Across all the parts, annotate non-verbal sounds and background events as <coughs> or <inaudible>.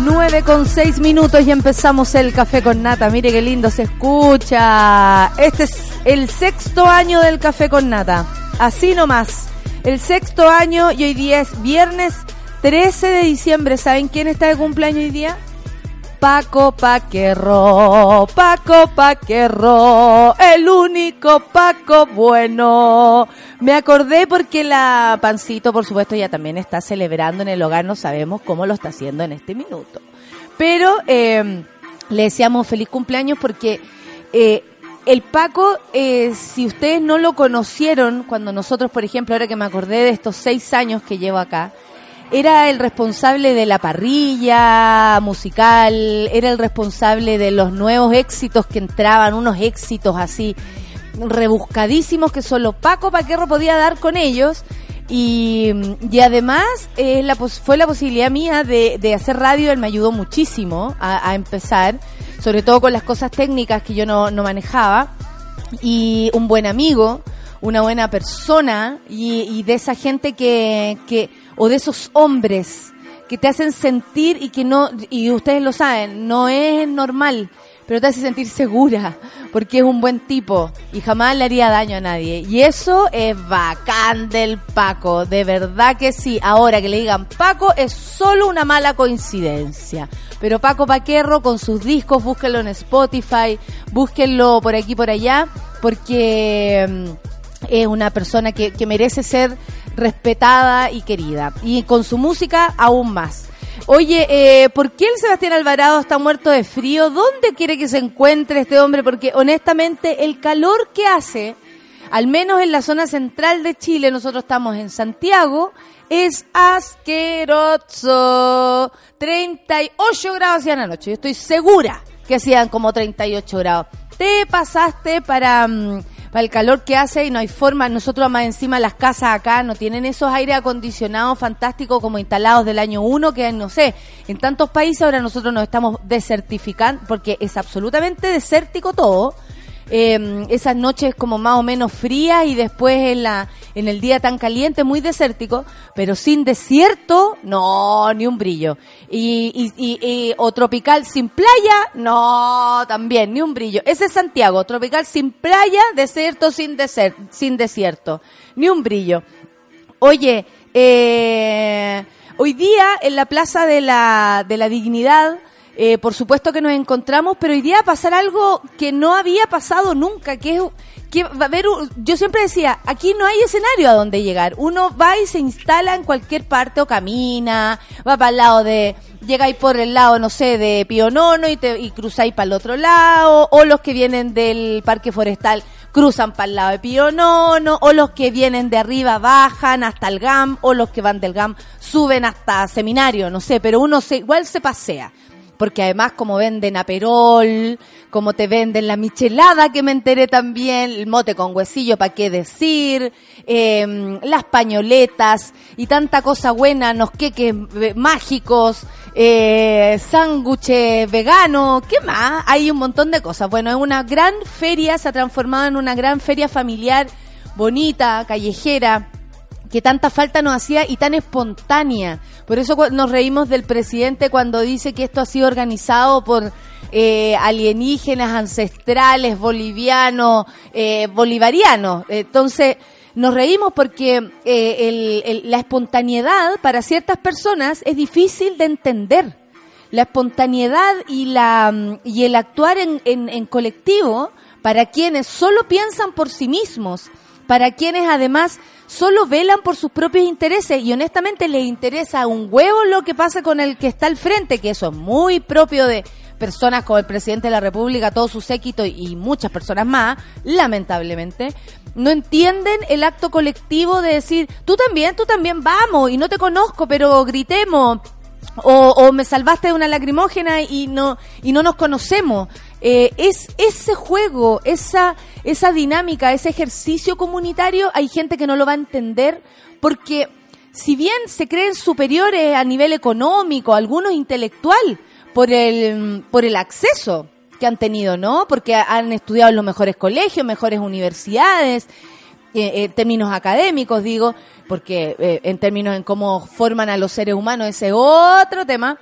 9 con 6 minutos y empezamos el café con nata. Mire qué lindo se escucha. Este es el sexto año del café con nata. Así nomás. El sexto año y hoy día es viernes 13 de diciembre. ¿Saben quién está de cumpleaños hoy día? Paco Paquerro, Paco Paquerro, el único Paco bueno. Me acordé porque la Pancito, por supuesto, ya también está celebrando en el hogar, no sabemos cómo lo está haciendo en este minuto. Pero eh, le deseamos feliz cumpleaños porque eh, el Paco, eh, si ustedes no lo conocieron, cuando nosotros, por ejemplo, ahora que me acordé de estos seis años que llevo acá, era el responsable de la parrilla musical, era el responsable de los nuevos éxitos que entraban, unos éxitos así rebuscadísimos que solo Paco Paquerro podía dar con ellos. Y, y además fue la posibilidad mía de, de, hacer radio, él me ayudó muchísimo a, a, empezar, sobre todo con las cosas técnicas que yo no, no manejaba. Y un buen amigo, una buena persona y, y de esa gente que, que o de esos hombres que te hacen sentir y que no, y ustedes lo saben, no es normal, pero te hace sentir segura, porque es un buen tipo y jamás le haría daño a nadie. Y eso es bacán del Paco, de verdad que sí. Ahora que le digan Paco es solo una mala coincidencia. Pero Paco Paquerro con sus discos, búsquenlo en Spotify, búsquenlo por aquí por allá, porque es una persona que, que merece ser respetada y querida. Y con su música aún más. Oye, eh, ¿por qué el Sebastián Alvarado está muerto de frío? ¿Dónde quiere que se encuentre este hombre? Porque honestamente el calor que hace, al menos en la zona central de Chile, nosotros estamos en Santiago, es asqueroso. 38 grados hacían anoche. Yo estoy segura que hacían como 38 grados. Te pasaste para... Um, para el calor que hace y no hay forma. Nosotros más encima las casas acá no tienen esos aire acondicionados fantásticos como instalados del año 1 que no sé, en tantos países ahora nosotros nos estamos desertificando porque es absolutamente desértico todo. Eh, esas noches como más o menos frías y después en la en el día tan caliente muy desértico pero sin desierto no ni un brillo. Y, y, y, y, o tropical sin playa no también ni un brillo. Ese es Santiago tropical sin playa desierto sin desert, sin desierto ni un brillo. Oye eh, hoy día en la plaza de la de la dignidad eh, por supuesto que nos encontramos, pero hoy día va a pasar algo que no había pasado nunca, que es que va a haber, yo siempre decía, aquí no hay escenario a donde llegar. Uno va y se instala en cualquier parte o camina, va para el lado de, llegáis por el lado, no sé, de Pionono y, te, y cruzáis para el otro lado, o los que vienen del parque forestal cruzan para el lado de Pionono, o los que vienen de arriba bajan hasta el GAM, o los que van del GAM suben hasta seminario, no sé, pero uno se, igual se pasea porque además como venden aperol, como te venden la michelada que me enteré también, el mote con huesillo, para qué decir, eh, las pañoletas y tanta cosa buena, los queques mágicos, eh, sándwiches veganos, ¿qué más? Hay un montón de cosas. Bueno, es una gran feria, se ha transformado en una gran feria familiar, bonita, callejera, que tanta falta nos hacía y tan espontánea. Por eso nos reímos del presidente cuando dice que esto ha sido organizado por eh, alienígenas ancestrales, bolivianos, eh, bolivarianos. Entonces, nos reímos porque eh, el, el, la espontaneidad para ciertas personas es difícil de entender. La espontaneidad y, la, y el actuar en, en, en colectivo para quienes solo piensan por sí mismos, para quienes además solo velan por sus propios intereses y honestamente les interesa un huevo lo que pasa con el que está al frente, que eso es muy propio de personas como el presidente de la República, todo su séquito y muchas personas más, lamentablemente, no entienden el acto colectivo de decir, tú también, tú también, vamos, y no te conozco, pero gritemos, o, me salvaste de una lacrimógena y no, y no nos conocemos. Eh, es ese juego, esa, esa dinámica, ese ejercicio comunitario, hay gente que no lo va a entender porque si bien se creen superiores a nivel económico, algunos intelectual, por el, por el acceso que han tenido, ¿no? Porque han estudiado en los mejores colegios, mejores universidades, eh, en términos académicos, digo, porque eh, en términos en cómo forman a los seres humanos, ese otro tema,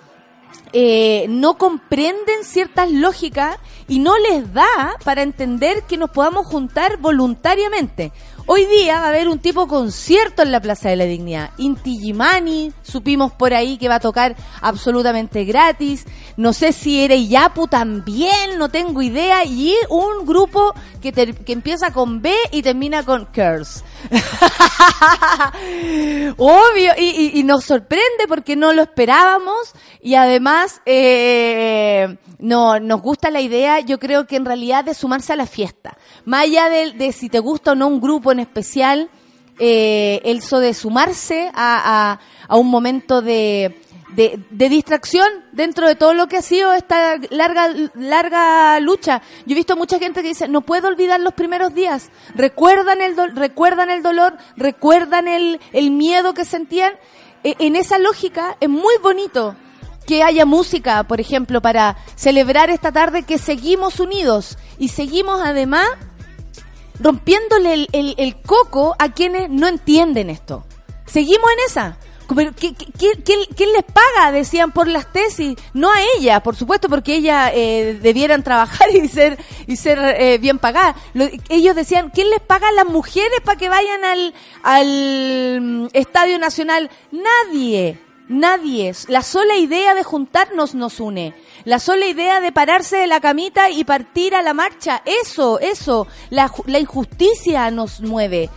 eh, no comprenden ciertas lógicas y no les da para entender que nos podamos juntar voluntariamente. Hoy día va a haber un tipo concierto en la Plaza de la Dignidad. Inti Gimani, supimos por ahí que va a tocar absolutamente gratis. No sé si era Yapu también, no tengo idea. Y un grupo que, que empieza con B y termina con Curse. <laughs> Obvio, y, nos sorprende porque no lo esperábamos y además eh, no, nos gusta la idea, yo creo que en realidad de sumarse a la fiesta. Más allá de, si te gusta o no un grupo especial, eh, el so de sumarse a, a un momento de, de, de, distracción dentro de todo lo que ha sido esta larga, larga lucha. Yo he visto mucha gente que dice, no puedo olvidar los primeros días. Recuerdan el, recuerdan el dolor, recuerdan el, el miedo que sentían. E, en esa lógica es muy bonito que haya música, por ejemplo, para celebrar esta tarde que seguimos unidos y seguimos además rompiéndole el, el, el coco a quienes no entienden esto. Seguimos en esa quién, les paga? Decían por las tesis. No a ella, por supuesto, porque ella eh, debieran trabajar <laughs> y ser y ser eh, bien pagadas. ellos decían, ¿quién les paga a las mujeres para que vayan al, al mm, Estadio Nacional? Nadie. Nadie. La sola idea de juntarnos nos une. La sola idea de pararse de la camita y partir a la marcha. Eso, eso. La, la injusticia nos mueve.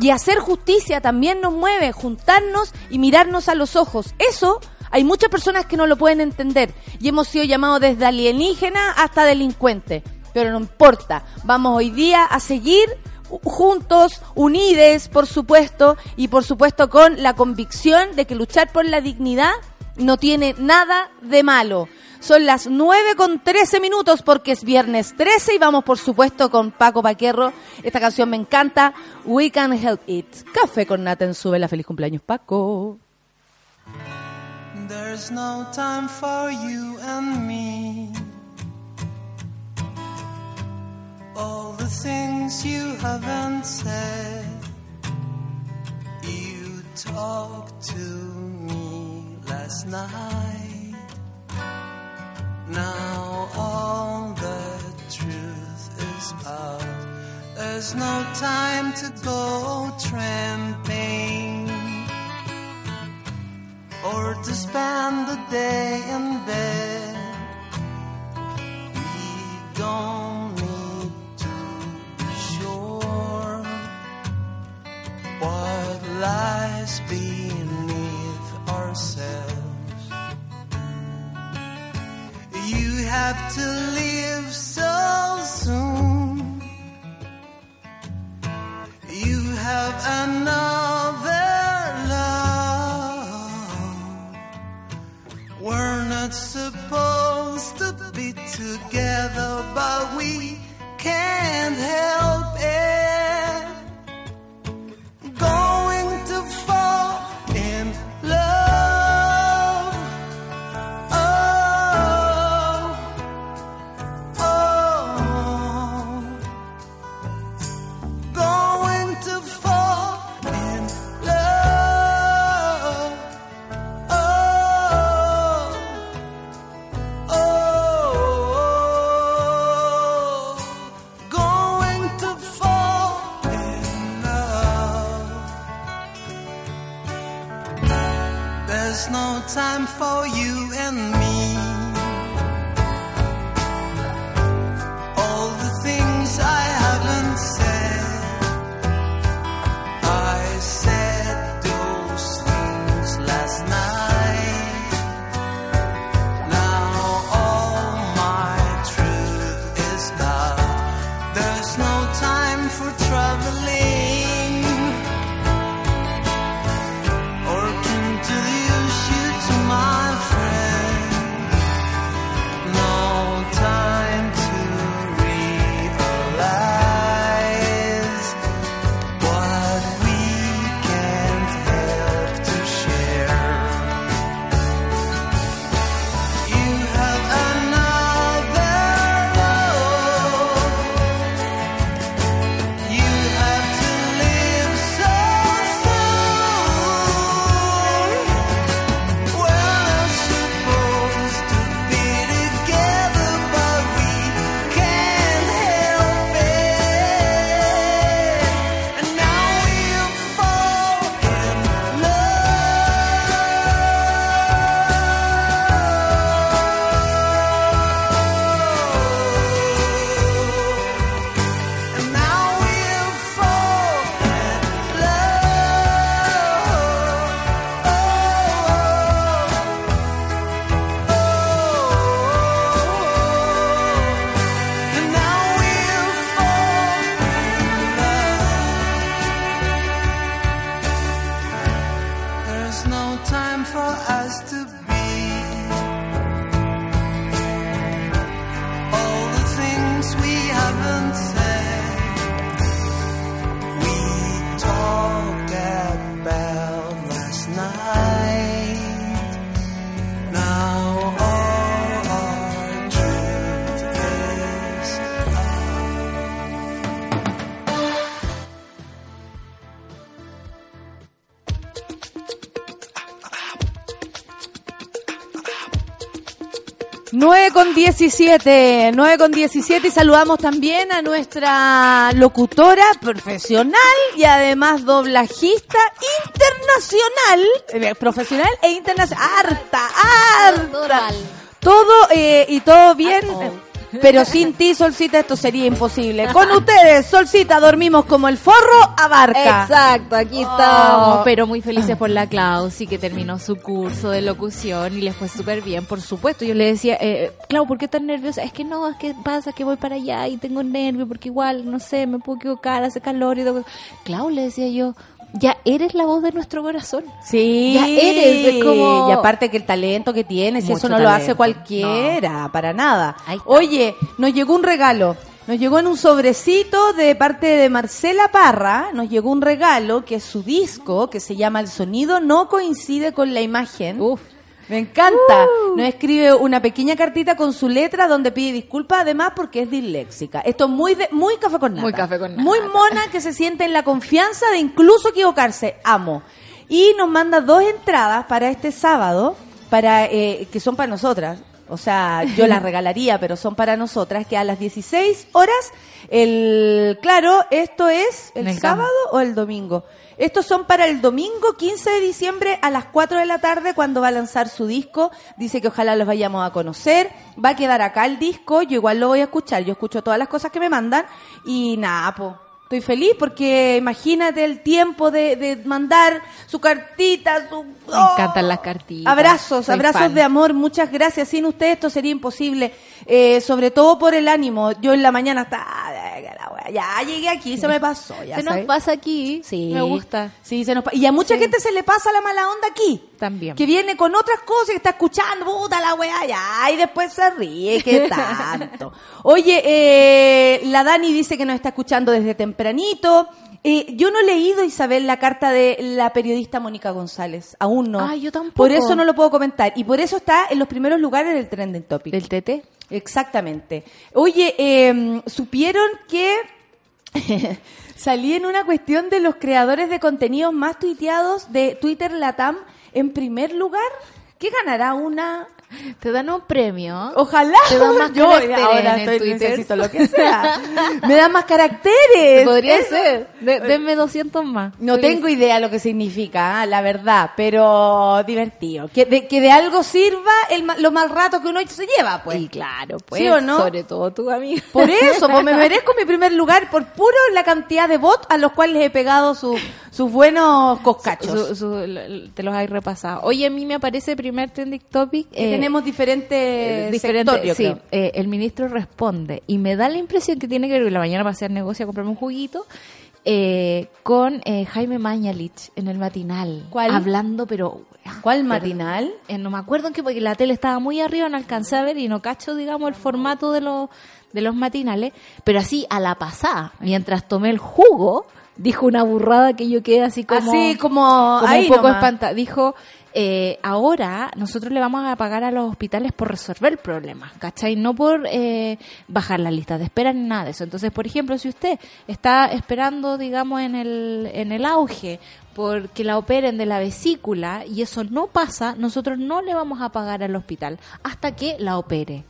Y hacer justicia también nos mueve, juntarnos y mirarnos a los ojos. Eso hay muchas personas que no lo pueden entender y hemos sido llamados desde alienígena hasta delincuente. Pero no importa, vamos hoy día a seguir juntos, unides, por supuesto, y por supuesto con la convicción de que luchar por la dignidad no tiene nada de malo. Son las 9 con 13 minutos porque es viernes 13 y vamos por supuesto con Paco Paquerro. Esta canción me encanta. We Can Help It. Café con Nata en Subela. Feliz cumpleaños, Paco. There's no time for you and me. All the things you haven't said. You talked to me last night. Now all the truth is out. There's no time to go tramping or to spend the day in bed. We don't what lies beneath ourselves. You have to leave so soon. You have another love. We're not supposed to be together, but we can't help it. For 9 con 17, 9 con 17 y saludamos también a nuestra locutora profesional y además doblajista internacional, eh, profesional e internacional, harta, harta. Todo eh, y todo bien. Pero sin ti, Solcita, esto sería imposible. Con ustedes, Solcita, dormimos como el forro abarca. Exacto, aquí estamos. Pero muy felices por la Clausi, que terminó su curso de locución y le fue súper bien, por supuesto. Yo le decía, eh, Clau, ¿por qué tan nerviosa? Es que no, es que pasa que voy para allá y tengo nervio, porque igual, no sé, me puedo equivocar, hace calor y todo. Clau, le decía yo, ya eres la voz de nuestro corazón. Sí, ya eres, es como... Y aparte que el talento que tienes, Mucho eso no lo hace cualquiera, para nada. Oye, nos llegó un regalo. Nos llegó en un sobrecito de parte de Marcela Parra, nos llegó un regalo que es su disco, que se llama El sonido no coincide con la imagen. Uf. Me encanta. Nos escribe una pequeña cartita con su letra donde pide disculpas, además porque es disléxica. Esto es muy de, muy café con nata. Muy café con nata. Muy mona que se siente en la confianza de incluso equivocarse. Amo. Y nos manda dos entradas para este sábado, para eh, que son para nosotras. O sea, yo las <laughs> regalaría, pero son para nosotras, que a las 16 horas, el, claro, esto es el sábado o el domingo. Estos son para el domingo 15 de diciembre a las 4 de la tarde cuando va a lanzar su disco. Dice que ojalá los vayamos a conocer. Va a quedar acá el disco. Yo igual lo voy a escuchar. Yo escucho todas las cosas que me mandan. Y nada, po. Estoy feliz porque imagínate el tiempo de, de mandar su cartita, su... Me encantan las cartitas. Abrazos, Soy abrazos fan. de amor, muchas gracias. Sin usted esto sería imposible, eh, sobre todo por el ánimo. Yo en la mañana estaba, ya llegué aquí, se me pasó. Ya Se nos pasa aquí. Sí. Me gusta. Sí, se nos Y a mucha gente se le pasa la mala onda aquí. También. Que viene con otras cosas que está escuchando, puta la weá, ya, y después se ríe, qué <laughs> tanto. Oye, eh, la Dani dice que nos está escuchando desde tempranito. Eh, yo no he leído, Isabel, la carta de la periodista Mónica González. Aún no. Ah, yo tampoco. Por eso no lo puedo comentar. Y por eso está en los primeros lugares del trending topic. ¿Del TT? Exactamente. Oye, eh, ¿supieron que <laughs> salí en una cuestión de los creadores de contenidos más tuiteados de Twitter Latam en primer lugar? ¿Qué ganará una? Te dan un premio. Ojalá. Te dan más <laughs> Yo caracteres ahora en estoy, Twitter. necesito lo que sea. <laughs> Me dan más caracteres. Podría Eso- ser. De- denme 200 más. No Podría tengo idea lo que significa, ah, la verdad, pero divertido. Que de, que de algo sirva el, lo mal rato que uno se lleva, pues. Y claro, pues. ¿Sí o no? Sobre todo tu amiga. Por eso, pues me <laughs> merezco mi primer lugar por puro la cantidad de bots a los cuales he pegado su- sus buenos coscachos. Su- su- te los hay repasado. Oye, a mí me aparece primer trending topic. Eh, tenemos diferentes eh, diferente, sectores, yo sí, eh, el ministro responde y me da la impresión que tiene que ver con la mañana para hacer negocio a comprarme un juguito eh, con eh, Jaime Mañalich en el matinal ¿Cuál? hablando pero ¿Cuál pero- matinal? eh, no me acuerdo en qué porque la tele estaba muy arriba no alcancé a ver y no cacho digamos el formato de los de los matinales pero así a la pasada mientras tomé el jugo dijo una burrada que yo quedé así como Así como, como ahí un poco espantada. Dijo, eh, ahora nosotros le vamos a pagar a los hospitales por resolver problemas, ¿cachai? No por eh, bajar las listas de espera ni nada de eso. Entonces, por ejemplo, si usted está esperando, digamos, en el, en el auge porque la operen de la vesícula y eso no pasa, nosotros no le vamos a pagar al hospital hasta que la opere.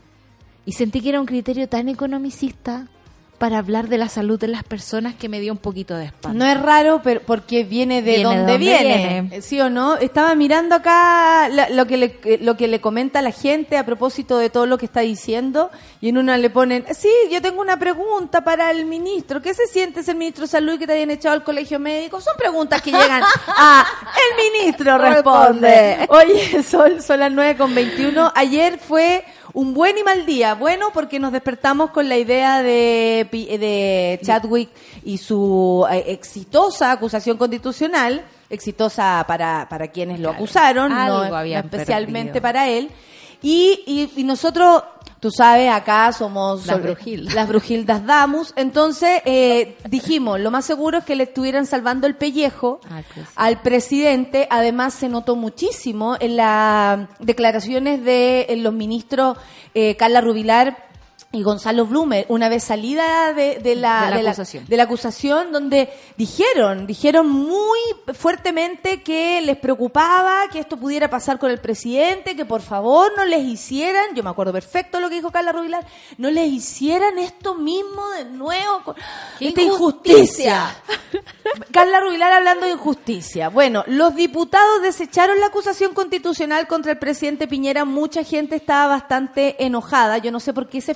Y sentí que era un criterio tan economicista para hablar de la salud de las personas que me dio un poquito de espanto. No es raro, pero porque viene de Viene de donde viene. viene. ¿Sí o no? Estaba mirando acá lo, que le, lo que le comenta la gente a propósito de todo lo que está diciendo. Y en una le ponen, sí, yo tengo una pregunta para el ministro. ¿Qué se siente ser ministro de salud y que te hayan echado al colegio médico? Son preguntas que llegan a el ministro responde. Oye, <laughs> son, son las 9 con 21. Ayer fue un buen y mal día. Bueno, porque nos despertamos con la idea de, de Chadwick y su eh, exitosa acusación constitucional. Exitosa para, para quienes lo acusaron, algo no especialmente perdido. para él. Y, y, y nosotros, tú sabes, acá somos Las brujildas. las brujildas Damus. Entonces eh, dijimos, lo más seguro es que le estuvieran salvando el pellejo Al presidente. al presidente. Además, se notó muchísimo en las declaraciones de en los ministros eh, Carla Rubilar y Gonzalo Blume, una vez salida de, de la, De la de la- acusación. de la acusación, donde dijeron, dijeron muy fuertemente que les preocupaba que esto pudiera pasar con el presidente, que por favor no les hicieran, yo me acuerdo perfecto lo que dijo Carla Rubilar, no les hicieran esto mismo de nuevo, con ¡Qué esta injusticia! injusticia. Carla Rubilar hablando de injusticia. Bueno, los diputados desecharon la acusación constitucional contra el presidente Piñera. Mucha gente estaba bastante enojada. Yo no sé por qué se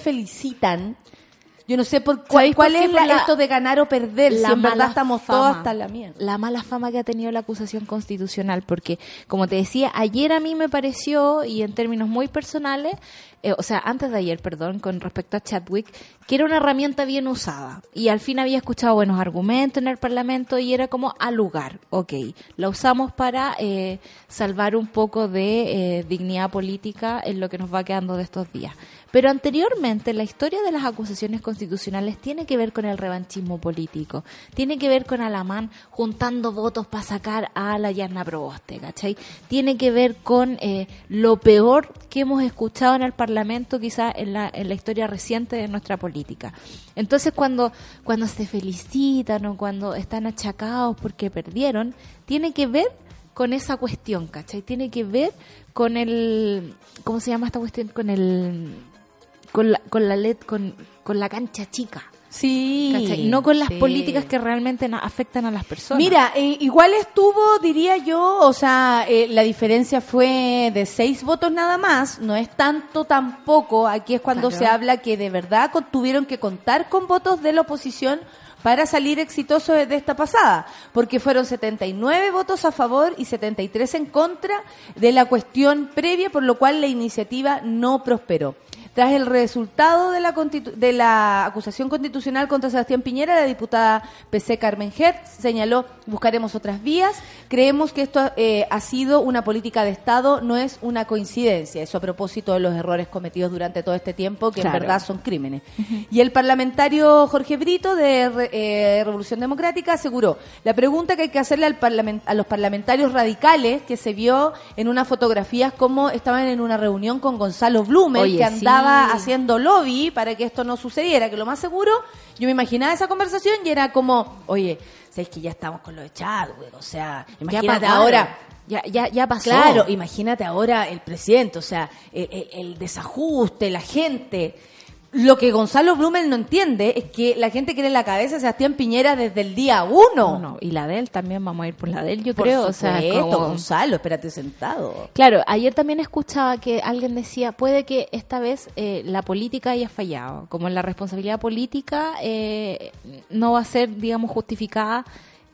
Yo no sé por cuál, ¿Sabéis por cuál es la- la- esto de ganar o perder. si en verdad estamos todos hasta la mierda. La mala fama que ha tenido la acusación constitucional, porque, como te decía, ayer a mí me pareció, y en términos muy personales, eh, o sea, antes de ayer, perdón, con respecto a Chadwick, que era una herramienta bien usada. Y al fin había escuchado buenos argumentos en el Parlamento y era como al lugar, ok. La usamos para eh, salvar un poco de eh, dignidad política en lo que nos va quedando de estos días. Pero anteriormente la historia de las acusaciones constitucionales tiene que ver con el revanchismo político, tiene que ver con Alamán juntando votos para sacar a la Yarna Proboste, ¿cachai? Tiene que ver con eh, lo peor que hemos escuchado en el Parlamento quizás en la, en la historia reciente de nuestra política. Entonces cuando, cuando se felicitan o cuando están achacados porque perdieron, tiene que ver con esa cuestión, ¿cachai? Tiene que ver con el, ¿cómo se llama esta cuestión? Con el, con la, con la LED, con, con la cancha chica, Sí. ¿cachai? No con las sí. políticas que realmente afectan a las personas. Mira, eh, igual estuvo, diría yo, o sea, eh, la diferencia fue de seis votos nada más, no es tanto tampoco, aquí es cuando Claro. se habla que de verdad con- tuvieron que contar con votos de la oposición para salir exitosos de de esta pasada, porque fueron 79 votos a favor y 73 en contra de la cuestión previa, por lo cual la iniciativa no prosperó. Tras el resultado de la, de la acusación constitucional contra Sebastián Piñera, la diputada PC Carmen Hertz señaló, buscaremos otras vías. Creemos que esto eh, ha sido una política de Estado, no es una coincidencia. Eso a propósito de los errores cometidos durante todo este tiempo, que Claro. en verdad son crímenes. Y el parlamentario Jorge Brito, de Re- eh, Revolución Democrática, aseguró, la pregunta que hay que hacerle al parlament- a los parlamentarios radicales, que se vio en unas fotografías como estaban en una reunión con Gonzalo Blumen, Oye, que andaba sí. Haciendo lobby para que esto no sucediera, que lo más seguro, yo me imaginaba esa conversación y era como, oye, sabes que ya estamos con lo de Chadwick, o sea, imagínate ahora... Ya, ya, ya pasó. Claro, imagínate ahora el presidente, o sea, el, el- el desajuste, la gente. Lo que Gonzalo Blumel no entiende es que la gente quiere en la cabeza a Sebastián Piñera desde el día uno. No, y la de él también vamos a ir por la de él, yo Por creo. o sea, supuesto, como- Gonzalo, espérate sentado. Claro, ayer también escuchaba que alguien decía, puede que esta vez eh, la política haya fallado, como la responsabilidad política eh, no va a ser, digamos, justificada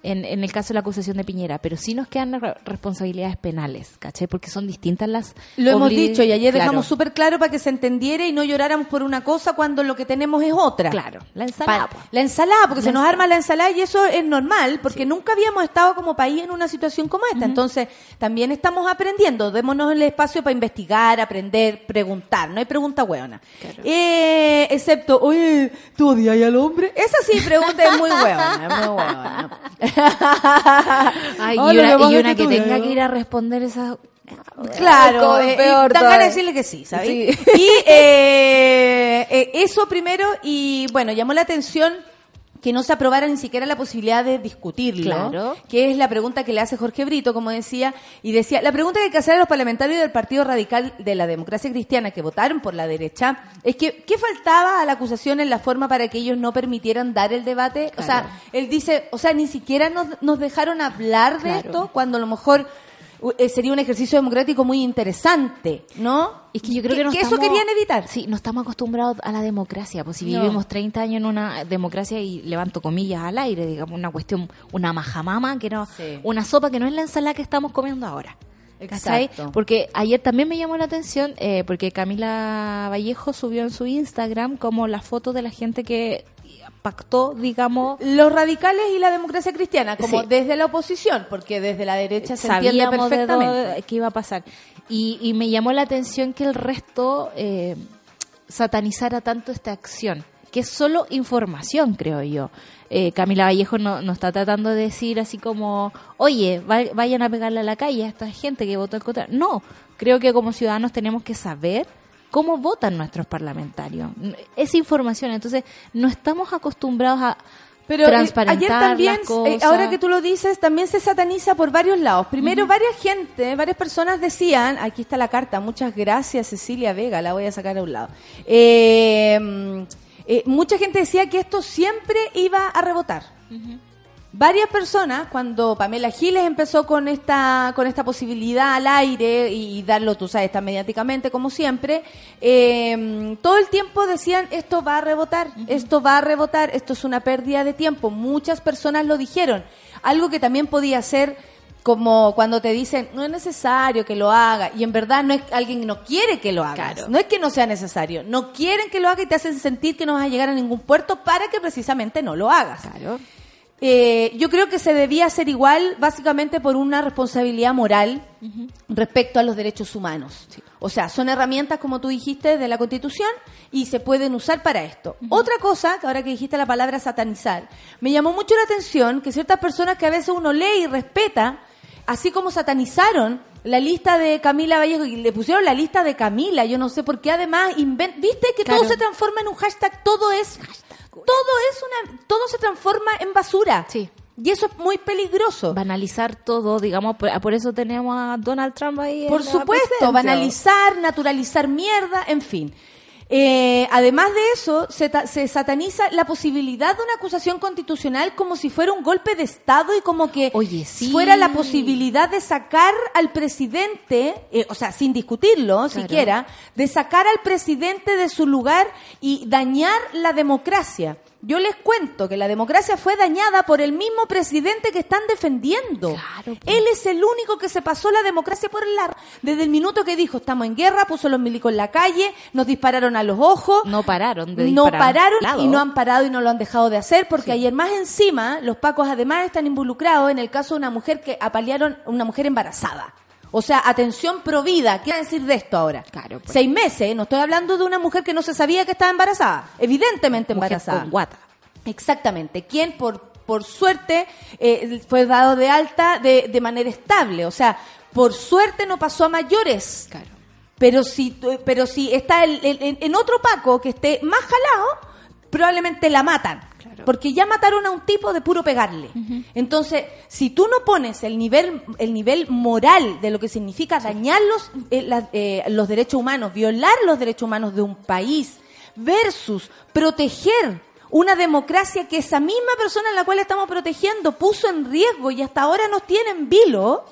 en, en el caso de la acusación de Piñera, pero sí nos quedan re- responsabilidades penales, ¿cachai? Porque son distintas las... Lo hemos dicho y ayer Claro, dejamos súper claro para que se entendiera y no lloráramos por una cosa cuando lo que tenemos es otra. Claro, la ensalada. Pa- pues. la ensalada, porque La se nos arma la ensalada y eso es normal, porque nunca habíamos estado como país en una situación como esta. Entonces, también estamos aprendiendo. Démonos el espacio para investigar, aprender, preguntar. No hay pregunta hueona. Eh, excepto, oye, ¿tú odias al hombre? Esa sí pregunta es muy hueona, muy hueona. <laughs> Ay, y una, que pasa y es una que que tú, tenga que ir a responder esa... Claro, eh, peor ganas de decirle que sí, ¿sabes? Sí. <laughs> Y eh, eh, eso primero, y bueno, llamó la atención que no se aprobara ni siquiera la posibilidad de discutirlo, Claro. que es la pregunta que le hace Jorge Brito, como decía, y decía, la pregunta que hay que hacer a los parlamentarios del Partido Radical de la Democracia Cristiana que votaron por la derecha, es que, ¿qué faltaba a la acusación en la forma para que ellos no permitieran dar el debate? O sea, él dice, o sea, ni siquiera nos, nos dejaron hablar de Claro. esto, cuando a lo mejor sería un ejercicio democrático muy interesante, ¿no? Es que yo creo que, no eso estamos- querían evitar. Sí, no estamos acostumbrados a la democracia. Pues si No. vivimos 30 años en una democracia y levanto comillas al aire, digamos, una cuestión, una majamama, que no, Sí. una sopa que no es la ensalada que estamos comiendo ahora. ¿Cachai? Exacto. Porque ayer también me llamó la atención, eh, porque Camila Vallejo subió en su Instagram como la foto de la gente que pactó, digamos, Los radicales y la democracia cristiana, como Sí. desde la oposición, porque desde la derecha se entiende sabíamos de perfectamente. qué iba a pasar. Y, y me llamó la atención que el resto eh, satanizara tanto esta acción, que es solo información, creo yo. Eh, Camila Vallejo no, no está tratando de decir así como, oye, va- vayan a pegarle a la calle a esta gente que votó en contra. No, creo que como ciudadanos tenemos que saber cómo votan nuestros parlamentarios. Esa información, entonces no estamos acostumbrados a Pero eh, ayer también, eh, ahora que tú lo dices, también se sataniza por varios lados. Primero, varias gente, varias personas decían, aquí está la carta, muchas gracias Cecilia Vega, la voy a sacar a un lado. Eh, mm, eh, mucha gente decía que esto siempre iba a rebotar. Varias personas, cuando Pamela Giles empezó con esta, con esta posibilidad al aire y, darlo, tú sabes, tan mediáticamente como siempre, eh, todo el tiempo decían, esto va a rebotar, esto va a rebotar, esto es una pérdida de tiempo. Muchas personas lo dijeron. Algo que también podía ser como cuando te dicen, no es necesario que lo haga, y en verdad no es alguien que no quiere que lo. Claro. No es que no sea necesario, no quieren que lo haga y te hacen sentir que no vas a llegar a ningún puerto para que precisamente no lo hagas. Claro. Eh, yo creo que se debía hacer igual, básicamente por una responsabilidad moral respecto a los derechos humanos. O sea, son herramientas, como tú dijiste, de la Constitución y se pueden usar para esto. Otra cosa, que ahora que dijiste la palabra satanizar, me llamó mucho la atención que ciertas personas que a veces uno lee y respeta, así como satanizaron la lista de Camila Vallejo y le pusieron la lista de Camila, yo no sé por qué además viste que todo se transforma en un hashtag, todo es todo es una todo se transforma en basura. Sí. Y eso es muy peligroso. Banalizar todo, digamos, por, por eso tenemos a Donald Trump ahí. en Por la supuesto, presidencia. banalizar, naturalizar mierda, en fin. Eh, además de eso, se, ta- se sataniza la posibilidad de una acusación constitucional como si fuera un golpe de Estado y como que Oye, sí. fuera la posibilidad de sacar al presidente, eh, o sea, sin discutirlo siquiera, de sacar al presidente de su lugar y dañar la democracia. Yo les cuento que la democracia fue dañada por el mismo presidente que están defendiendo. Claro, pues. Él es el único que se pasó la democracia por el largo. Desde el minuto que dijo, estamos en guerra, puso los milicos en la calle, nos dispararon a los ojos. No pararon de No pararon y no han parado y no lo han dejado de hacer porque ayer más encima los pacos además están involucrados en el caso de una mujer que apalearon una mujer embarazada. O sea, atención provida. ¿Qué va a decir de esto ahora? Claro, pues. Seis meses. No estoy hablando de una mujer que no se sabía que estaba embarazada. Evidentemente Mujer embarazada. con guata. Exactamente. Quien por, por suerte eh, fue dado de alta de, de manera estable. O sea, por suerte no pasó a mayores. Claro. Pero si, pero si está el- en otro Paco que esté más jalado, probablemente la matan. Claro. Porque ya mataron a un tipo de puro pegarle. Entonces, si tú no pones el nivel, el nivel moral de lo que significa dañar los, eh, la- eh, los derechos humanos, violar los derechos humanos de un país, versus proteger una democracia que esa misma persona en la cual estamos protegiendo puso en riesgo y hasta ahora nos tiene en vilo,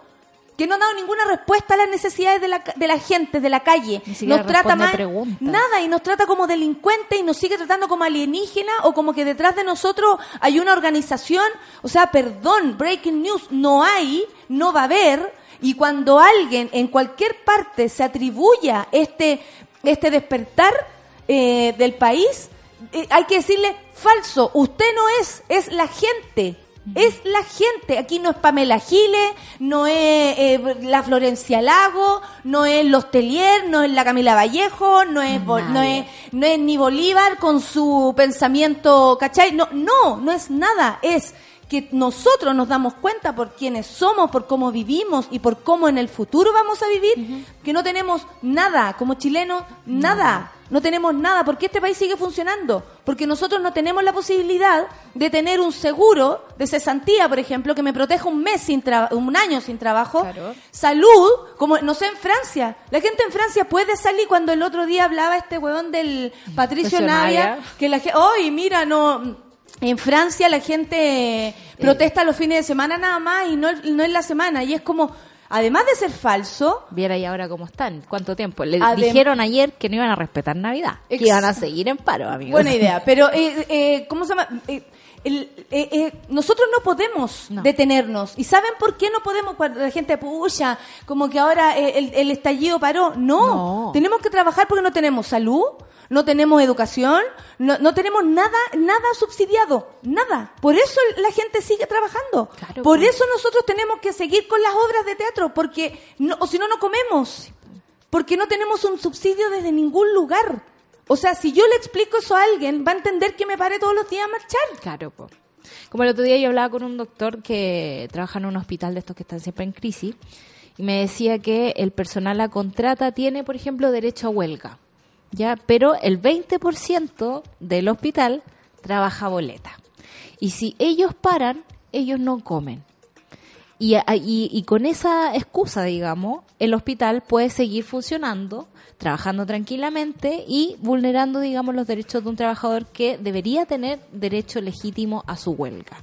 que no ha dado ninguna respuesta a las necesidades de la, de la gente, de la calle. Nos trata más preguntas. nada y nos trata como delincuentes y nos sigue tratando como alienígena o como que detrás de nosotros hay una organización. O sea, perdón, breaking news, no hay, no va a haber. Y cuando alguien en cualquier parte se atribuya este, este despertar eh, del país, eh, hay que decirle falso, usted no es, es la gente. Es la gente, aquí no es Pamela Giles, no es eh, la Florencia Lago, no es Los Telier, no es la Camila Vallejo, no es, no es, no es ni Bolívar con su pensamiento, ¿cachai? No, no, no es nada, es que nosotros nos damos cuenta por quiénes somos, por cómo vivimos y por cómo en el futuro vamos a vivir, que no tenemos nada, como chilenos, nada. No tenemos nada, porque este país sigue funcionando, porque nosotros no tenemos la posibilidad de tener un seguro de cesantía, por ejemplo, que me proteja un mes sin un año sin trabajo, Claro. salud, como no sé en Francia, la gente en Francia puede salir. Cuando el otro día hablaba este huevón del Patricio Navia, que la gente, ¡ay, mira, no! En Francia la gente protesta los fines de semana nada más y no, no en la semana. Y es como, además de ser falso, Viera y ahora cómo están, cuánto tiempo. Le dijeron ayer que no iban a respetar Navidad, que iban a seguir en paro, amigos. buena idea, <laughs> pero eh, eh, ¿cómo se llama? Eh, el- eh, eh, nosotros no podemos No. detenernos. ¿Y saben por qué no podemos? Cuando la gente puya, como que ahora el, el estallido paró. No, No. tenemos que trabajar porque no tenemos salud, no tenemos educación, no, no tenemos nada, nada subsidiado, nada. Por eso la gente sigue trabajando. Claro, por pues. eso nosotros tenemos que seguir con las obras de teatro, porque no, o si no, no comemos. Porque no tenemos un subsidio desde ningún lugar. O sea, si yo le explico eso a alguien, va a entender que me pare todos los días a marchar. Claro. Como el otro día yo hablaba con un doctor que trabaja en un hospital de estos que están siempre en crisis y me decía que el personal a contrata tiene, por ejemplo, derecho a huelga. Ya, pero el 20% del hospital trabaja boleta. Y si ellos paran, ellos no comen. Y, y, y, con esa excusa, digamos, el hospital puede seguir funcionando, trabajando tranquilamente y vulnerando, digamos, los derechos de un trabajador que debería tener derecho legítimo a su huelga.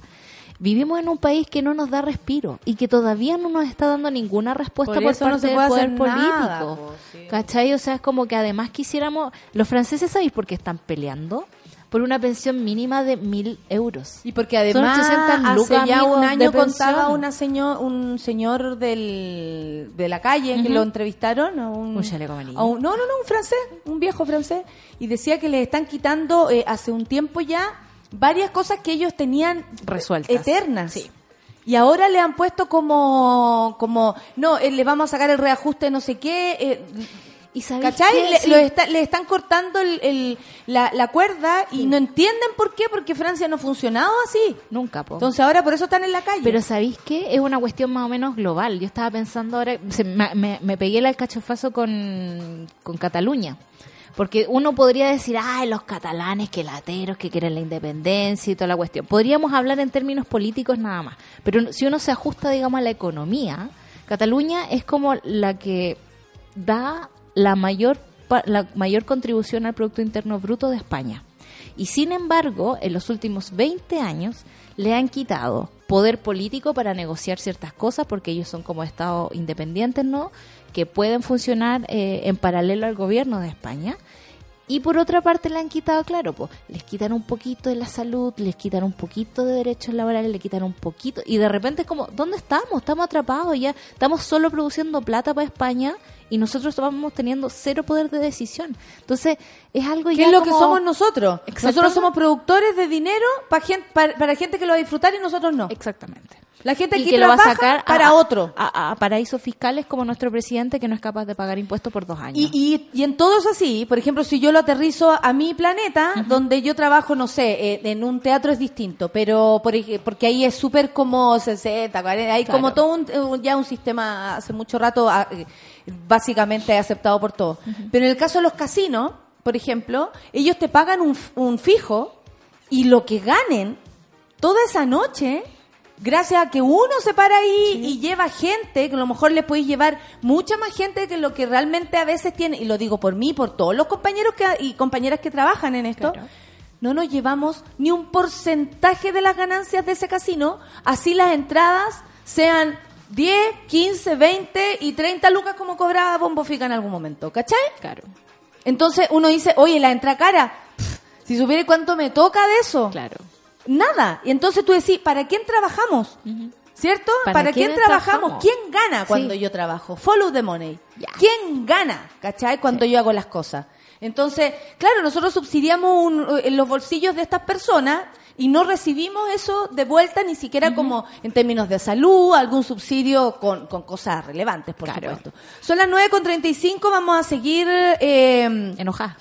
Vivimos en un país que no nos da respiro y que todavía no nos está dando ninguna respuesta por, parte no se del poder político. nada, po, sí. ¿Cachai? O sea, es como que además quisiéramos... Los franceses, ¿sabéis por qué están peleando? Por una pensión mínima de mil euros. Y porque además 800 lucas hace ya un año contaba una señor, un señor del, de la calle que lo entrevistaron a un, Un chaleco amarillo. a un- no, no, no, un francés, un viejo francés, y decía que le están quitando eh, hace un tiempo ya varias cosas que ellos tenían Resueltas. eternas. Sí. Y ahora le han puesto como, como, no, eh, le vamos a sacar el reajuste no sé qué, eh, ¿Y ¿Cachai? qué? Le, Sí. lo está- le están cortando el, el- la, la cuerda y no entienden por qué, porque Francia no ha funcionado así. Nunca, po. Entonces ahora por eso están en la calle. Pero ¿sabéis qué? Es una cuestión más o menos global. Yo estaba pensando ahora, se- me, me- me pegué el alcachofazo con, con Cataluña. Porque uno podría decir, ay, los catalanes, que lateros, que quieren la independencia y toda la cuestión. Podríamos hablar en términos políticos nada más. Pero si uno se ajusta, digamos, a la economía, Cataluña es como la que da la mayor, la mayor contribución al Producto Interno Bruto de España. Y sin embargo, en los últimos 20 años le han quitado poder político para negociar ciertas cosas, porque ellos son como estados independientes, ¿no? Que pueden funcionar eh, en paralelo al gobierno de España. Y por otra parte le han quitado, claro, pues les quitan un poquito de la salud, les quitan un poquito de derechos laborales, le quitan un poquito. Y de repente es como, ¿dónde estamos? Estamos atrapados ya, estamos solo produciendo plata para España y nosotros vamos teniendo cero poder de decisión. Entonces, es algo ¿Qué ya es lo que somos nosotros? Nosotros somos productores de dinero para gente, para, para gente que lo va a disfrutar y nosotros no. Exactamente. La gente Y que lo va a sacar para a, otro. A, a paraísos fiscales como nuestro presidente que no es capaz de pagar impuestos por dos años. Y, y, y en todo es así. Por ejemplo, si yo lo aterrizo a mi planeta, donde yo trabajo, no sé, eh, en un teatro es distinto, pero por, porque ahí es súper como 60, 40, hay Claro. como todo un, ya un sistema hace mucho rato ah, eh, básicamente aceptado por todos. Pero en el caso de los casinos, por ejemplo, ellos te pagan un, un fijo y lo que ganen toda esa noche, gracias a que uno se para ahí y lleva gente, que a lo mejor le podéis llevar mucha más gente que lo que realmente a veces tiene, y lo digo por mí, por todos los compañeros que, y compañeras que trabajan en esto, Claro. no nos llevamos ni un porcentaje de las ganancias de ese casino, así las entradas sean 10, 15, 20 y 30 lucas como cobraba Bombo Fica en algún momento, ¿cachai? Claro, Entonces uno dice, oye, la entrada cara, si supiera cuánto me toca de eso, claro. Nada. Y entonces tú decís, ¿para quién trabajamos? ¿Cierto? ¿Para ¿Para, quién trabajamos? ¿Quién gana cuando Sí. yo trabajo? Follow the money. ¿Quién gana? ¿Cachai? Cuando yo hago las cosas. Entonces, claro, nosotros subsidiamos un- en los bolsillos de estas personas y no recibimos eso de vuelta ni siquiera como en términos de salud, algún subsidio con, con cosas relevantes, por Claro. supuesto. Son las 9.35, vamos a seguir... Eh, Enojada.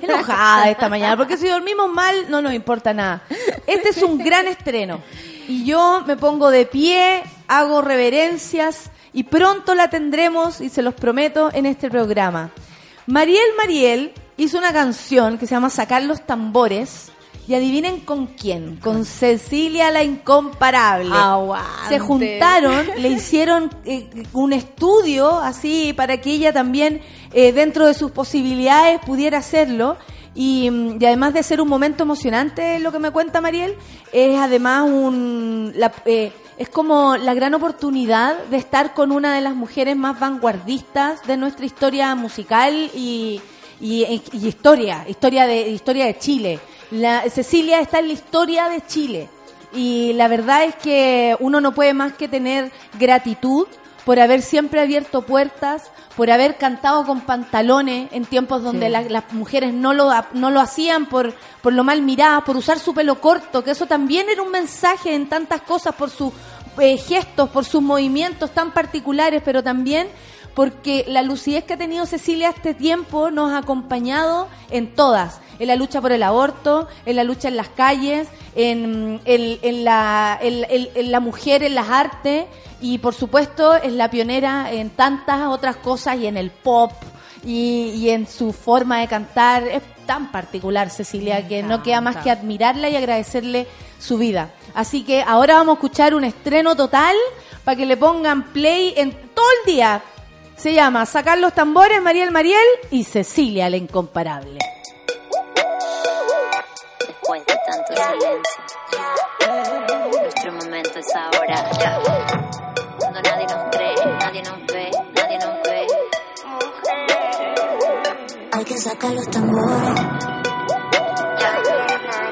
enojada esta mañana, porque si dormimos mal no nos importa nada. Este es un gran estreno. Y yo me pongo de pie, hago reverencias y pronto la tendremos, y se los prometo, en este programa. Mariel Mariel hizo una canción que se llama Sacar los tambores. Y adivinen con quién, con Cecilia la Incomparable. Aguante. Se juntaron, le hicieron eh, un estudio así para que ella también, eh, dentro de sus posibilidades, pudiera hacerlo. Y, mm, y además de ser un momento emocionante, lo que me cuenta Mariel, es además un. la- eh, es como la gran oportunidad de estar con una de las mujeres más vanguardistas de nuestra historia musical y, y, y historia, historia de, historia de Chile. La, Cecilia está en la historia de Chile. Y la verdad es que uno no puede más que tener gratitud por haber siempre abierto puertas, por haber cantado con pantalones en tiempos donde Sí. la- las mujeres no lo, no lo hacían por, por lo mal miradas, por usar su pelo corto, que eso también era un mensaje en tantas cosas, por sus eh, gestos, por sus movimientos tan particulares, pero también porque la lucidez que ha tenido Cecilia este tiempo nos ha acompañado en todas, en la lucha por el aborto, en la lucha en las calles, en, en- en la, en- la mujer, en las artes y por supuesto es la pionera en tantas otras cosas y en el pop y, y en su forma de cantar. Es tan particular, Cecilia, que no queda más que admirarla y agradecerle su vida. Así que ahora vamos a escuchar un estreno total para que le pongan play en todo el día. Se llama Sacar los tambores, Mariel Mariel y Cecilia la incomparable. Después de tanto silencio, nuestro momento es ahora. Cuando nadie nos cree, nadie nos ve, nadie nos ve. Hay que sacar los tambores.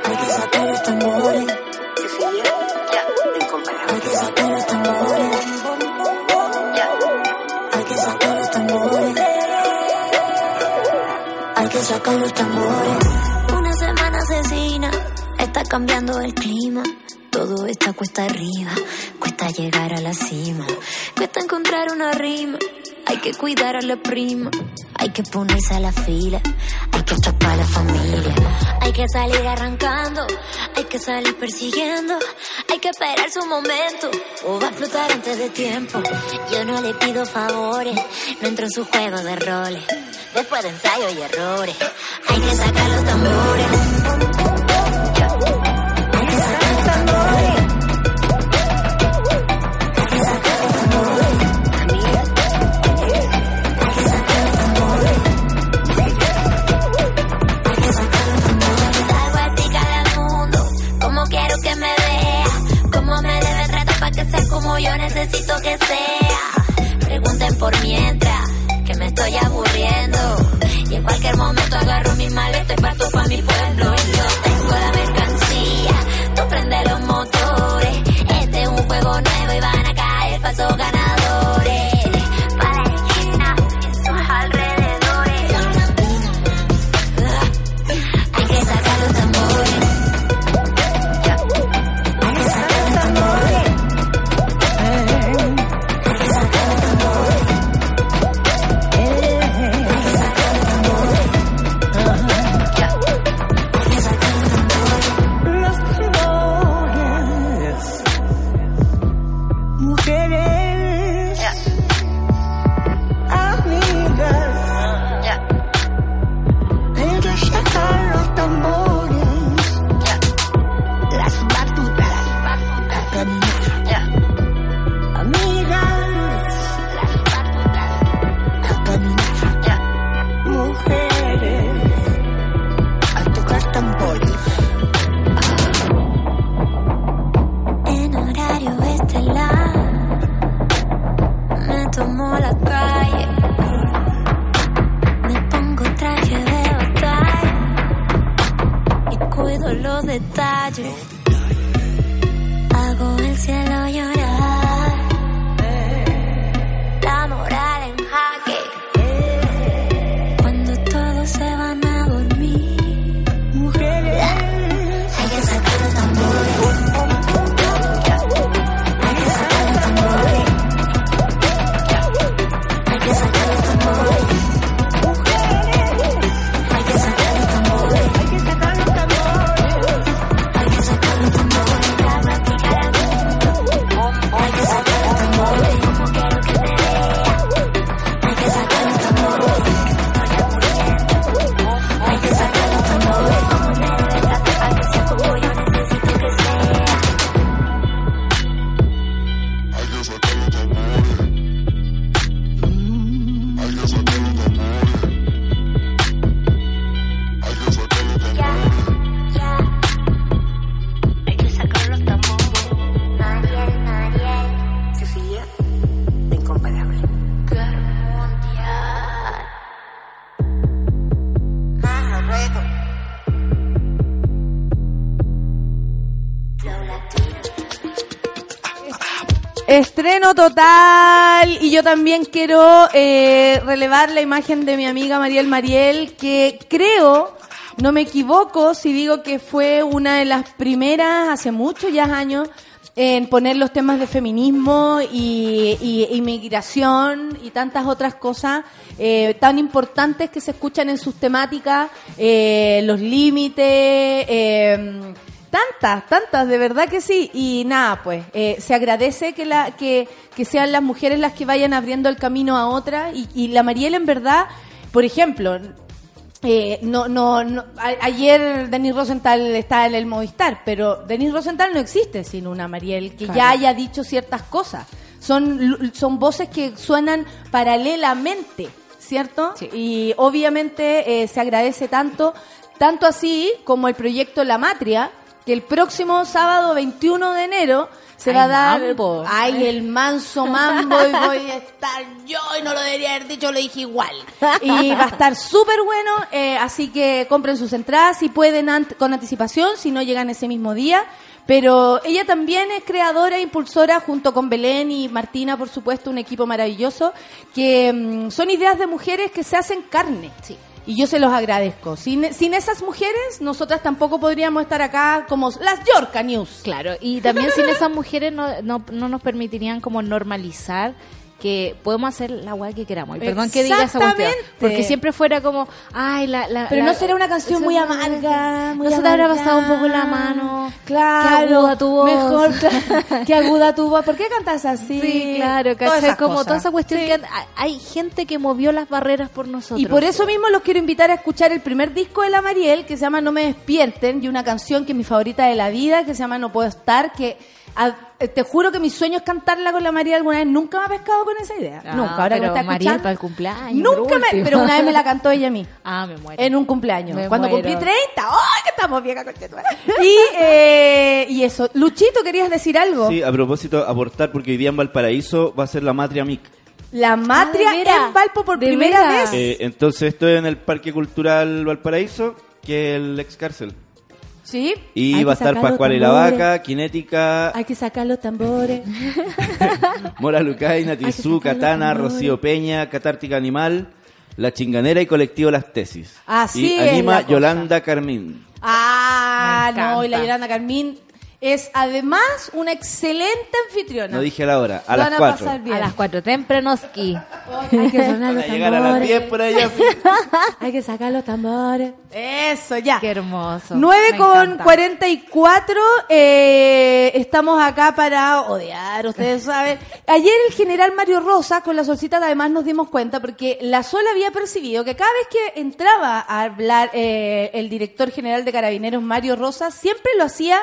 Hay que sacar los tambores. Hay que sacar los tambores. Hay que sacar los tambores. Hay que sacar los tambores. Una semana asesina, está cambiando el clima. Todo está cuesta arriba, cuesta llegar a la cima, cuesta encontrar una rima. Hay que cuidar a la prima, hay que ponerse a la fila, hay que atrapar a la familia. Hay que salir arrancando, hay que salir persiguiendo, hay que esperar su momento o va a explotar antes de tiempo. Yo no le pido favores, no entro en su juego de roles. Después de ensayo y errores, hay que sacar los tambores. Total. Y yo también quiero eh, relevar la imagen de mi amiga Mariel Mariel que creo, no me equivoco si digo que fue una de las primeras hace muchos ya años en poner los temas de feminismo y, y inmigración y tantas otras cosas eh, tan importantes que se escuchan en sus temáticas, eh, los límites, eh, Tantas, tantas, de verdad que sí. Y nada, pues, eh, se agradece que, la, que, que sean las mujeres las que vayan abriendo el camino a otras. Y, y la Mariel, en verdad, por ejemplo, eh, no, no, no, a- ayer Denis Rosenthal está en el Movistar, pero Denis Rosenthal no existe sin una Mariel que ya haya dicho ciertas cosas. Son, son voces que suenan paralelamente, ¿cierto? Sí. Y obviamente eh, se agradece tanto, tanto así como el proyecto La Matria, que el próximo sábado 21 de enero se Ay, va a dar mambo. ay el manso mambo y voy a estar yo y no lo debería haber dicho lo dije igual y va a estar súper bueno eh, así que compren sus entradas si pueden ant- con anticipación si no llegan ese mismo día pero ella también es creadora e impulsora junto con Belén y Martina por supuesto un equipo maravilloso que mm, son ideas de mujeres que se hacen carne Sí. Y yo se los agradezco. Sin, sin esas mujeres, nosotras tampoco podríamos estar acá como las Yorka News. Claro, y también sin esas mujeres no, no, no nos permitirían como normalizar que podemos hacer la weá que queramos. Y perdón que diga esa cuestión. Porque siempre fuera como, ay, la... la Pero la- no será una canción muy amarga, muy no se te habrá pasado un poco la mano. Claro. Qué aguda tu voz. Mejor, <laughs> claro, qué aguda tu voz. ¿Por qué cantas así? Sí, claro, ¿cachai? Como cosas. toda esa cuestión Sí. que hay- gente que movió las barreras por nosotros. Y por eso mismo los quiero invitar a escuchar el primer disco de la Mariel, que se llama No me despierten, y una canción que es mi favorita de la vida, que se llama No puedo estar, que a- te juro que mi sueño es cantarla con la Mariel alguna vez. Nunca me ha pescado con esa idea. Ah, Nunca. Ahora que me pero está Mariel escuchando. para el cumpleaños, Nunca me, pero una vez me la cantó ella a mí. <laughs> Ah, me muero. En un cumpleaños. Me Cuando muero. cumplí 30. ¡Ay, que estamos viejas, conchetumare! Y, eh, y eso. Luchito, ¿querías decir algo? Sí, a propósito, aportar, porque hoy día en Valparaíso va a ser la Matria MIC. La matria Ah, en Valpo por ¿De primera vez. Eh, entonces estoy en el Parque Cultural Valparaíso, que es el ex cárcel. ¿Sí? Y Hay va a estar Pascual y la. Vaca, Kinética, Hay que sacar los tambores. <laughs> Mora Lucaina, <laughs> que Tizú, sacar los Katana. Rocío Peña, Catártica Animal, La Chinganera y Colectivo Las Tesis. Así y anima cosa. Yolanda Carmín. Ah, no, y la. Yolanda Carmín es además una excelente anfitriona. No dije la hora, a Van las a 4. pasar bien. A las cuatro, tempranoski. Hay que sonar los a llegar a las tambores. 10 por allá. sí. <laughs> Hay que sacar los tambores. Eso, ya. Qué hermoso. 9 Me con encanta. 44, eh, estamos acá para odiar, ustedes saben. Ayer el general Mario Rosa, con la solcita además nos dimos cuenta, porque la Sol había percibido que cada vez que entraba a hablar eh, el director general de Carabineros, Mario Rosa, siempre lo hacía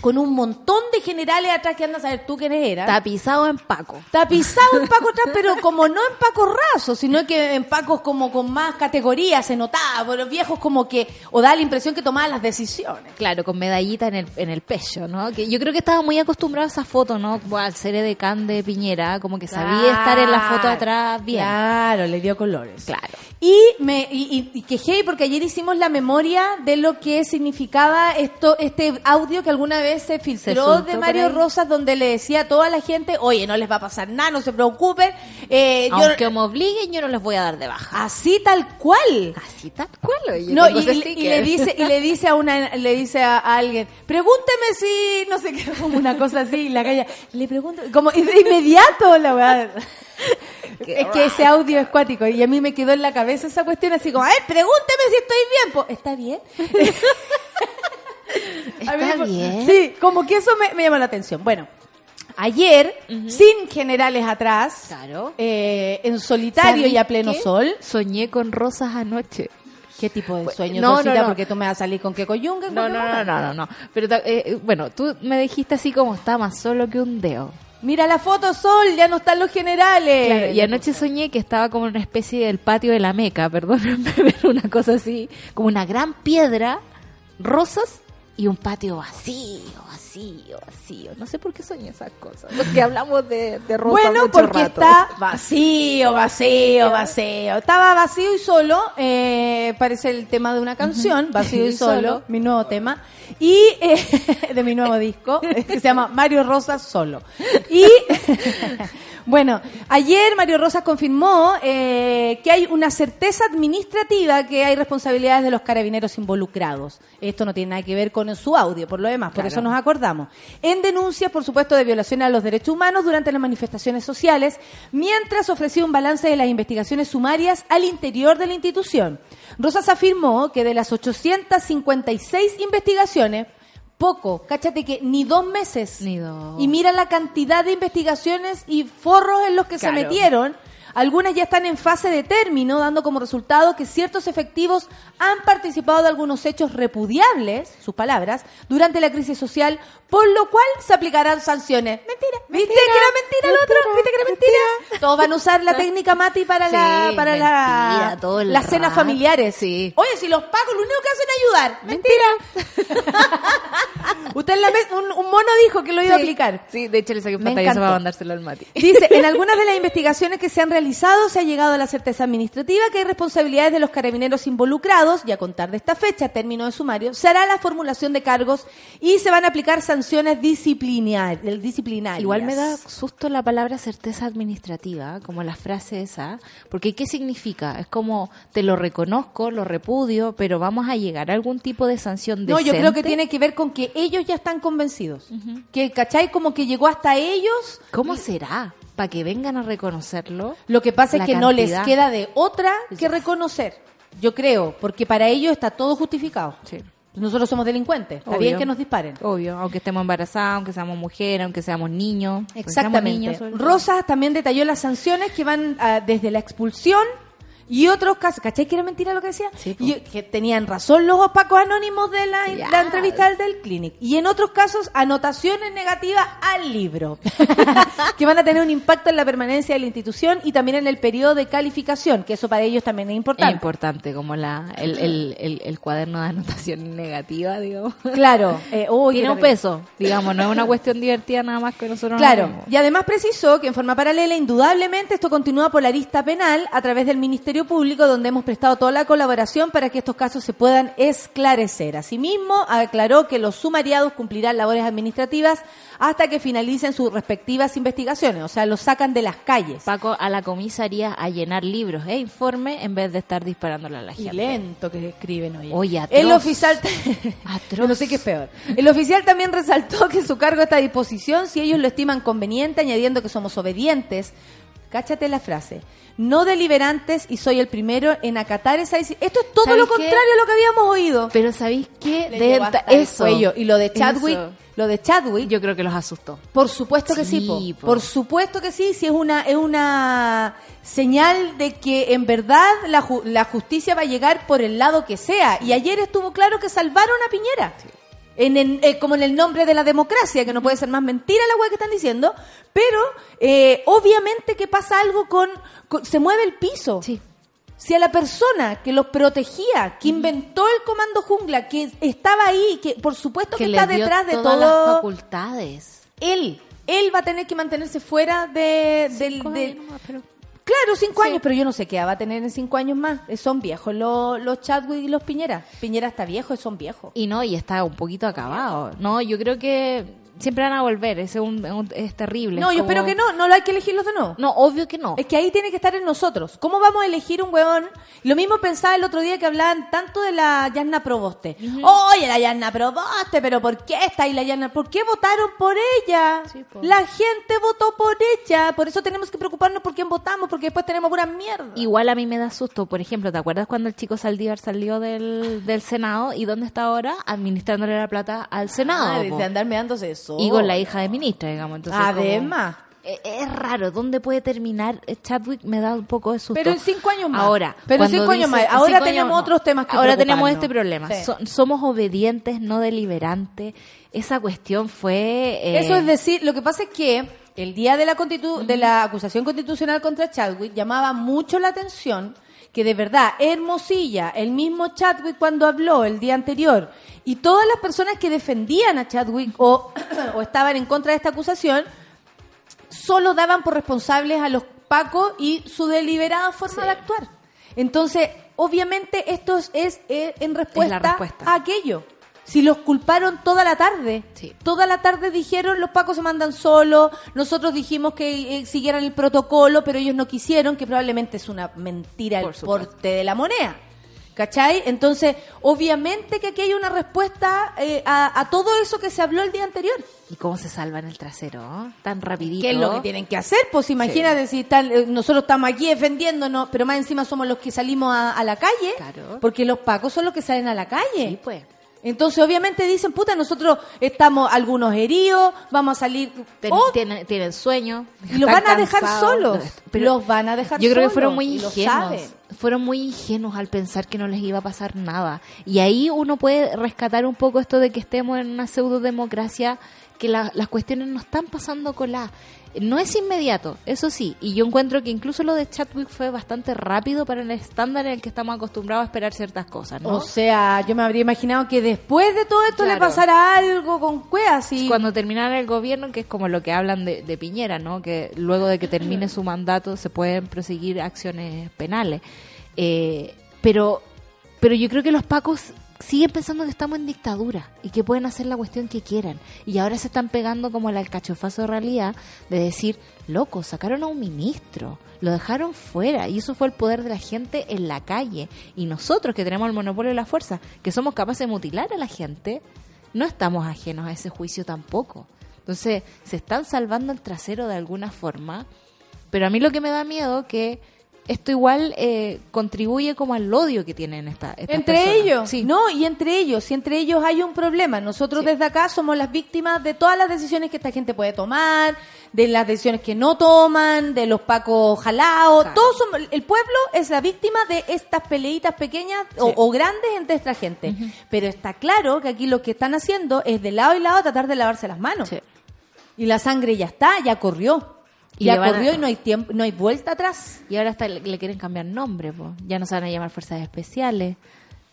con un montón de generales atrás que andas a saber tú quiénes eran. Tapizado en Paco. Tapizado en Paco atrás, pero como no en Paco raso, sino que en Pacos como con más categorías se notaba, por los viejos como que, o da la impresión que tomaban las decisiones. Claro, con medallita en el, en el pecho, ¿no? Que yo creo que estaba muy acostumbrado a esa foto, ¿no? Al ser de Can de Piñera, como que sabía estar en la foto atrás bien. Claro, le dio colores. Claro. Y me y, y, y quejé porque ayer hicimos la memoria de lo que significaba esto este audio que alguna vez se filtró de Mario. Rosas donde le decía a toda la gente, oye, no les va a pasar nada, no se preocupen. Eh, yo- Aunque me obliguen, yo no les voy a dar de baja. así tal cual. Así tal cual, oye. No, y, le dice y le dice a una le dice a, a alguien, "Pregúnteme si no sé qué, como <laughs> una cosa así, y la calle le pregunto como de inmediato la. Qué es que ese audio es cuático y a mí me quedó en la cabeza esa cuestión así como, "A ver, pregúnteme si estoy bien." ¿Está bien? <laughs> ¿Está me- bien? Sí, como que eso me, me llamó la atención. Bueno, ayer, sin generales atrás, Claro. eh, en solitario y a ¿Sabes pleno qué? sol, Soñé con rosas anoche. ¿Qué tipo de Pues, sueño, no, no, no. Porque tú me vas a salir con qué coyunga. No, no, no, no, no, no. Pero ta- eh, bueno, tú me dijiste así como está más solo que un dedo. Mira la foto, Sol, ya no están los generales. Claro, y anoche soñé que estaba como en una especie del patio de la Meca, <laughs> perdónenme, pero una cosa así, como una gran piedra, rosas y un patio vacío, vacío, vacío. No sé por qué soñé esas cosas, porque hablamos de, de rosas Bueno, mucho porque rato. está vacío, vacío, vacío. Estaba vacío y solo, eh, parece el tema de una canción, vacío y Y <laughs> solo, solo. mi nuevo tema, y eh, <laughs> de mi nuevo disco, eh, que se llama Mario Rosas Solo. Y <laughs> bueno, ayer Mario Rosas confirmó eh, que hay una certeza administrativa que hay responsabilidades de los carabineros involucrados. Esto no tiene nada que ver con su audio, por lo demás, por Claro. eso nos acordamos. En denuncias, por supuesto, de violaciones a los derechos humanos durante las manifestaciones sociales, mientras ofrecía un balance de las investigaciones sumarias al interior de la institución. Rosas afirmó que de las 856 investigaciones, poco, cáchate que ni dos meses. Ni dos. Y mira la cantidad de investigaciones y forros en los que Claro. se metieron. Algunas ya están en fase de término, dando como resultado que ciertos efectivos han participado de algunos hechos repudiables, sus palabras, durante la crisis social, por lo cual se aplicarán sanciones. Mentira, ¿viste que era mentira el otro? ¿Viste que era mentira? Todos van a usar la <laughs> técnica Mati para la para la, las cenas familiares. Sí. Oye, si los pagos lo único que hacen es ayudar. Mentira. <laughs> Usted en la mes- un, un mono dijo que lo iba a aplicar. Sí, de hecho le saqué un pantallazo para mandárselo al Mati. Dice, en <laughs> algunas de las investigaciones que se han realizado se ha llegado a la certeza administrativa que hay responsabilidades de los carabineros involucrados y a contar de esta fecha, término de sumario, se hará la formulación de cargos y se van a aplicar sanciones disciplinar, disciplinarias. Igual me da susto la palabra certeza administrativa, como la frase esa, porque ¿qué significa? Es como te lo reconozco, lo repudio, pero vamos a llegar a algún tipo de sanción No, yo creo que decente? tiene que ver con que ellos ya están convencidos. Que, ¿cachai? Como que llegó hasta ellos. ¿Cómo será? Para que vengan a reconocerlo. Lo que pasa es que no les queda de otra que reconocer. Yo creo, porque para ellos está todo justificado. Sí. Nosotros somos delincuentes. Está Obvio. bien que nos disparen. Obvio, aunque estemos embarazados, aunque seamos mujeres, aunque seamos niños. seamos Exactamente. niños, sobre todo. Rosa también detalló las sanciones que van ah, desde la expulsión y otros casos. ¿Cachai que era mentira lo que decía? Sí, y que tenían razón los opacos anónimos de la, Yes. la entrevista del, del clinic. Y en otros casos, anotaciones negativas al libro, <laughs> que van a tener un impacto en la permanencia de la institución y también en el periodo de calificación, que eso para ellos también es Es importante. importante, como la, el, el, el, el cuaderno de anotación negativa, digo. Claro. eh, <laughs> Tiene un peso, digamos, no es una cuestión divertida nada más que nosotros nos Claro, y además precisó que en forma paralela, indudablemente, esto continúa por la arista penal a través del Ministerio Público, donde hemos prestado toda la colaboración para que estos casos se puedan esclarecer. Asimismo, aclaró que los sumariados cumplirán labores administrativas hasta que finalicen sus respectivas investigaciones, o sea, los sacan de las calles. Paco a la comisaría a llenar libros e informe en vez de estar disparándole a la Y gente. lento que escriben hoy. Oye, atroz. El oficial... <laughs> Atroz. No sé qué es peor. El oficial también resaltó que su cargo está a disposición si ellos lo estiman conveniente, añadiendo que somos obedientes. Cáchate la frase. No deliberantes y soy el primero en acatar esa deci- Esto es todo ¿Sabes lo qué? contrario a lo que habíamos oído. Pero ¿sabéis qué? Le De eso. cuello. Y lo de Chadwick, Eso. lo de Chadwick, Yo creo que los asustó. por supuesto que sí, Sí, po. po. por supuesto que sí, si es una es una señal de que en verdad la, ju- la justicia va a llegar por el lado que sea. Y ayer estuvo claro que salvaron a Piñera. En el- eh, como en el nombre de la democracia, que no puede ser más mentira la weá que están diciendo, pero eh, obviamente que pasa algo con, con- se mueve el piso. Sí. Si a la persona que los protegía, que inventó el comando jungla, que estaba ahí, que por supuesto que, Que está detrás de todas todo las facultades. él, él va a tener que mantenerse fuera de, del, nomás, pero- Claro, cinco Sí. años, pero yo no sé qué va a tener en cinco años más. Son viejos los, los Chadwick y los Piñera. Piñera está viejo y son viejos. Y no, y está un poquito acabado. No, yo creo que siempre van a volver. Es, un, un- es terrible. No, es yo como- espero que no, no lo hay que elegirlos de nuevo. No, obvio que no. Es que ahí tiene que estar en nosotros. ¿Cómo vamos a elegir un hueón? Lo mismo pensaba el otro día que hablaban tanto de la Yanna Proboste. Oye, la Yanna Proboste, pero ¿por qué está ahí la Yanna? ¿Por qué votaron por ella? Sí, la gente votó por ella. Por eso tenemos que preocuparnos por quién votamos, porque después tenemos pura mierda. Igual a mí me da susto, por ejemplo, ¿te acuerdas cuando el chico Saldívar salió del, del Senado y dónde está ahora? Administrándole la plata al Senado. Ah, de andarme dándose y con la hija de ministra, digamos. Entonces, Además. Eh, Es raro, ¿dónde puede terminar eh, Chadwick? Me da un poco de susto. Pero en cinco años más. Ahora, Pero en cinco años dice- más. Ahora tenemos años- otros temas que Ahora tenemos este problema. Sí. So- somos obedientes, no deliberantes. Esa cuestión fue... eh, Eso es decir, lo que pasa es que el día de la, constitu- de la acusación constitucional contra Chadwick llamaba mucho la atención que de verdad Hermosilla, el mismo Chadwick cuando habló el día anterior y todas las personas que defendían a Chadwick o, <coughs> o estaban en contra de esta acusación solo daban por responsables a los Pacos y su deliberada forma de actuar. Entonces, obviamente esto es, es, eh, en respuesta, respuesta. a aquello. Si los culparon toda la tarde, Sí. toda la tarde dijeron los pacos se mandan solos, nosotros dijimos que eh, siguieran el protocolo, pero ellos no quisieron, que probablemente es una mentira Por el supuesto. porte de la moneda. ¿Cachai? Entonces, obviamente que aquí hay una respuesta eh, a, a todo eso que se habló el día anterior. ¿Y cómo se salva en el trasero? Tan rapidito. ¿Qué es lo que tienen que hacer? Pues imagínate si están, eh, nosotros estamos aquí defendiéndonos, pero más encima somos los que salimos a, a la calle. Claro. Porque los pacos son los que salen a la calle. Sí, pues. Entonces, obviamente dicen, puta, nosotros estamos algunos heridos, vamos a salir. Ten- Oh, tienen, tienen sueño. y los van a dejar cansados, solos. pero los van a dejar Yo creo que solos, fueron muy ingenuos. Fueron muy ingenuos al pensar que no les iba a pasar nada. Y ahí uno puede rescatar un poco esto de que estemos en una pseudo-democracia, que la- las cuestiones no están pasando con la... No es inmediato, eso sí. Y yo encuentro que incluso lo de Chadwick fue bastante rápido para el estándar en el que estamos acostumbrados a esperar ciertas cosas, ¿no? O sea, yo me habría imaginado que después de todo esto le pasara algo con Cuevas y cuando terminara el gobierno, que es como lo que hablan de, de Piñera, ¿no? Que luego de que termine su mandato se pueden proseguir acciones penales. Eh, pero, pero yo creo que los pacos siguen pensando que estamos en dictadura y que pueden hacer la cuestión que quieran. Y ahora se están pegando como el alcachofazo de realidad de decir, loco, sacaron a un ministro, lo dejaron fuera y eso fue el poder de la gente en la calle. Y nosotros que tenemos el monopolio de la fuerza, que somos capaces de mutilar a la gente, no estamos ajenos a ese juicio tampoco. Entonces, se están salvando el trasero de alguna forma, pero a mí lo que me da miedo que esto igual eh, contribuye como al odio que tienen esta, estas entre personas. ellos, Sí. no, y entre ellos, si entre ellos hay un problema, nosotros desde acá somos las víctimas de todas las decisiones que esta gente puede tomar, de las decisiones que no toman, de los pacos jalados, Claro. todos somos, el pueblo es la víctima de estas peleitas pequeñas o, Sí. o grandes entre esta gente. Pero está claro que aquí lo que están haciendo es de lado y lado tratar de lavarse las manos. Y la sangre ya está, ya corrió. Y ya a- corrió y no hay tiempo, no hay vuelta atrás. Y ahora hasta le, le quieren cambiar nombre, po. ya no se van a llamar fuerzas especiales,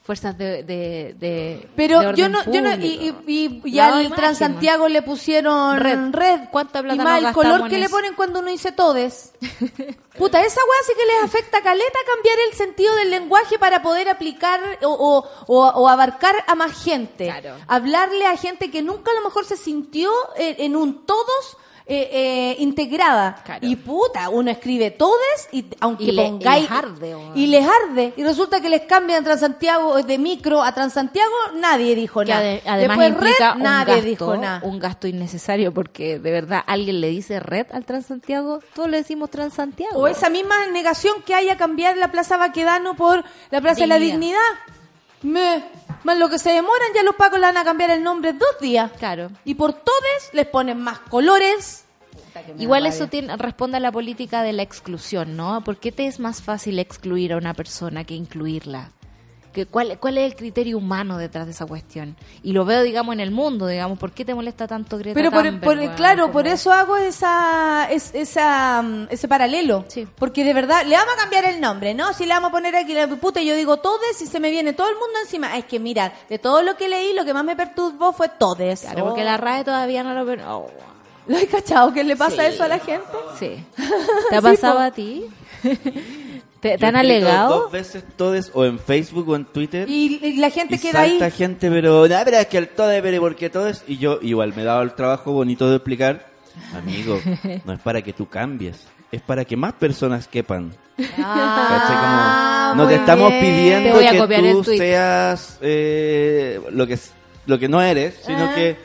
fuerzas de... de, de Pero de yo no, yo no, y, y, y- y al Transantiago le pusieron Red. red. ¿Cuánta plata y más el color que le ponen cuando uno dice todes. <laughs> Puta, esa weá sí que les afecta caleta cambiar el sentido del lenguaje para poder aplicar o, o, o- o abarcar a más gente. Claro. Hablarle a gente que nunca a lo mejor se sintió en, en un todos eh, eh, integrada. Claro. Y puta, uno escribe todes y aunque Y le- y les arde, y les arde. Y resulta que les cambian Transantiago de micro a Transantiago, nadie dijo que nada. ade- además Después implica red, un nadie gasto, dijo nada. un gasto innecesario porque de verdad alguien le dice red al Transantiago, todos le decimos Transantiago. O esa misma negación que hay a cambiar la Plaza Baquedano por la Plaza de la Dignidad. Me, más lo que se demoran, ya los pacos le van a cambiar el nombre dos días. Claro. Y por todes les ponen más colores. Igual eso tiene, responde a la política de la exclusión, ¿no? ¿Por qué te es más fácil excluir a una persona que incluirla? ¿Qué- cuál, ¿Cuál es el criterio humano detrás de esa cuestión? Y lo veo, digamos, en el mundo, digamos, ¿por qué te molesta tanto Greta Pero por, Thunberg, por- weón? claro, Como- por eso hago esa, es- esa, mm, ese paralelo. Sí. Porque de verdad, le vamos a cambiar el nombre, ¿no? Si le vamos a poner aquí la puta, yo digo todes y se me viene todo el mundo encima. Es que mira, de todo lo que leí, lo que más me perturbó fue todes. Claro, porque Oh. la RAE todavía no lo... Oh, ¿Lo has cachado que le pasa Sí. eso a la gente? sí. <laughs> ¿Te ha Sí, pasado a ti? <laughs> ¿Te, te han alegado? Dos veces todes, o en Facebook o en Twitter. Y, y la gente y queda ahí. gente, pero, no, pero es que el tode, pero ¿por qué todes? Y yo igual me he dado el trabajo bonito de explicar, amigo, no es para que tú cambies, es para que más personas quepan. <laughs> Ah, no te estamos bien. pidiendo Te que tú seas eh, lo que lo que no eres, sino Ah. que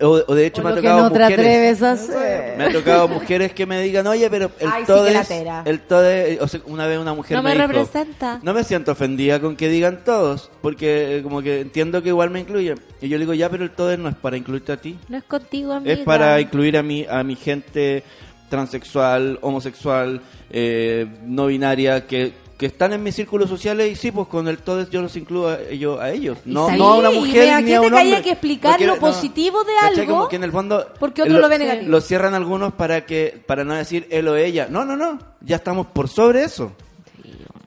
o, o de hecho O me ha tocado no mujeres. atreves a hacer. Me ha tocado mujeres que me digan, oye, pero el Ay, sí, todo que es, latera. el todo es- o sea, una vez una mujer No me representa. no me siento ofendida con que digan todos, porque eh, como que entiendo que igual me incluyen. Y yo le digo, ya, pero el todo no es para incluirte a ti, No es contigo, amiga. es para incluir a mi, a mi gente transexual, homosexual, eh, no binaria, que, que están en mis círculos sociales y sí, pues con el todo yo los incluyo a, yo- a ellos, no, no a una y mujer vea, ni a un que haya hombre. que explicar quiero- lo positivo de ¿Cachai? algo, Como que en el fondo porque otro lo ve negativo. Lo cierran algunos para que para no decir él o ella. No, no, no, ya estamos por sobre eso.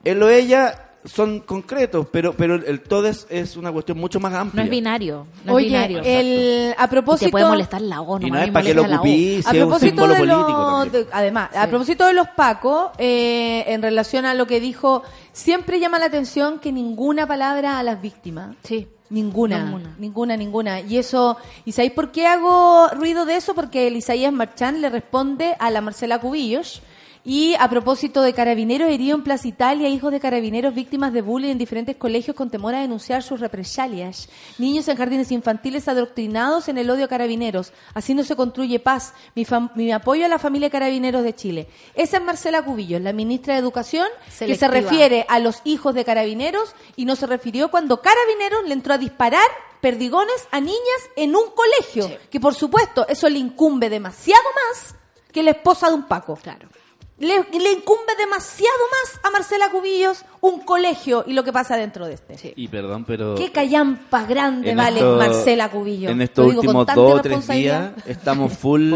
Él o ella son concretos, pero pero el todo es, es una cuestión mucho más No amplia. es binario. No es Oye, binario. el, a Y propósito... te puede molestar la ONU. Y no a mí es para que lo A si es un propósito símbolo de de- además, a propósito de los pacos, eh, en relación a lo que dijo, siempre llama la atención que ninguna palabra a las víctimas. Sí. Ninguna, Ninguna. ninguna, ninguna. Y eso, ¿y sabéis por qué hago ruido de eso? Porque el Isaías Marchán le responde a la Marcela Cubillos, Y a propósito de carabineros heridos en Plaza Italia, hijos de carabineros víctimas de bullying en diferentes colegios con temor a denunciar sus represalias. Niños en jardines infantiles adoctrinados en el odio a carabineros. Así no se construye paz. Mi, fam- mi apoyo a la familia Carabineros de Chile. Esa es Marcela Cubillos, la ministra de Educación, que se refiere a los hijos de carabineros y no se refirió cuando Carabineros le entró a disparar perdigones a niñas en un colegio. Que por supuesto, eso le incumbe demasiado más que la esposa de un Paco. Claro. Le, le incumbe demasiado más a Marcela Cubillos un colegio y lo que pasa dentro de este. Y perdón, pero... Qué callampa grande vale esto- Marcela Cubillos. En estos últimos dos o tres días estamos <laughs> full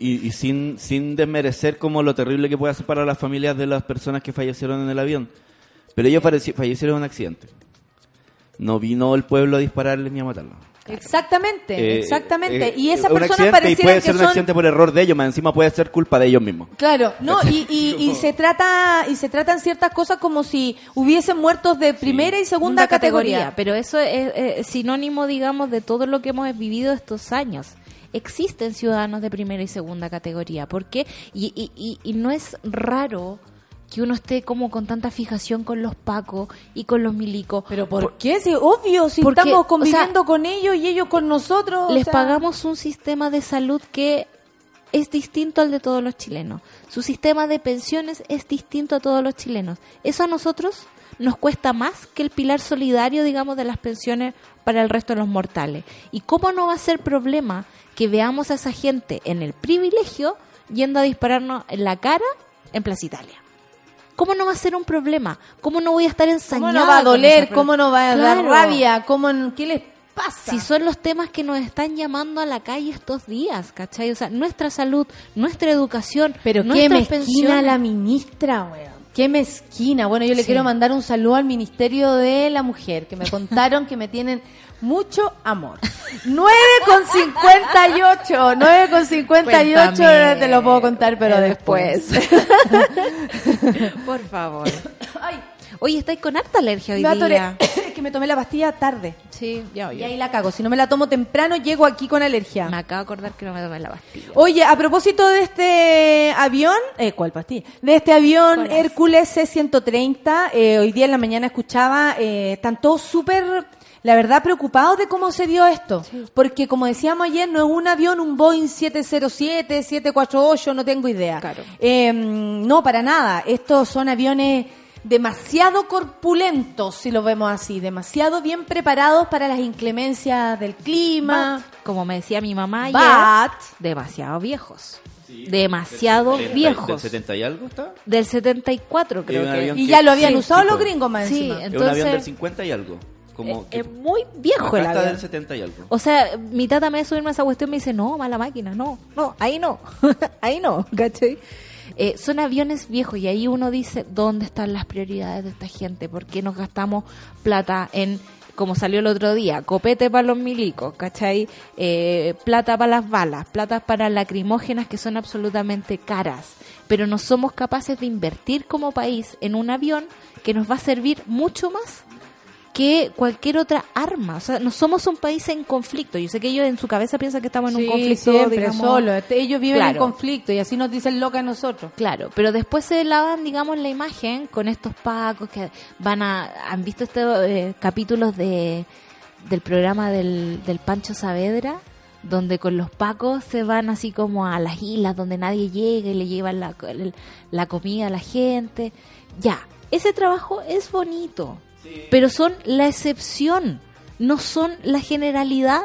y, y sin, sin desmerecer como lo terrible que puede ser para las familias de las personas que fallecieron en el avión. Pero ellos fallecieron en un accidente. No vino el pueblo a dispararles ni a matarlos. Exactamente, Eh, exactamente. eh, y esas un personas accidente, y parecieran puede que ser un son accidente por error de ellos, más encima puede ser culpa de ellos mismos. Claro, no, y, y, y se trata y se tratan ciertas cosas como si hubiesen muertos de primera y segunda Segunda categoría. Pero eso es, sinónimo, digamos, de todo lo que hemos vivido estos años. Existen ciudadanos de primera y segunda categoría. ¿Por qué? Y, y, y, y no es raro que uno esté como con tanta fijación con los pacos y con los milicos. Pero ¿por, qué? Si, obvio, si Porque, estamos o conviviendo sea, con ellos y ellos con nosotros. o les sea, pagamos un sistema de salud que es distinto al de todos los chilenos. Su sistema de pensiones es distinto a todos los chilenos. Eso a nosotros nos cuesta más que el pilar solidario, digamos, de las pensiones para el resto de los mortales. ¿Y cómo no va a ser problema que veamos a esa gente en el privilegio yendo a dispararnos en la cara en Plaza Italia? ¿Cómo no va a ser un problema? ¿Cómo no voy a estar ¿Cómo ensañada? no va a doler? ¿Cómo no va a dar rabia? ¿Cómo, ¿Qué les pasa? Si son los temas que nos están llamando a la calle estos días, ¿cachai? O sea, nuestra salud, nuestra educación, Pero qué mezquina la ministra, weón. Qué mezquina. Bueno, yo le Sí. quiero mandar un saludo al Ministerio de la Mujer, que me <laughs> contaron que me tienen mucho amor. 9 con 58, 9 con 58, Cuéntame. te lo puedo contar, pero Eh, después. <laughs> Por favor. Ay, Oye, estáis con harta alergia hoy me día. <coughs> Es que me tomé la pastilla tarde. Sí, ya Y ahí la cago. Si no me la tomo temprano, llego aquí con alergia. Me acabo de acordar que no me tomé la pastilla. Oye, a propósito de este avión, eh, ¿cuál pastilla? De este avión. Hércules C-130, eh, hoy día en la mañana escuchaba, eh, están todos súper, la verdad, preocupados de cómo se dio esto. Porque, como decíamos ayer, no es un avión, un Boeing 707, 748, no tengo idea. Claro. Eh, no, para nada. Estos son aviones demasiado corpulentos, si lo vemos así, demasiado bien preparados para las inclemencias del clima. Como me decía mi mamá ayer, But, demasiado viejos. Demasiado ¿Del- viejos. ¿Del 70 y algo está? Del 74 creo que. Y ya lo habían Sí, usado tipo. los gringos más Sí, encima. Es un avión del entonces 50 y algo. Como es, muy viejo el está avión. del 70 y algo. O sea, mi tata me subirme a esa cuestión y me dice, no, mala máquina, no, no, ahí no, <laughs> ahí no, <laughs> ¿cachai? Eh, son aviones viejos y ahí uno dice, ¿dónde están las prioridades de esta gente? ¿Por qué nos gastamos plata en, como salió el otro día, copete para los milicos, ¿cachai? Eh, plata para las balas, plata para lacrimógenas que son absolutamente caras, pero no somos capaces de invertir como país en un avión que nos va a servir mucho más que cualquier otra arma. O sea, no somos un país en conflicto. Yo sé que ellos en su cabeza piensan que estamos en un Sí, conflicto, siempre, digamos, solo. Ellos viven en Claro. conflicto y así nos dicen loca a nosotros. Claro, pero después se lavan, digamos, la imagen con estos pacos que van a... ¿Han visto estos eh, capítulos de del programa del, del Pancho Saavedra? Donde con los pacos se van así como a las islas donde nadie llega y le llevan la, la comida a la gente. Ya, ese trabajo es bonito, pero son la excepción, no son la generalidad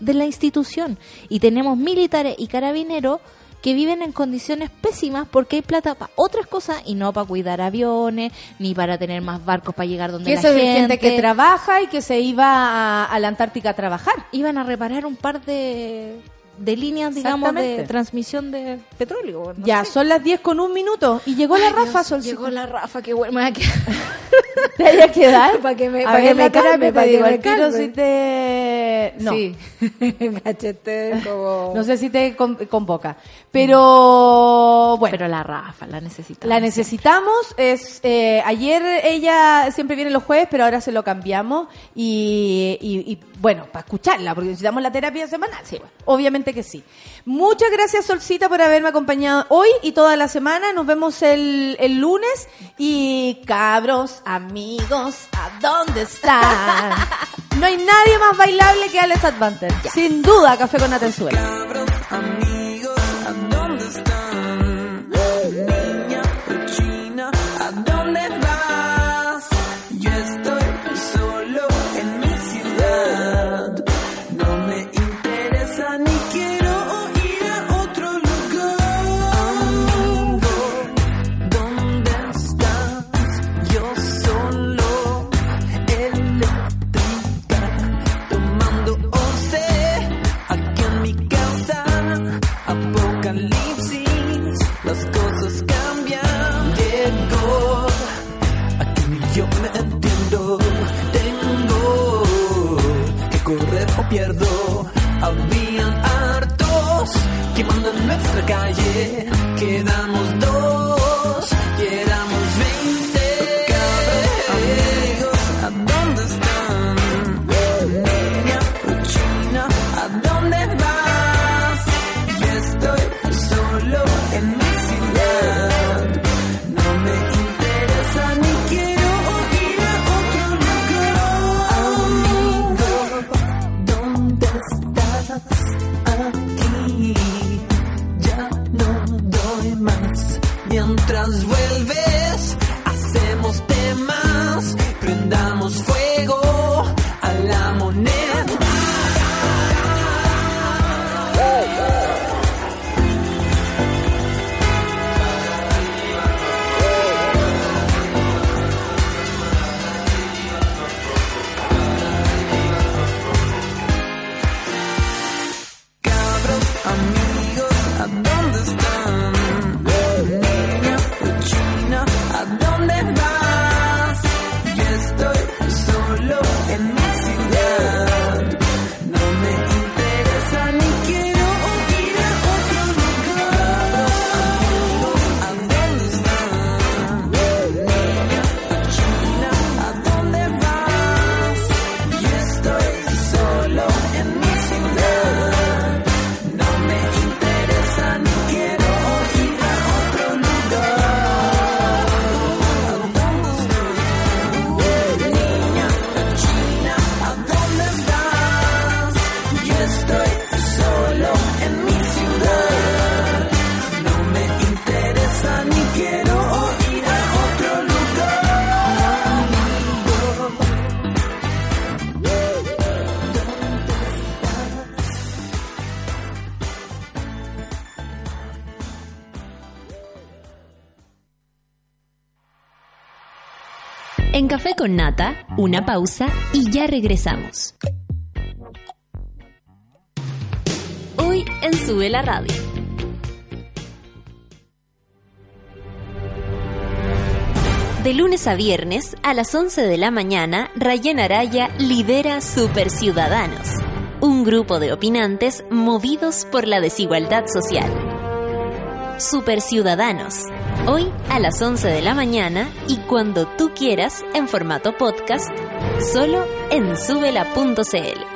de la institución. Y tenemos militares y carabineros que viven en condiciones pésimas porque hay plata para otras cosas y no para cuidar aviones, ni para tener más barcos para llegar donde Que la eso es de gente. gente que trabaja y que se iba a, a la Antártica a trabajar. Iban a reparar un par de, de líneas, digamos, de transmisión de petróleo. no ya, sé. son las 10 con un minuto y llegó la Rafa. Dios, Solcito. llegó la Rafa, qué bueno. Me voy a quedar- <laughs> ¿Te vaya a quedar? <laughs> Pa' que me- A pa' que me calme, te pa' que me calme. si te... No. Sí. <laughs> Cachete como... No sé si te con- convoca. Pero Pero bueno. Pero la Rafa la necesitamos. La necesitamos. Es eh, ayer ella siempre viene los jueves, pero ahora se lo cambiamos y, y- y, bueno para escucharla porque necesitamos la terapia semanal. Sí, obviamente que sí. Muchas gracias Solcita por haberme acompañado hoy y toda la semana. Nos vemos el, el lunes y cabros amigos, ¿a dónde están? <laughs> No hay nadie más bailable que Alex Advanter. Sin duda, café con Atenzuela. Cabros, amigos, calle. Quedamos En Café con Nata, una pausa y ya regresamos. En Sube la Radio. De lunes a viernes, a las 11 de la mañana, Rayen Araya lidera Super Ciudadanos, un grupo de opinantes movidos por la desigualdad social. Super Ciudadanos, hoy a las 11 de la mañana y cuando tú quieras en formato podcast, solo en subela.cl.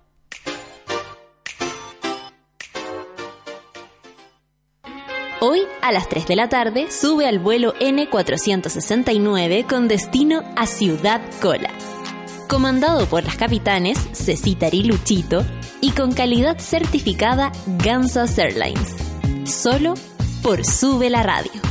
A las 3 de la tarde, sube al vuelo N469 con destino a Ciudad Cola. Comandado por las capitanes Cecita y Luchito y con calidad certificada Gansas Airlines. Solo por Sube la Radio.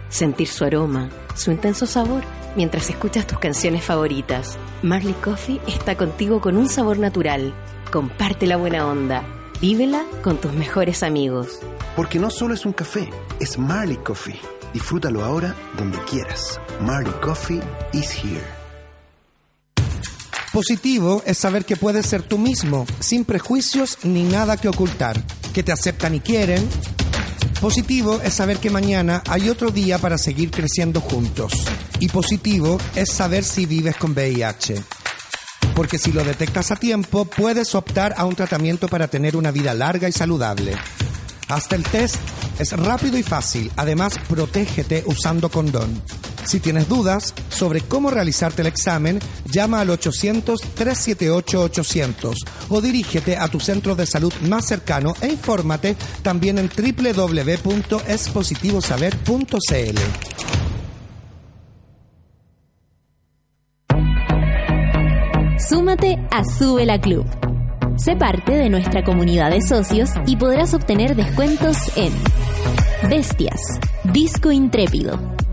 sentir su aroma, su intenso sabor, mientras escuchas tus canciones favoritas. Marley Coffee está contigo con un sabor natural. Comparte la buena onda. Vívela con tus mejores amigos. Porque no solo es un café, es Marley Coffee. Disfrútalo ahora donde quieras. Marley Coffee is here. Positivo es saber que puedes ser tú mismo, sin prejuicios ni nada que ocultar, que te aceptan y quieren. Positivo es saber que mañana hay otro día para seguir creciendo juntos. Y positivo es saber si vives con VIH. Porque si lo detectas a tiempo, puedes optar a un tratamiento para tener una vida larga y saludable. Hasta el test es rápido y fácil. Además, protégete usando condón. Si tienes dudas sobre cómo realizarte el examen, llama al 800-378-800 o dirígete a tu centro de salud más cercano e infórmate también en www.espositivosaber.cl. Súmate a Sube la Club. Sé parte de nuestra comunidad de socios y podrás obtener descuentos en Bestias, Disco Intrépido,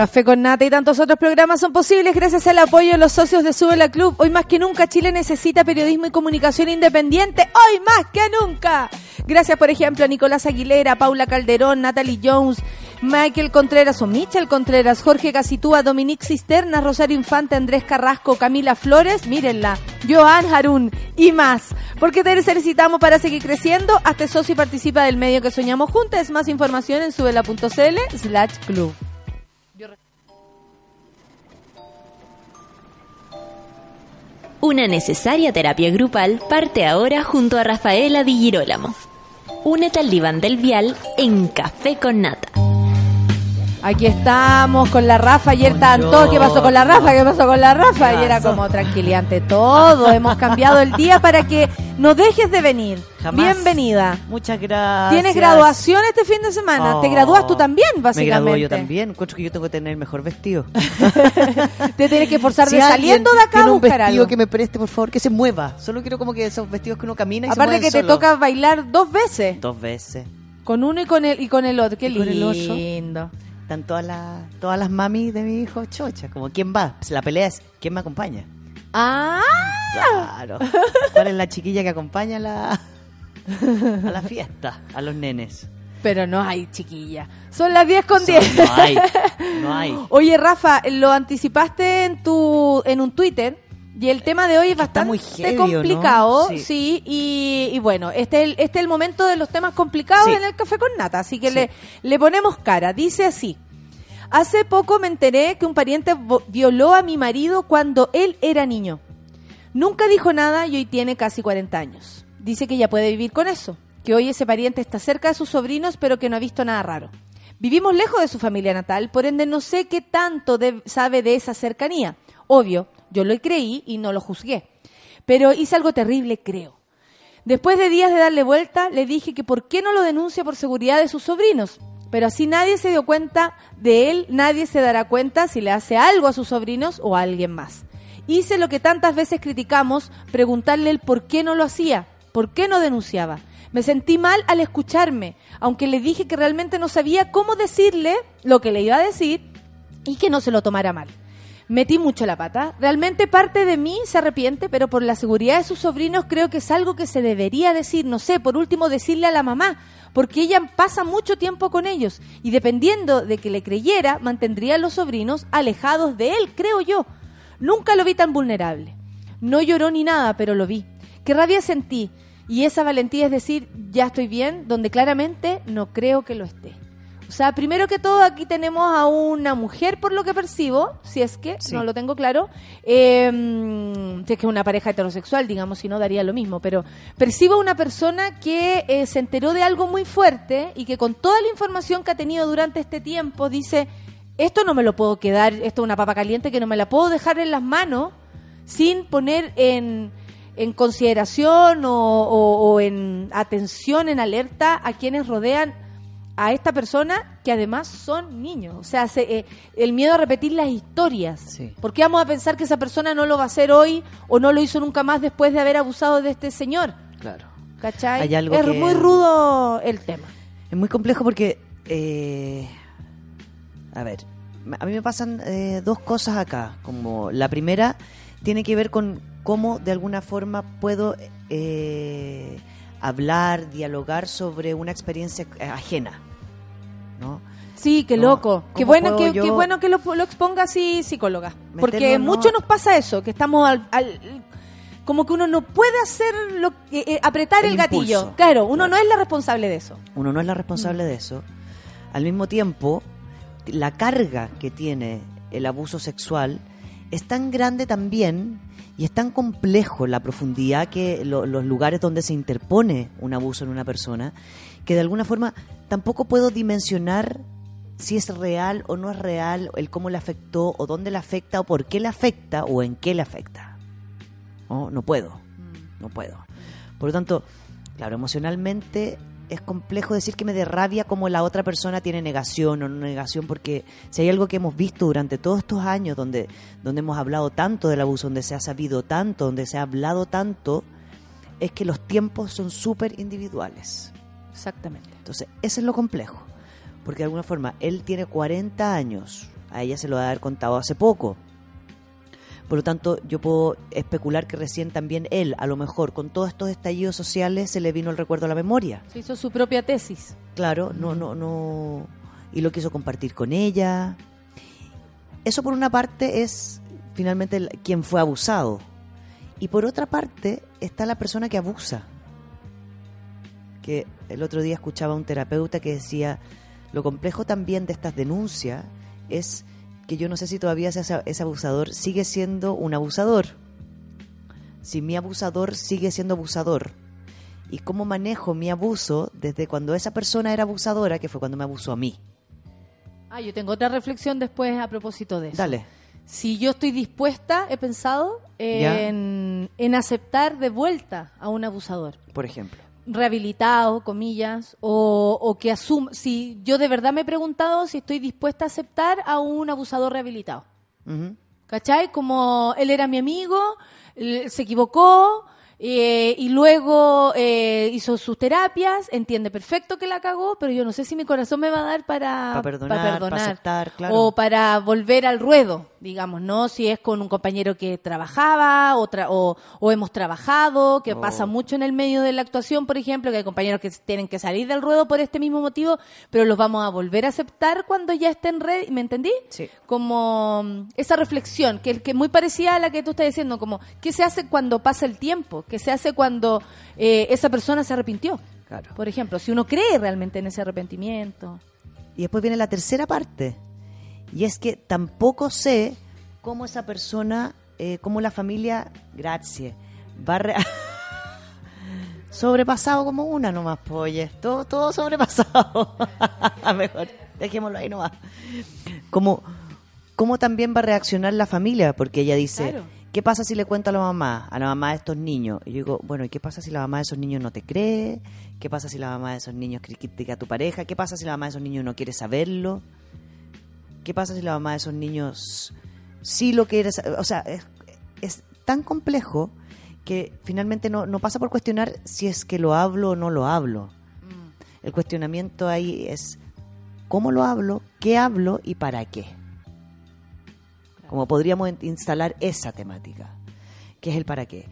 Café con Nata y tantos otros programas son posibles gracias al apoyo de los socios de Sube la Club. Hoy más que nunca Chile necesita periodismo y comunicación independiente. Hoy más que nunca. Gracias, por ejemplo, a Nicolás Aguilera, Paula Calderón, Natalie Jones, Michael Contreras o Michel Contreras, Jorge Casitúa, Dominique Cisterna, Rosario Infante, Andrés Carrasco, Camila Flores, mírenla, Joan Harun y más. Porque te necesitamos para seguir creciendo. Hazte socio y participa del medio que soñamos juntos. Más información en subela.cl slash club. Una necesaria terapia grupal parte ahora junto a Rafaela Di Girolamo. Únete al diván del vial en Café con Nata. Aquí estamos con la Rafa. Ayer estaban todos. ¿Qué pasó con la Rafa? ¿Qué pasó con la Rafa? Y era como tranquilidad ante todo. Hemos cambiado el día para que no dejes de venir. Jamás. Bienvenida. Muchas gracias. Tienes graduación este fin de semana. Te Oh. gradúas tú también, Me básicamente. gradúo yo también. Encuentro que yo tengo que tener el mejor vestido. <laughs> Te tienes que forzar Si de saliendo de acá a tiene un buscar vestido algo. que me preste, por favor, que se mueva. Solo quiero como que esos vestidos que uno camina y se Aparte mueven que te solo. toca bailar dos veces. Dos veces. Con uno y con el, y con el otro. Qué Y con el otro. Están todas las, todas las mamis de mi hijo chocha. Como, ¿quién va? Pues la pelea es, ¿quién me acompaña? Ah, Claro. ¿Cuál es la chiquilla que acompaña a la, a la fiesta? A los nenes. pero no hay chiquilla. Son las 10 con 10. No hay. No hay. <laughs> Oye, Rafa, lo anticipaste en tu en un Twitter y el tema de hoy es bastante complicado, Sí. sí, y, y bueno, este es, el, este es el momento de los temas complicados Sí. en el café con nata, así que Sí. le, le ponemos cara. Dice así. Hace poco me enteré que un pariente violó a mi marido cuando él era niño. Nunca dijo nada y hoy tiene casi 40 años. Dice que ya puede vivir con eso, que hoy ese pariente está cerca de sus sobrinos pero que no ha visto nada raro. Vivimos lejos de su familia natal, por ende no sé qué tanto de- sabe de esa cercanía. Obvio, yo lo creí y no lo juzgué. Pero hice algo terrible, creo. Después de días de darle vuelta, le dije que por qué no lo denuncia por seguridad de sus sobrinos. Pero así nadie se dio cuenta de él, nadie se dará cuenta si le hace algo a sus sobrinos o a alguien más. Hice lo que tantas veces criticamos, preguntarle el por qué no lo hacía, por qué no denunciaba. Me sentí mal al escucharme, aunque le dije que realmente no sabía cómo decirle lo que le iba a decir y que no se lo tomara mal. Metí mucho la pata. Realmente parte de mí se arrepiente, pero por la seguridad de sus sobrinos creo que es algo que se debería decir. No sé, por último decirle a la mamá, porque ella pasa mucho tiempo con ellos y dependiendo de que le creyera, mantendría a los sobrinos alejados de él, creo yo. Nunca lo vi tan vulnerable. No lloró ni nada, pero lo vi. Qué rabia sentí. Y esa valentía es decir, ya estoy bien, donde claramente no creo que lo esté. O sea, primero que todo aquí tenemos a una mujer, por lo que percibo, si es que, Sí. no lo tengo claro, eh, si es que es una pareja heterosexual, digamos, si no daría lo mismo, pero percibo a una persona que eh, se enteró de algo muy fuerte y que con toda la información que ha tenido durante este tiempo dice, esto no me lo puedo quedar, esto es una papa caliente que no me la puedo dejar en las manos sin poner en, en consideración o, o- o en atención, en alerta a quienes rodean a esta persona que además son niños. O sea, se- eh, el miedo a repetir las historias. Sí. ¿Por qué vamos a pensar que esa persona no lo va a hacer hoy o no lo hizo nunca más después de haber abusado de este señor? Claro. ¿Cachai? Hay algo es que- muy rudo el tema. Es muy complejo porque, eh, a ver, a mí me pasan eh, dos cosas acá. Como la primera tiene que ver con cómo de alguna forma puedo eh, hablar, dialogar sobre una experiencia eh, ajena, ¿no? Sí, qué No, loco. Qué ¿cómo bueno que, qué bueno que lo, lo exponga así psicóloga. Porque mucho nos pasa eso, que estamos al, al- como que uno no puede hacer lo que- eh, apretar el, El gatillo. Claro, uno no es la responsable de eso. Uno no es la responsable de eso. Al mismo tiempo, la carga que tiene el abuso sexual es tan grande también y es tan complejo la profundidad que lo- los lugares donde se interpone un abuso en una persona que de alguna forma tampoco puedo dimensionar si es real o no es real, el cómo le afectó o dónde le afecta o por qué le afecta o en qué le afecta. No, no puedo, no puedo. Por lo tanto, claro, emocionalmente es complejo decir que me dé rabia como la otra persona tiene negación o no negación, porque si hay algo que hemos visto durante todos estos años donde, donde hemos hablado tanto del abuso, donde se ha sabido tanto, donde se ha hablado tanto, es que los tiempos son súper individuales. Exactamente. Entonces, ese es lo complejo. Porque de alguna forma, él tiene 40 años. A ella se lo va a haber contado hace poco. Por lo tanto, yo puedo especular que recién también él, a lo mejor, con todos estos estallidos sociales, se le vino el recuerdo a la memoria. Se hizo su propia tesis. Claro, no, no, no. Y lo quiso compartir con ella. Eso por una parte es finalmente el- quien fue abusado. Y por otra parte está la persona que abusa. Que el otro día escuchaba a un terapeuta que decía, lo complejo también de estas denuncias es que yo no sé si todavía ese, abusador sigue siendo un abusador. Si mi abusador sigue siendo abusador. Y cómo manejo mi abuso desde cuando esa persona era abusadora, que fue cuando me abusó a mí. Ah, yo tengo otra reflexión después a propósito de eso. Dale. Si yo estoy dispuesta, he pensado, en, en aceptar de vuelta a un abusador. Por ejemplo. Rehabilitado, comillas, o, o que asuma, si yo de verdad me he preguntado si estoy dispuesta a aceptar a un abusador rehabilitado. ¿Cachai? Como él era mi amigo, se equivocó eh, y luego eh, hizo sus terapias, entiende perfecto que la cagó, pero yo no sé si mi corazón me va a dar para, Pa' perdonar, pa' aceptar, claro. o para volver al ruedo, digamos, ¿no? Si es con un compañero que trabajaba o, tra- o, o hemos trabajado, que Oh. pasa mucho en el medio de la actuación, por ejemplo, que hay compañeros que tienen que salir del ruedo por este mismo motivo, pero los vamos a volver a aceptar cuando ya estén ready, ¿me entendí? Sí. Como mm, esa reflexión, que, que muy parecida a la que tú estás diciendo, como, ¿qué se hace cuando pasa el tiempo? ¿Qué se hace cuando eh, esa persona se arrepintió? Claro. Por ejemplo, si uno cree realmente en ese arrepentimiento. Y después viene la tercera parte. Y es que tampoco sé cómo esa persona, eh, cómo la familia, gracias, va a re- <laughs> sobrepasado como una nomás, pues, todo, todo sobrepasado. <laughs> Mejor, dejémoslo ahí nomás. Como, ¿Cómo también va a reaccionar la familia? Porque ella dice, Claro. ¿Qué pasa si le cuento a la mamá, a la mamá de estos niños? Y yo digo, bueno, ¿y qué pasa si la mamá de esos niños no te cree? ¿Qué pasa si la mamá de esos niños critica a tu pareja? ¿Qué pasa si la mamá de esos niños no quiere saberlo? ¿Qué pasa si la mamá de esos niños sí lo quiere saber? O sea, es, es tan complejo que finalmente no, no pasa por cuestionar si es que lo hablo o no lo hablo. El cuestionamiento ahí es cómo lo hablo, qué hablo y para qué. Como podríamos in- instalar esa temática, que es el para qué.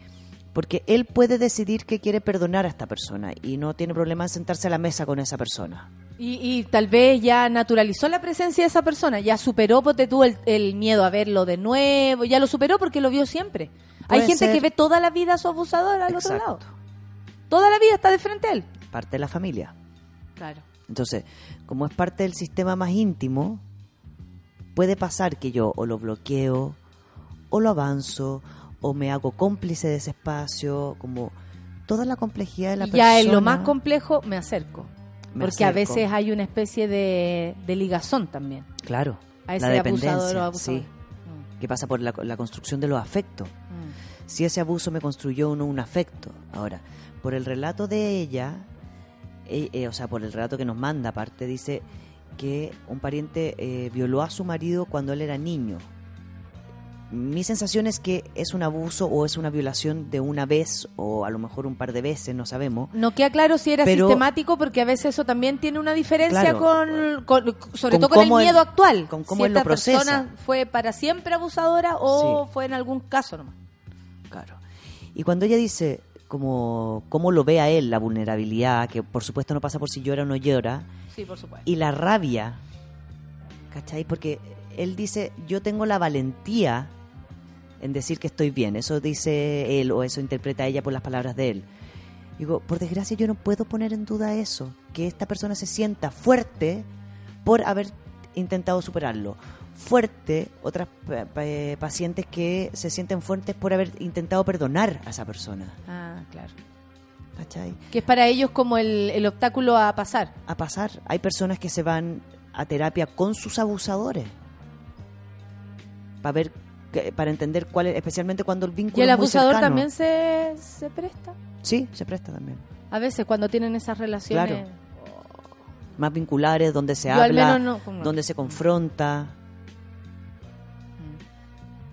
Porque él puede decidir que quiere perdonar a esta persona y no tiene problema en sentarse a la mesa con esa persona. Y, y tal vez ya naturalizó la presencia de esa persona, ya superó, ponte tú, el, el miedo a verlo de nuevo, ya lo superó porque lo vio siempre. Hay gente ser. que ve toda la vida a su abusador al Exacto. otro lado. Toda la vida está de frente a él. Parte de la familia. Claro. Entonces, como es parte del sistema más íntimo, puede pasar que yo o lo bloqueo, o lo avanzo, o me hago cómplice de ese espacio, como toda la complejidad de la Y persona. ya en lo más complejo me acerco. Me porque a veces hay una especie de, de ligazón también. Claro, a ese la dependencia, abusador o abusadora. sí, que pasa por la, la construcción de los afectos. Mm. Si ese abuso me construyó uno un afecto. Ahora, por el relato de ella, eh, eh, o sea, por el relato que nos manda aparte, dice que un pariente eh, violó a su marido cuando él era niño. Mi sensación es que es un abuso o es una violación de una vez o a lo mejor un par de veces, no sabemos. No queda claro si era Pero- sistemático porque a veces eso también tiene una diferencia Claro. con, con- sobre Con todo con el él- miedo actual. con cómo si él lo procesa. persona fue para siempre abusadora o fue en algún caso nomás. Claro. Y cuando ella dice como cómo lo ve a él la vulnerabilidad, que por supuesto no pasa por si llora o no llora, Sí, por supuesto. y la rabia, ¿cachai? Porque él dice, yo tengo la valentía en decir que estoy bien, eso dice él o eso interpreta ella por las palabras de él. Digo, por desgracia yo no puedo poner en duda eso, que esta persona se sienta fuerte por haber intentado superarlo. Fuerte, otras pa- pacientes que se sienten fuertes por haber intentado perdonar a esa persona. Ah, claro. ¿Cachai? Que es para ellos como el, el obstáculo a pasar. a pasar. Hay personas que se van a terapia con sus abusadores para ver, para entender cuál es, especialmente cuando el vínculo Y el es muy abusador cercano. también se, se presta. Sí, se presta también. A veces cuando tienen esas relaciones. Claro. Más vinculares, donde se Yo habla, no- donde se confronta.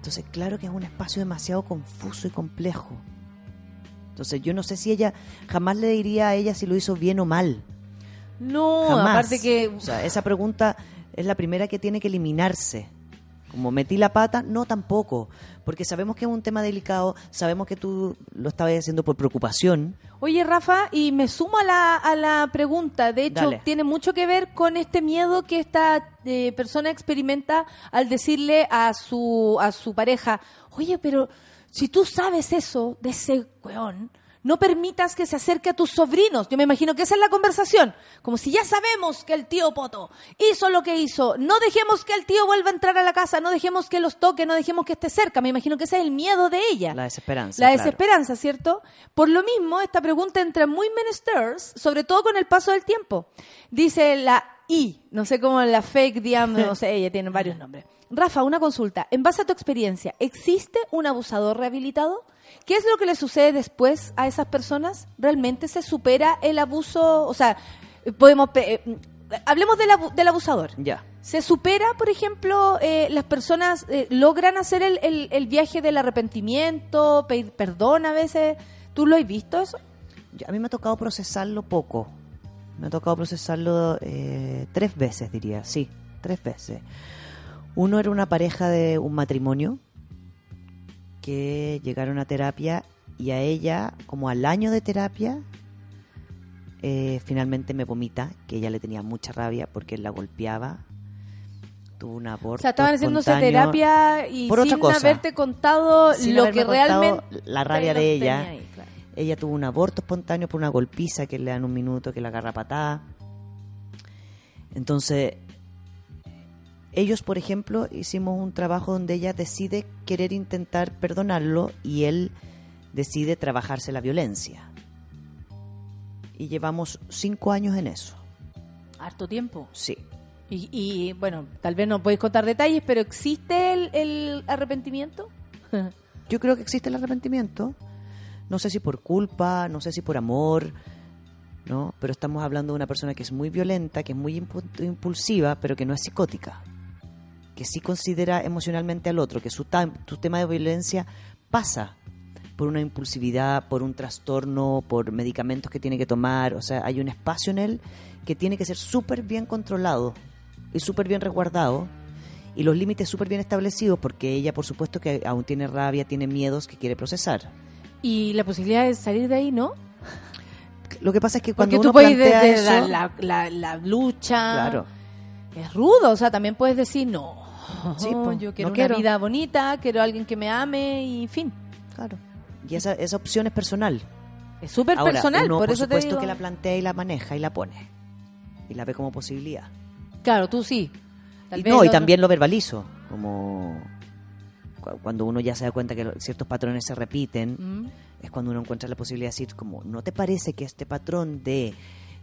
Entonces, claro que es un espacio demasiado confuso y complejo. Entonces, yo no sé si ella, jamás le diría a ella si lo hizo bien o mal. No, Jamás. aparte que O sea, esa pregunta es la primera que tiene que eliminarse. Como metí la pata, no tampoco. Porque sabemos que es un tema delicado, sabemos que tú lo estabas haciendo por preocupación. Oye, Rafa, y me sumo a la, a la pregunta. De hecho, Dale. tiene mucho que ver con este miedo que esta eh, persona experimenta al decirle a su, a su pareja, oye, pero si tú sabes eso de ese weón, no permitas que se acerque a tus sobrinos. Yo me imagino que esa es la conversación. Como si ya sabemos que el tío Poto hizo lo que hizo. No dejemos que el tío vuelva a entrar a la casa, no dejemos que los toque, no dejemos que esté cerca. Me imagino que ese es el miedo de ella. La desesperanza. La claro. desesperanza, ¿cierto? Por lo mismo, esta pregunta entra muy menesters, sobre todo con el paso del tiempo. Dice la I, no sé cómo la fake diam, no sé, ella tiene varios nombres. Rafa, una consulta. En base a tu experiencia, ¿existe un abusador rehabilitado? ¿Qué es lo que le sucede después a esas personas? ¿Realmente se supera el abuso? O sea, podemos... eh, hablemos del, abu- del abusador. Ya. ¿Se supera, por ejemplo, eh, las personas eh, logran hacer el, el- el viaje del arrepentimiento, pedir perdón a veces? ¿Tú lo has visto eso? Yo- A mí me ha tocado procesarlo poco. Me ha tocado procesarlo eh, tres veces, diría. Sí, tres veces. Uno era una pareja de un matrimonio que llegaron a terapia y a ella, como al año de terapia, eh, finalmente me vomita, que ella le tenía mucha rabia porque él la golpeaba. Tuvo un aborto. O sea, estaban haciéndose terapia y Por otra sin cosa. haberte contado Sin lo que contado realmente... la rabia de ella. ahí, claro. Ella tuvo un aborto espontáneo por una golpiza que le dan un minuto, que la agarra patada. Entonces, ellos, por ejemplo, hicimos un trabajo donde ella decide querer intentar perdonarlo y él decide trabajarse la violencia. Y llevamos cinco años en eso. Harto tiempo. Sí. Y, y, bueno, tal vez no podéis contar detalles, pero ¿existe el, el arrepentimiento? <laughs> Yo creo que existe el arrepentimiento. No sé si por culpa, no sé si por amor, ¿no? Pero estamos hablando de una persona que es muy violenta, que es muy impu- impulsiva, pero que no es psicótica. Que sí considera emocionalmente al otro, que su, su tema de violencia pasa por una impulsividad, por un trastorno, por medicamentos que tiene que tomar. O sea, hay un espacio en él que tiene que ser súper bien controlado y súper bien resguardado. y los límites súper bien establecidos porque ella, por supuesto, que aún tiene rabia, tiene miedos que quiere procesar. Y la posibilidad de salir de ahí, ¿no? Lo que pasa es que cuando Porque tú uno puedes plantea desde eso, la, la, la- la lucha. claro, Es rudo, o sea, también puedes decir, no, Sí, po, yo quiero no una quiero. vida bonita, quiero a alguien que me ame y fin. claro. Y esa, esa opción es personal. Es súper personal, uno, por por eso supuesto te digo. que la plantea y la maneja y la pone. Y la ve como posibilidad. Claro, tú sí. Tal Y vez no, y también lo verbalizo, como cu- cuando uno ya se da cuenta que ciertos patrones se repiten, Mm. es cuando uno encuentra la posibilidad de decir como, ¿no te parece que este patrón de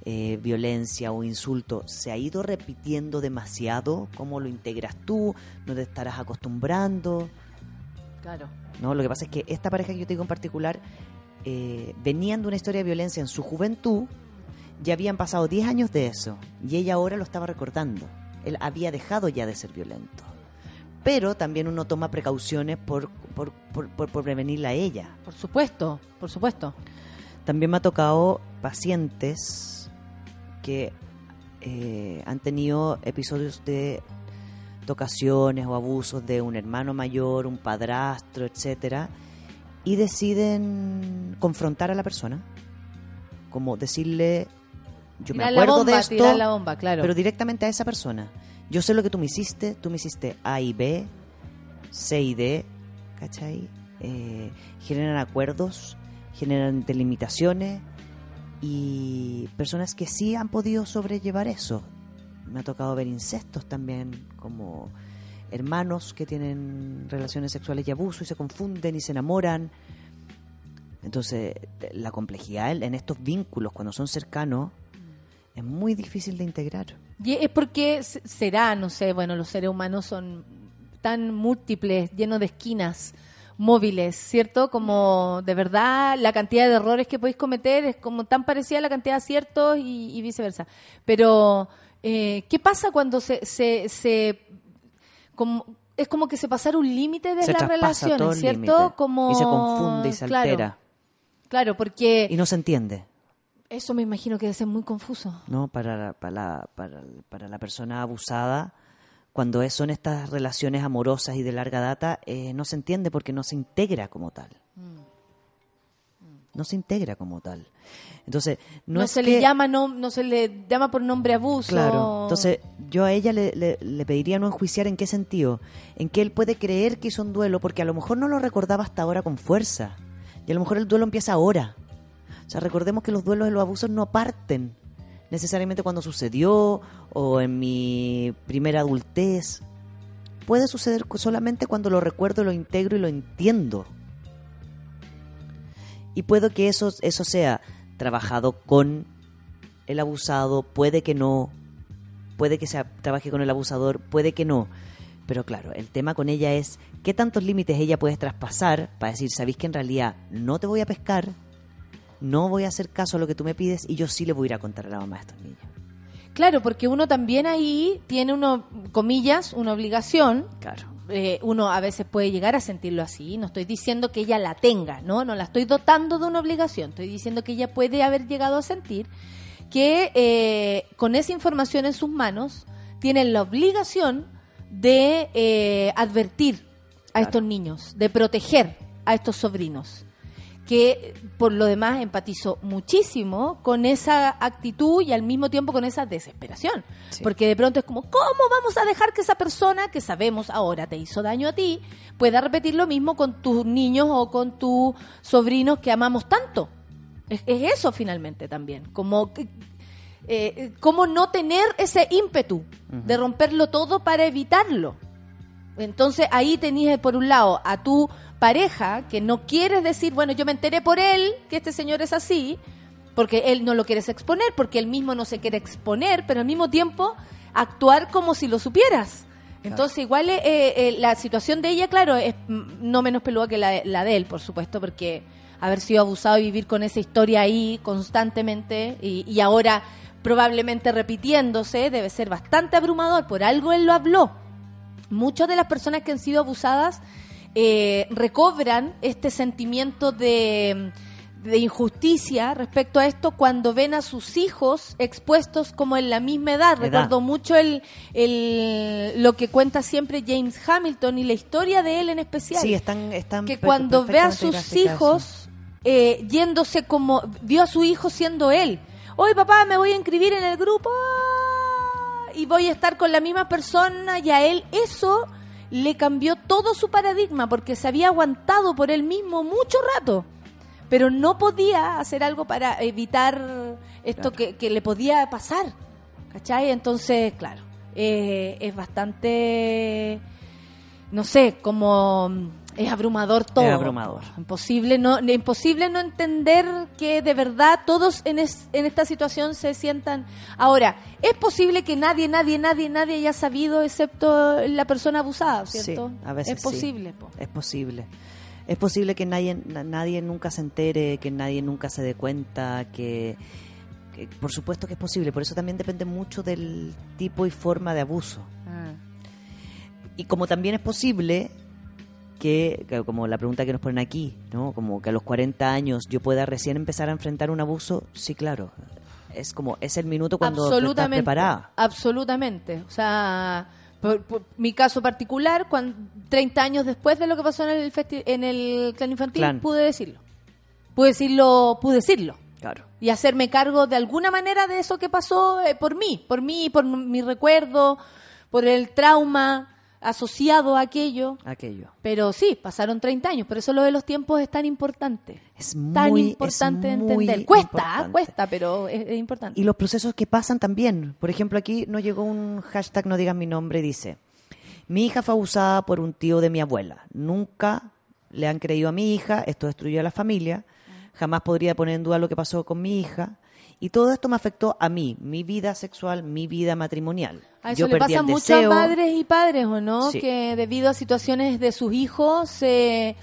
eh, violencia o insulto se ha ido repitiendo demasiado? ¿Cómo lo integras tú? ¿No te estarás acostumbrando? Claro. ¿no? Lo que pasa es que esta pareja que yo te digo en particular eh, venían de una historia de violencia en su juventud, ya habían pasado 10 años de eso, y ella ahora lo estaba recordando. Él había dejado ya de ser violento. Pero también uno toma precauciones por, por, por, por- por prevenirla a ella. Por supuesto, por supuesto. También me ha tocado pacientes que eh, han tenido episodios de tocaciones o abusos de un hermano mayor, un padrastro, etcétera, y deciden confrontar a la persona, como decirle, yo me acuerdo bomba, de esto, la bomba, claro. pero directamente a esa persona. Yo sé lo que tú me hiciste, tú me hiciste A y B, C y D, ¿cachai? Eh, generan acuerdos, generan delimitaciones y personas que sí han podido sobrellevar eso. Me ha tocado ver incestos también, como hermanos que tienen relaciones sexuales y abuso y se confunden y se enamoran. Entonces, la complejidad en estos vínculos, cuando son cercanos, es muy difícil de integrar. Y es porque será, no sé, bueno, los seres humanos son tan múltiples, llenos de esquinas móviles, ¿cierto? Como de verdad la cantidad de errores que podéis cometer es como tan parecida a la cantidad de aciertos y, y viceversa. Pero, eh, ¿qué pasa cuando se... se, se como, es como que se pasara un límite de se las relaciones, el ¿cierto? Como, y se confunde y se claro, altera Claro, porque y no se entiende. eso me imagino que debe ser muy confuso. ¿no? Para, para, para, para la persona abusada, cuando son estas relaciones amorosas y de larga data, eh, no se entiende porque no se integra como tal. No se integra como tal. Entonces, no, No, es se que- le llama no, no se le llama por nombre abuso. Claro. Entonces, yo a ella le, le- le pediría no enjuiciar en qué sentido. En que él puede creer que hizo un duelo porque a lo mejor no lo recordaba hasta ahora con fuerza. Y a lo mejor el duelo empieza ahora. O sea, recordemos que los duelos y los abusos no parten necesariamente cuando sucedió o en mi primera adultez. Puede suceder solamente cuando lo recuerdo, lo integro y lo entiendo. Y puedo que eso, eso sea trabajado con el abusado, puede que no, puede que se trabaje con el abusador, puede que no. Pero claro, el tema con ella es qué tantos límites ella puede traspasar para decir, sabéis que en realidad no te voy a pescar, no voy a hacer caso a lo que tú me pides y yo sí le voy a ir a contar a la mamá de estos niños. Claro, porque uno también ahí tiene uno, comillas, una obligación. Claro. Eh, uno a veces puede llegar a sentirlo así. No estoy diciendo que ella la tenga, ¿no? No la estoy dotando de una obligación. Estoy diciendo que ella puede haber llegado a sentir que eh, con esa información en sus manos tienen la obligación de eh, advertir a estos niños, de proteger a estos sobrinos que por lo demás empatizo muchísimo con esa actitud y al mismo tiempo con esa desesperación. Porque de pronto es como, ¿cómo vamos a dejar que esa persona que sabemos ahora te hizo daño a ti pueda repetir lo mismo con tus niños o con tus sobrinos que amamos tanto? Es, es eso finalmente también, como... que- eh, ¿Cómo no tener ese ímpetu de romperlo todo para evitarlo? Entonces ahí tenías por un lado a tu pareja que no quieres decir, bueno, yo me enteré por él que este señor es así, porque él no lo quieres exponer, porque él mismo no se quiere exponer, pero al mismo tiempo actuar como si lo supieras. Entonces igual eh, eh, la situación de ella, claro, es no menos peluda que la, la de él, por supuesto, porque haber sido abusado y vivir con esa historia ahí constantemente y, y ahora probablemente repitiéndose debe ser bastante abrumador. Por algo él lo habló muchas de las personas que han sido abusadas eh, recobran este sentimiento de, de injusticia respecto a esto cuando ven a sus hijos expuestos como en la misma edad. Edad. Recuerdo mucho el, el lo que cuenta siempre James Hamilton y la historia de él en especial. Sí, están, están que cuando ve a sus hijos eh, yéndose como vio a su hijo siendo él. Hoy papá me voy a inscribir en el grupo ah, y voy a estar con la misma persona y a él eso le cambió todo su paradigma porque se había aguantado por él mismo mucho rato pero no podía hacer algo para evitar esto que, que le podía pasar. ¿Cachai? Entonces, claro, eh, es bastante, no sé, como es abrumador todo. Es abrumador. Imposible no, imposible no entender que de verdad todos en, es- en esta situación se sientan. Ahora, es posible que nadie, nadie, nadie, nadie haya sabido excepto la persona abusada, ¿cierto? Sí, a veces es sí. posible. po. Es posible. Es posible que nadie, na- nadie nunca se entere, que nadie nunca se dé cuenta, que, que por supuesto que es posible. Por eso también depende mucho del tipo y forma de abuso. Ah. Y como también es posible que, como la pregunta que nos ponen aquí, ¿no? Como que a los 40 años yo pueda recién empezar a enfrentar un abuso, sí, claro. Es como, es el minuto cuando estás absolutamente, preparada. Absolutamente. O sea, por, por mi caso particular, cuando, 30 años después de lo que pasó en el, festi- en el clan infantil, Clan. pude decirlo. Pude decirlo, pude decirlo. Claro. Y hacerme cargo de alguna manera de eso que pasó eh, por mí, por mí, por mi recuerdo, por el trauma asociado a aquello. Aquello. Pero sí, pasaron 30 años, por eso lo de los tiempos es tan importante. Es tan muy- importante es muy entender. Cuesta, ¿ah? importante. cuesta, pero es, es importante. Y los procesos que pasan también. Por ejemplo, aquí nos llegó un hashtag, no digas mi nombre, dice, mi hija fue abusada por un tío de mi abuela. Nunca le han creído a mi hija, esto destruyó a la familia, jamás podría poner en duda lo que pasó con mi hija. Y todo esto me afectó a mí, mi vida sexual, mi vida matrimonial. A eso Yo le perdí pasa a madres y padres, ¿o no? Sí. Que debido a situaciones de sus hijos se,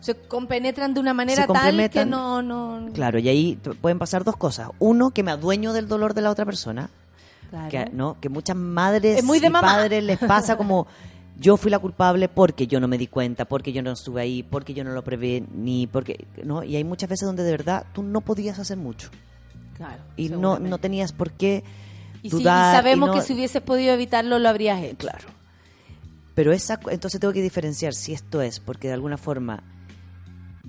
se compenetran de una manera tal que no... no Claro, y ahí pueden pasar dos cosas. Uno, que me adueño del dolor de la otra persona. Claro. que, ¿no? que muchas madres Es muy de y mamá. padres les pasa como <laughs> yo fui la culpable porque yo no me di cuenta, porque yo no estuve ahí, porque yo no lo preví, porque no y hay muchas veces donde de verdad tú no podías hacer mucho Claro, y no no tenías por qué Y, si- y dudar sabemos no- que si hubieses podido evitarlo, lo habrías hecho. Claro. Pero esa, entonces tengo que diferenciar si esto es porque de alguna forma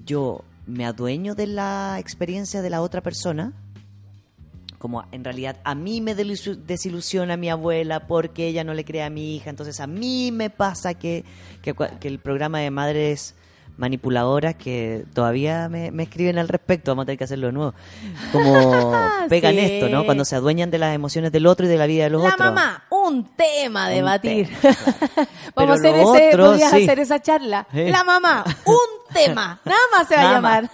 yo me adueño de la experiencia de la otra persona, como en realidad a mí me desilusiona mi abuela porque ella no le cree a mi hija, entonces a mí me pasa que, que el programa de madres manipuladoras que todavía me, me escriben al respecto, vamos a tener que hacerlo de nuevo, como <laughs> pegan Sí. esto, ¿no? Cuando se adueñan de las emociones del otro y de la vida de los La otros. mamá, un tema a Un debatir. <laughs> Vamos a hacer, ese, otro, podrías sí. hacer esa charla. La mamá, un <laughs> tema. Nada más se va Nada a llamar.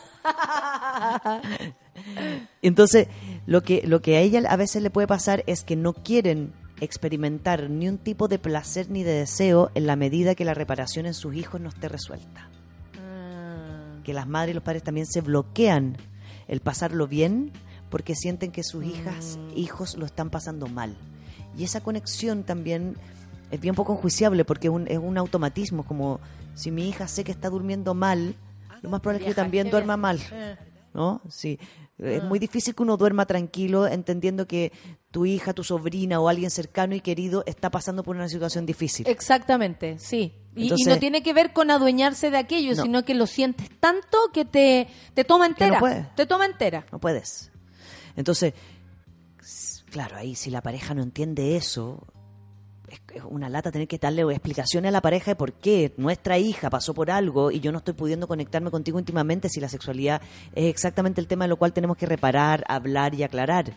Entonces, lo que, lo que a ella a veces le puede pasar es que no quieren experimentar ni un tipo de placer ni de deseo en la medida que la reparación en sus hijos no esté resuelta. Que las madres y los padres también se bloquean el pasarlo bien porque sienten que sus hijas, hijos lo están pasando mal. Y esa conexión también es bien poco enjuiciable porque es un, es un automatismo, como si mi hija sé que está durmiendo mal, lo más probable es que yo también duerma mal. Eh. ¿no? Sí. Es Ah. muy difícil que uno duerma tranquilo entendiendo que tu hija, tu sobrina o alguien cercano y querido está pasando por una situación difícil. Exactamente, sí. Y, no tiene que ver con adueñarse de aquello, No. sino que lo sientes tanto que te, te toma Que no entera. puedes. te toma entera. No puedes. Entonces, claro, ahí si la pareja no entiende eso, es es una lata tener que darle explicaciones a la pareja de por qué nuestra hija pasó por algo y yo no estoy pudiendo conectarme contigo íntimamente si la sexualidad es exactamente el tema de lo cual tenemos que reparar, hablar y aclarar.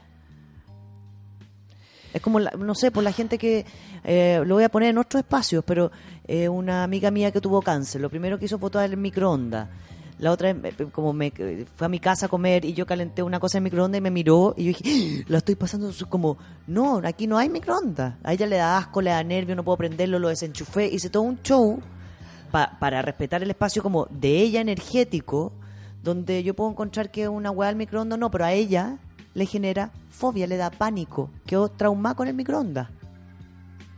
Es como, la- no sé, por la gente que, eh, lo voy a poner en otros espacios, pero eh, una amiga mía que tuvo cáncer, lo primero que hizo fue botar el microondas. La otra, eh, como me eh, fue a mi casa a comer y yo calenté una cosa en microondas y me miró y yo dije, "Ah, la estoy pasando como, no, aquí no hay microondas. A ella le da asco, le da nervio, no puedo prenderlo, lo desenchufé. Hice todo un show pa- para respetar el espacio como de ella energético, donde yo puedo encontrar que una hueá al microondas no, pero a ella le genera fobia, le da pánico, quedó traumada con el microondas.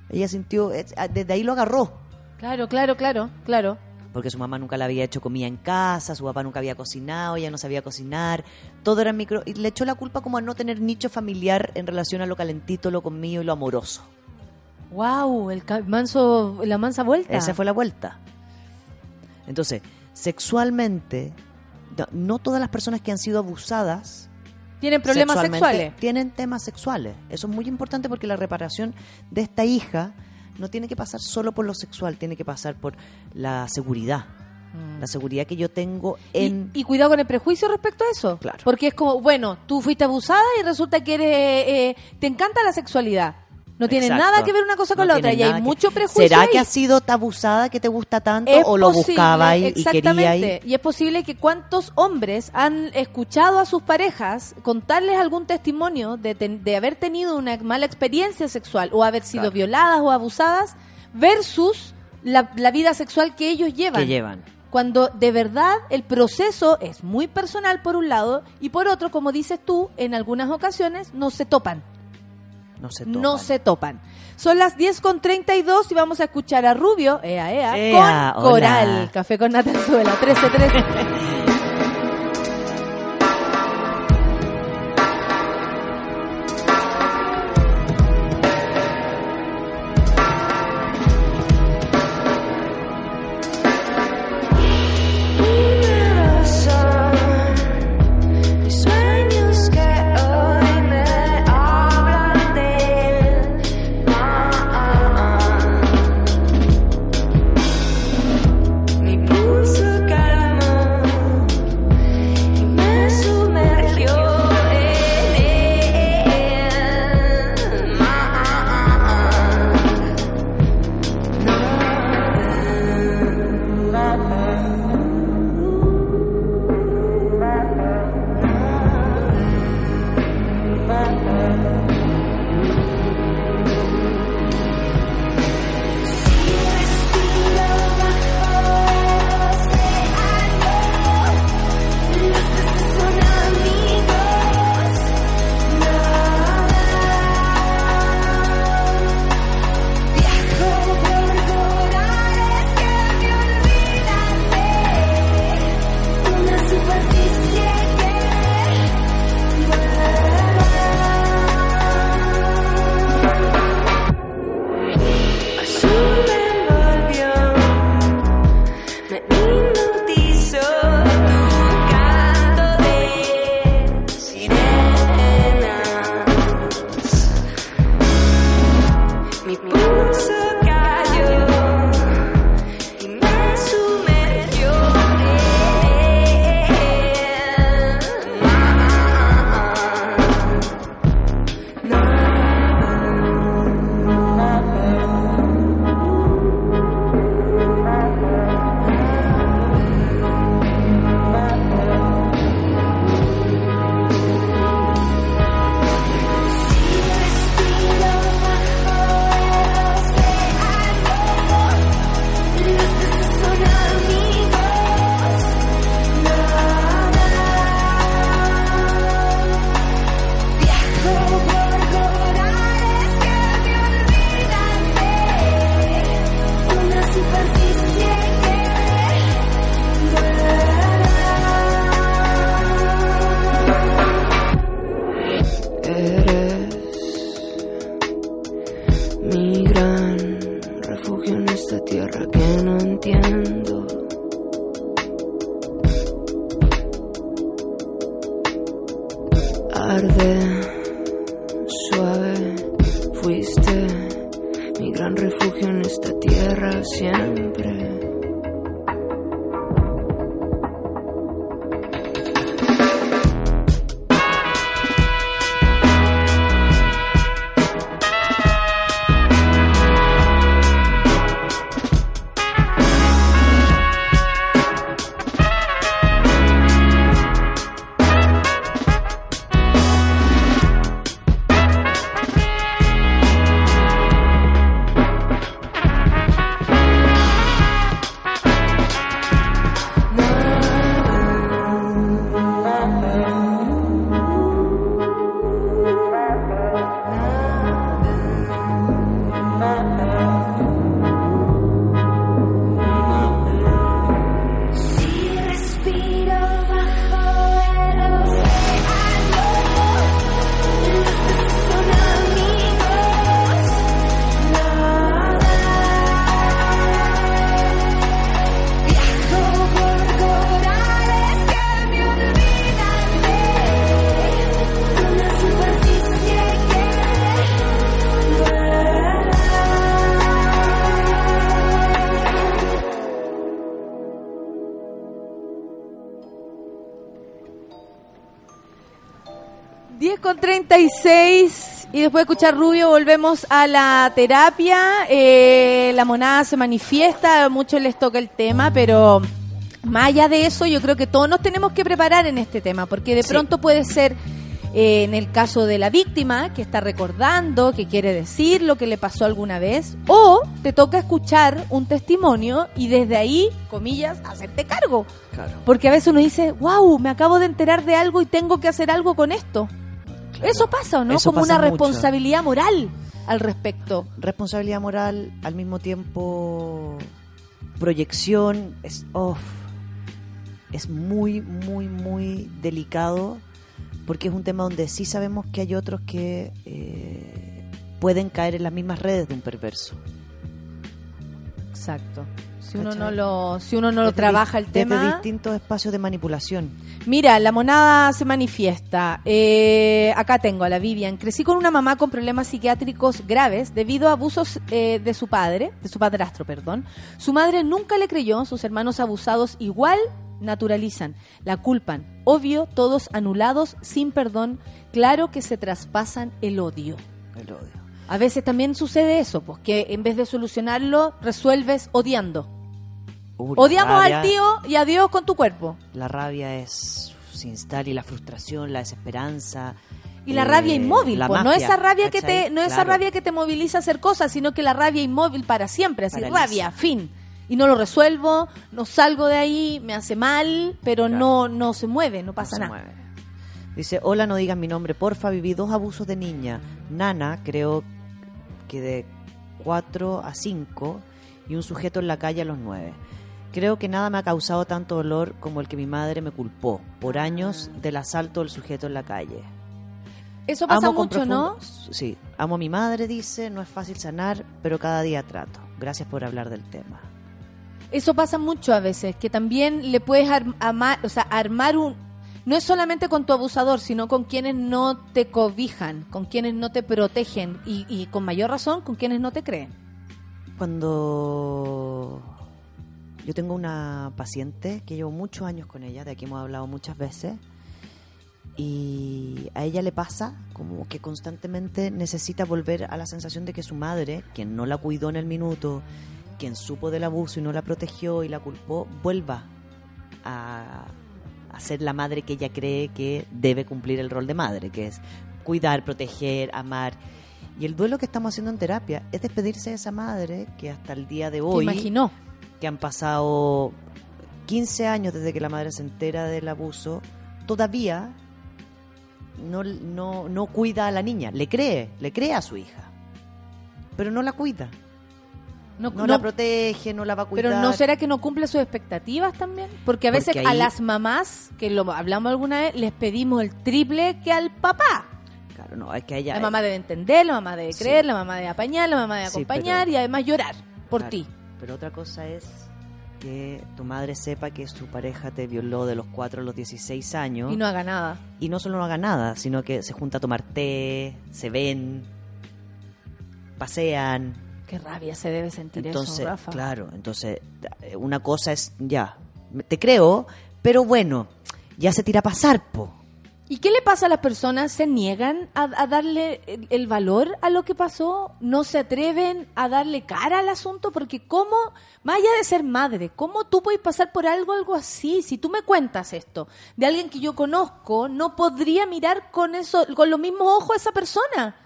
Ella sintió, ah, desde ahí lo agarró. Claro, claro, claro, claro. porque su mamá nunca le había hecho comida en casa, su papá nunca había cocinado, ella no sabía cocinar, todo era micro... Y le echó la culpa como a no tener nicho familiar en relación a lo calentito, lo conmigo y lo amoroso. Wow, el manso, la mansa vuelta. Esa fue la vuelta. Entonces, sexualmente, no, no todas las personas que han sido abusadas Tienen problemas sexuales. tienen temas sexuales. Eso es muy importante porque la reparación de esta hija no tiene que pasar solo por lo sexual, tiene que pasar por la seguridad. La seguridad que yo tengo en... Y, y cuidado con el prejuicio respecto a eso. Claro. Porque es como, bueno, tú fuiste abusada y resulta que eres, eh, eh, te encanta la sexualidad. No tiene Exacto. nada que ver una cosa con No la otra. Y hay que- mucho prejuicio. ¿Será ahí. que has sido abusada que te gusta tanto Es o lo posible, buscaba y, y quería exactamente. y... Y es posible que cuántos hombres han escuchado a sus parejas contarles algún testimonio de, ten- de haber tenido una mala experiencia sexual o haber sido Claro. violadas o abusadas versus la, la vida sexual que ellos llevan. que llevan. Cuando de verdad el proceso es muy personal por un lado y por otro, como dices tú, en algunas ocasiones no se topan. No se No toman. se topan. Son las 10 con 32 y vamos a escuchar a Rubio, ea, ea, Ea, con hola. Coral. Café con Natanzuela, 13-13. <laughs> y después de escuchar Rubio volvemos a la terapia. Eh, la monada se manifiesta, a muchos les toca el tema, pero más allá de eso yo creo que todos nos tenemos que preparar en este tema, porque de Sí. pronto puede ser eh, en el caso de la víctima que está recordando, que quiere decir lo que le pasó alguna vez, o te toca escuchar un testimonio y desde ahí, comillas, hacerte cargo. Claro. Porque a veces uno dice, wow, me acabo de enterar de algo y tengo que hacer algo con esto. Eso pasa, ¿o no? Eso Como una mucho. responsabilidad moral al respecto. Responsabilidad moral, al mismo tiempo proyección, es, uf, es muy, muy, muy delicado porque es un tema donde sí sabemos que hay otros que eh, pueden caer en las mismas redes de un perverso. Exacto. Si uno ¿Cachai? no lo, si uno no lo trabaja el di- desde tema. distintos espacios de manipulación. Mira, la monada se manifiesta. Eh, acá tengo a la Vivian. Crecí con una mamá con problemas psiquiátricos graves debido a abusos eh, de su padre, de su padrastro, perdón. Su madre nunca le creyó, sus hermanos abusados igual naturalizan, la culpan. Obvio, todos anulados, sin perdón. Claro que se traspasan el odio. El odio. A veces también sucede eso, pues que en vez de solucionarlo, resuelves odiando. Uh, Odiamos rabia- al tío y a Dios con tu cuerpo. La rabia es se instala y la frustración, la desesperanza. Y la eh, rabia inmóvil, la pues, no esa rabia que te, esa rabia que te moviliza a hacer cosas, sino que la rabia inmóvil para siempre, así Paraliza. rabia, fin. Y no lo resuelvo, no salgo de ahí, me hace mal, pero Claro. no no se mueve, no pasa nada. mueve. Dice, hola, no digas mi nombre, porfa, viví dos abusos de niña. Nana, creo de 4 a 5, y un sujeto en la calle a los 9. Creo que nada me ha causado tanto dolor como el que mi madre me culpó por años del asalto del sujeto en la calle. Eso pasa Amo mucho, ¿no? Sí, amo a mi madre, dice, no es fácil sanar, pero cada día trato. Gracias por hablar del tema. Eso pasa mucho a veces, que también le puedes ar- amar, o sea, armar un... No es solamente con tu abusador, sino con quienes no te cobijan, con quienes no te protegen y, con mayor razón con quienes no te creen. Cuando yo tengo una paciente que llevo muchos años con ella, de aquí hemos hablado muchas veces, y a ella le pasa como que constantemente necesita volver a la sensación de que su madre, quien no la cuidó en el minuto, quien supo del abuso y no la protegió y la culpó, vuelva a, a ser la madre que ella cree que debe cumplir el rol de madre, que es cuidar, proteger, amar. Y el duelo que estamos haciendo en terapia es despedirse de esa madre que hasta el día de ¿Te hoy imaginó? que han pasado 15 años desde que la madre se entera del abuso, todavía no, no, no cuida a la niña, le cree, le cree a su hija, pero no la cuida, No, no, no- la protege, no la va a cuidar. Pero ¿no será que no cumple sus expectativas también? Porque a veces Porque a las mamás, que lo hablamos alguna vez, les pedimos el triple que al papá. Claro, no, es que ella... La mamá debe entender, la mamá debe Sí. creer, la mamá debe apañar, la mamá debe Sí, acompañar pero- y además llorar por Claro, ti. Pero otra cosa es que tu madre sepa que su pareja te violó de los 4 a los 16 años Y no haga nada. y no solo no haga nada, sino que se junta a tomar té, se ven, pasean. Qué rabia se debe sentir Entonces, eso, Rafa. claro, entonces una cosa es, ya, te creo, pero bueno, ya se tira a pasar, po. ¿Y qué le pasa a las personas? ¿Se niegan a, a darle el, el valor a lo que pasó? ¿No se atreven a darle cara al asunto? Porque cómo, más allá de ser madre, ¿cómo tú puedes pasar por algo, algo así? Si tú me cuentas esto de alguien que yo conozco, no podría mirar con eso, con los mismos ojos a esa persona.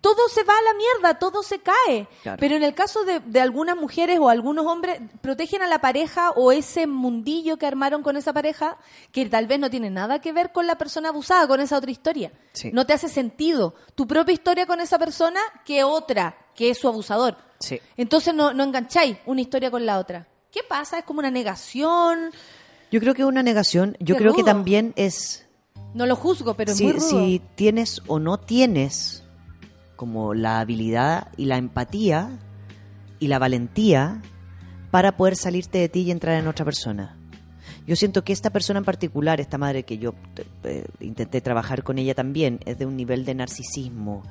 Todo se va a la mierda, todo se cae. Claro. Pero en el caso de, de algunas mujeres o algunos hombres, protegen a la pareja o ese mundillo que armaron con esa pareja, que tal vez no tiene nada que ver con la persona abusada, con esa otra historia. Sí. No te hace sentido tu propia historia con esa persona que otra, que es su abusador. Sí. Entonces no, no engancháis una historia con la otra. ¿Qué pasa? ¿Es como una negación? Yo creo que es una negación, yo Qué creo que también es No lo juzgo, pero es si, muy rudo. si tienes o no tienes como la habilidad y la empatía y la valentía para poder salirte de ti y entrar en otra persona. Yo siento que esta persona en particular, esta madre que yo eh, intenté trabajar con ella también, es de un nivel de narcisismo,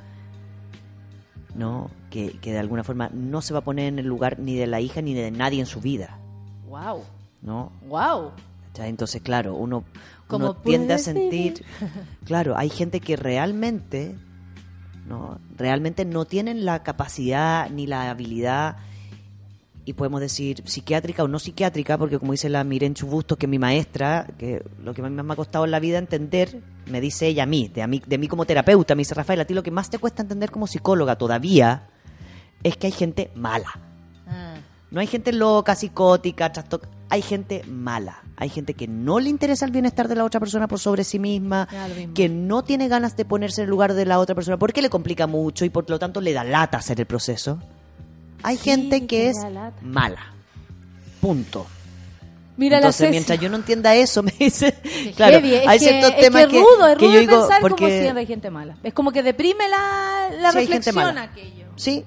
¿no? Que, que de alguna forma no se va a poner en el lugar ni de la hija ni de nadie en su vida, Wow, ¿no? wow. Entonces, claro, uno, ¿Cómo uno tiende a sentir, claro, hay gente que realmente, no, realmente no tienen la capacidad ni la habilidad y podemos decir psiquiátrica o no psiquiátrica, porque como dice la Miren Chubusto, que es mi maestra, que lo que más me ha costado en la vida entender, me dice ella a mí, de, a mí, de mí como terapeuta, me dice Rafael, a ti lo que más te cuesta entender como psicóloga todavía es que hay gente mala. No hay gente loca, psicótica, trasto- hay gente mala. Hay gente que no le interesa el bienestar de la otra persona por sobre sí misma, que no tiene ganas de ponerse en el lugar de la otra persona porque le complica mucho y por lo tanto le da lata hacer el proceso. Hay Sí, gente que que es mala. Punto. Mira Entonces, la mientras yo no entienda eso, <laughs> me dice. Claro, Heavy, es hay que, ciertos es temas que es rudo, es rudo yo de digo, pensar como siempre hay gente mala. Es como que deprime la, la Sí, hay reflexión aquello. Sí,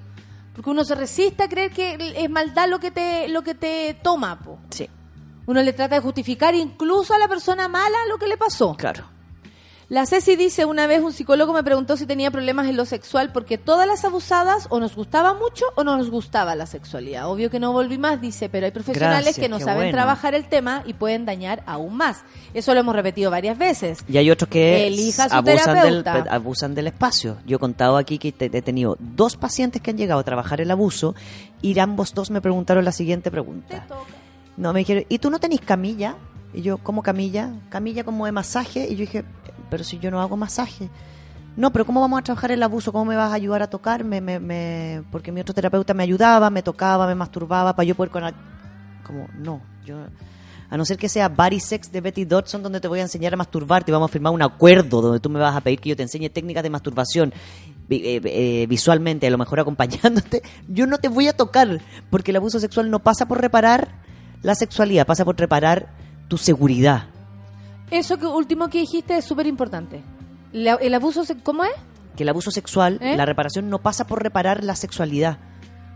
Porque uno se resiste a creer que es maldad lo que te, lo que te toma, po. sí, Uno le trata de justificar incluso a la persona mala lo que le pasó. claro. La Ceci dice, una vez un psicólogo me preguntó si tenía problemas en lo sexual porque todas las abusadas o nos gustaba mucho o no nos gustaba la sexualidad. Obvio que no volví más, dice, pero hay profesionales Gracias, que no saben bueno. trabajar el tema y pueden dañar aún más. Eso lo hemos repetido varias veces. Y hay otros que Elija su abusan del, abusan del espacio. Yo he contado aquí que te- he tenido dos pacientes que han llegado a trabajar el abuso y ambos dos me preguntaron la siguiente pregunta. No, me dijeron, ¿y tú no tenés camilla? Y yo, ¿cómo camilla? Camilla como de masaje. Y yo dije, pero si yo no hago masaje. No, pero ¿cómo vamos a trabajar el abuso? ¿Cómo me vas a ayudar a tocarme? Me, me... Porque mi otro terapeuta me ayudaba, me tocaba, me masturbaba para yo poder con... Como, no, yo... A no ser que sea Body Sex de Betty Dodson, donde te voy a enseñar a masturbarte vamos a firmar un acuerdo donde tú me vas a pedir que yo te enseñe técnicas de masturbación vi- eh, eh, visualmente, a lo mejor acompañándote. Yo no te voy a tocar, porque el abuso sexual no pasa por reparar la sexualidad, pasa por reparar tu seguridad. Eso que último que dijiste es súper importante. El abuso, ¿cómo es? Que el abuso sexual, ¿Eh? la reparación no pasa por reparar la sexualidad,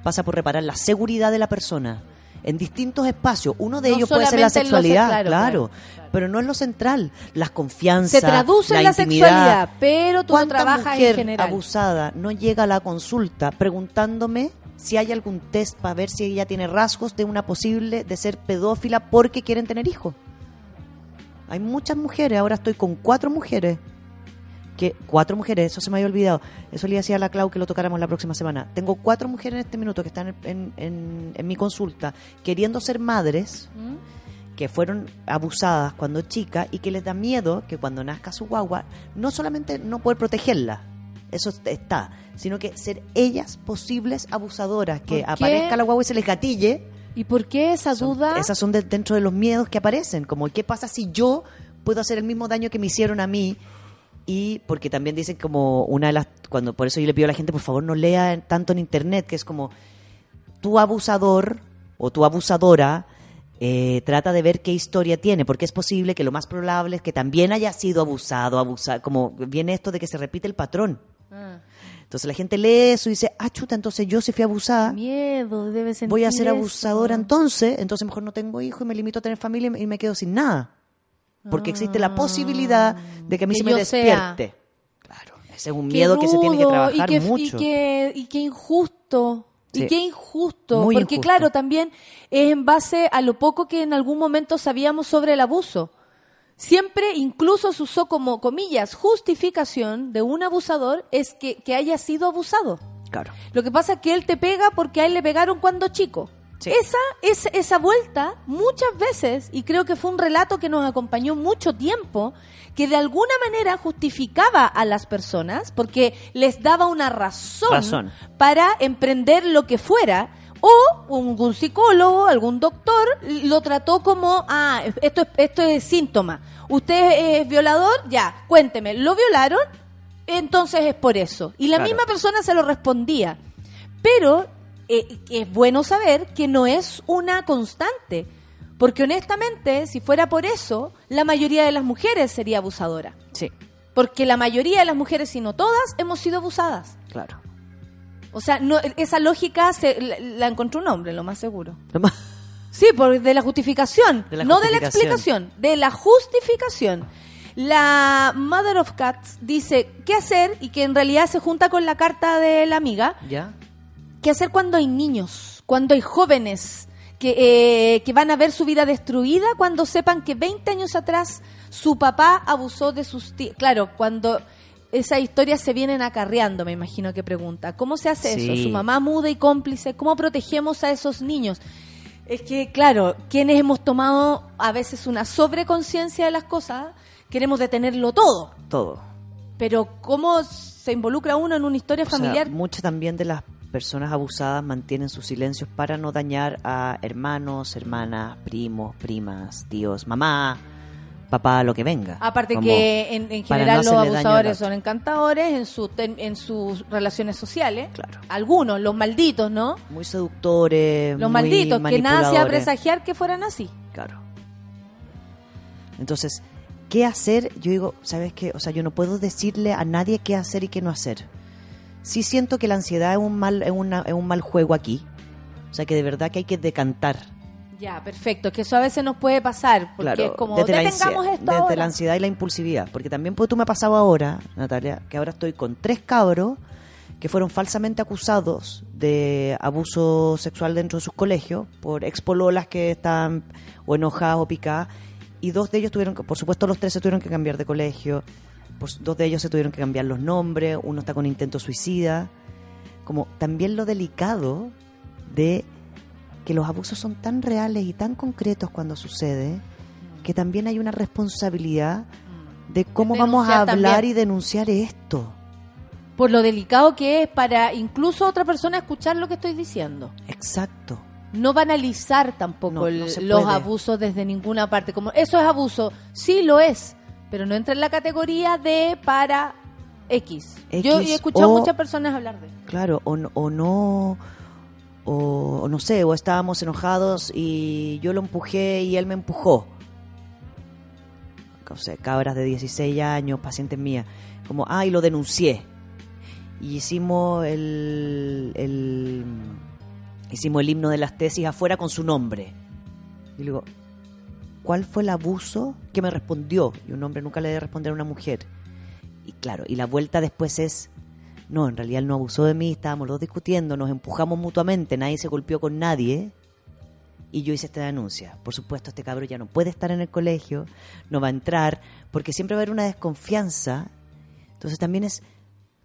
pasa por reparar la seguridad de la persona. En distintos espacios. Uno de No ellos puede ser la sexualidad, claro, claro, claro, pero no es lo central. Las confianzas. Se traduce en la intimidad. sexualidad, pero tú no ¿Cuánta trabajas en mujer general. abusada no llega a la consulta preguntándome si hay algún test para ver si ella tiene rasgos de una posible de ser pedófila porque quieren tener hijos? Hay muchas mujeres, ahora estoy con cuatro mujeres que cuatro mujeres, eso se me había olvidado, eso le decía a la Clau que lo tocáramos la próxima semana. Tengo cuatro mujeres en este minuto que están en, en- en mi consulta queriendo ser madres, que fueron abusadas cuando chicas y que les da miedo que cuando nazca su guagua, no solamente no poder protegerla, eso está, sino que ser ellas posibles abusadoras, que aparezca la guagua y se les gatille. ¿Y por qué esa duda? Esas son de- dentro de los miedos que aparecen, como ¿qué pasa si yo puedo hacer el mismo daño que me hicieron a mí? Y porque también dicen como una de las, cuando por eso yo le pido a la gente, por favor no lea tanto en internet, que es como tu abusador o tu abusadora eh, trata de ver qué historia tiene, porque es posible que lo más probable es que también haya sido abusado, abusado, como viene esto de que se repite el patrón. Ah, Entonces la gente lee eso y dice, ah, chuta, entonces yo si fui abusada, miedo, debe sentir voy a ser eso. abusadora entonces, entonces mejor no tengo hijos y me limito a tener familia y me- quedo sin nada. Porque existe la posibilidad de que a mí Que se me sea. despierte. Claro, ese es un Qué miedo que se tiene que trabajar y mucho. Y qué, y qué injusto. Sí. Y qué injusto. Muy porque injusto. claro, también es en base a lo poco que en algún momento sabíamos sobre el abuso. Siempre incluso se usó como, comillas, justificación de un abusador es que, que haya sido abusado. Claro. Lo que pasa es que él te pega porque a él le pegaron cuando chico. Sí. Esa, es, esa vuelta muchas veces, y creo que fue un relato que nos acompañó mucho tiempo, que de alguna manera justificaba a las personas porque les daba una razón, Razón. para emprender lo que fuera. O un, un psicólogo, algún doctor, lo trató como, ah, esto es, esto es síntoma. Usted es violador, ya, cuénteme, ¿lo violaron? Entonces es por eso. Y la Claro. misma persona se lo respondía. Pero eh, es bueno saber que no es una constante. Porque honestamente, si fuera por eso, la mayoría de las mujeres sería abusadora. Sí, Porque la mayoría de las mujeres, si no todas, hemos sido abusadas. claro. O sea, no, esa lógica se, la, la encontró un hombre, lo más seguro. Sí, por, de la justificación, De la no de la explicación, de la justificación. La Mother of Cats dice qué hacer y que en realidad se junta con la carta de la amiga. ¿Ya? ¿Qué hacer cuando hay niños, cuando hay jóvenes que, eh, que van a ver su vida destruida cuando sepan que 20 años atrás su papá abusó de sus tíos. Claro, cuando esas historias se vienen acarreando, me imagino que pregunta. ¿Cómo se hace Sí. eso? Su mamá muda y cómplice. ¿Cómo protegemos a esos niños? Es que, claro, quienes hemos tomado a veces una sobreconciencia de las cosas, queremos detenerlo todo. Todo. Pero ¿cómo se involucra uno en una historia O sea, familiar? muchas también de las personas abusadas mantienen sus silencios para no dañar a hermanos, hermanas, primos, primas, tíos, mamá, papá, lo que venga. Aparte Como que en, en general no los abusadores son encantadores en, su ten- en sus relaciones sociales. Claro. Algunos, los malditos, ¿no? Muy seductores, Los muy malditos, que nada hacía manipuladores. presagiar que fueran así. Claro. Entonces, ¿qué hacer? Yo digo, ¿sabes qué? O sea, yo no puedo decirle a nadie qué hacer y qué no hacer. Sí siento que la ansiedad es un mal, es una- es un mal juego aquí. O sea, que de verdad que hay que decantar. Ya, perfecto. Que eso a veces nos puede pasar. Porque Claro, es como, desde la, detengamos ansiedad, esto desde ahora. la ansiedad y la impulsividad. Porque también pues, tú me ha pasado ahora, Natalia, que ahora estoy con tres cabros que fueron falsamente acusados de abuso sexual dentro de sus colegios por expololas que estaban o enojadas o picadas. Y dos de ellos tuvieron que, por supuesto los tres se tuvieron que cambiar de colegio. Pues, dos de ellos se tuvieron que cambiar los nombres. Uno está con intento suicida. Como también lo delicado de que los abusos son tan reales y tan concretos cuando sucede que también hay una responsabilidad de cómo vamos a hablar también. y denunciar esto. Por lo delicado que es para incluso otra persona escuchar lo que estoy diciendo. Exacto. No banalizar tampoco No, no los abusos desde ninguna parte. Como eso es abuso, sí lo es, pero no entra en la categoría de para X. Yo X he escuchado o- muchas personas hablar de. Claro, o, no- o no, o, o no sé, o estábamos enojados y yo lo empujé y él me empujó. O sea, cabras de 16 años, pacientes mías, como, ah, y lo denuncié. Y hicimos el, el, hicimos el himno de las tesis afuera con su nombre. Y le digo, ¿cuál fue el abuso que me respondió? Y un hombre nunca le debe responder a una mujer. Y claro, y la vuelta después es, no, en realidad él no abusó de mí, estábamos los discutiendo, nos empujamos mutuamente, nadie se golpeó con nadie. Y yo hice esta denuncia. Por supuesto, este cabrón ya no puede estar en el colegio, no va a entrar, porque siempre va a haber una desconfianza. Entonces también es,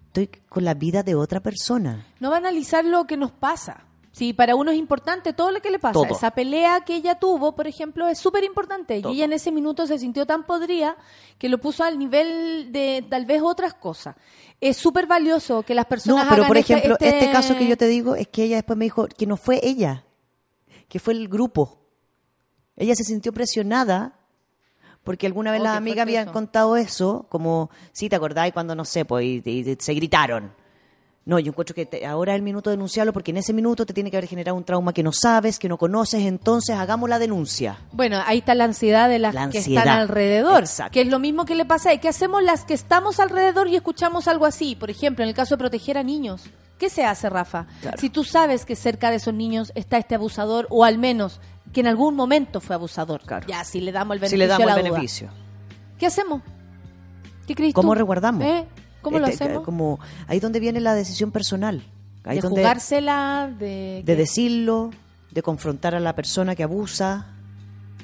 estoy con la vida de otra persona. No banalizar lo que nos pasa. Sí, para uno es importante todo lo que le pasa. Todo. Esa pelea que ella tuvo, por ejemplo, es súper importante. Y ella en ese minuto se sintió tan podrida que lo puso al nivel de tal vez otras cosas. Es súper valioso que las personas No, pero hagan por este- ejemplo, este... este caso que yo te digo es que ella después me dijo que no fue ella, que fue el grupo. Ella se sintió presionada porque alguna vez Oh, las amigas habían contado eso, como, sí, ¿te acordáis cuando, no sé, pues, y, y- y se gritaron? No, yo encuentro que te- ahora es el minuto de denunciarlo porque en ese minuto te tiene que haber generado un trauma que no sabes, que no conoces, entonces hagamos la denuncia. Bueno, ahí está la ansiedad de las La que ansiedad. están alrededor. Exacto. Que es lo mismo que le pasa. ¿Qué hacemos las que estamos alrededor y escuchamos algo así? Por ejemplo, en el caso de proteger a niños. ¿Qué se hace, Rafa? Claro. Si tú sabes que cerca de esos niños está este abusador, o al menos que en algún momento fue abusador. Claro. Ya, si le damos el Si beneficio le damos a la el duda. beneficio. ¿Qué hacemos? ¿Qué crees ¿Cómo tú? resguardamos? ¿Eh? ¿Cómo lo Este, hacemos? Como, ahí donde viene la decisión personal. Ahí de donde, jugársela, de... de decirlo, de confrontar a la persona que abusa,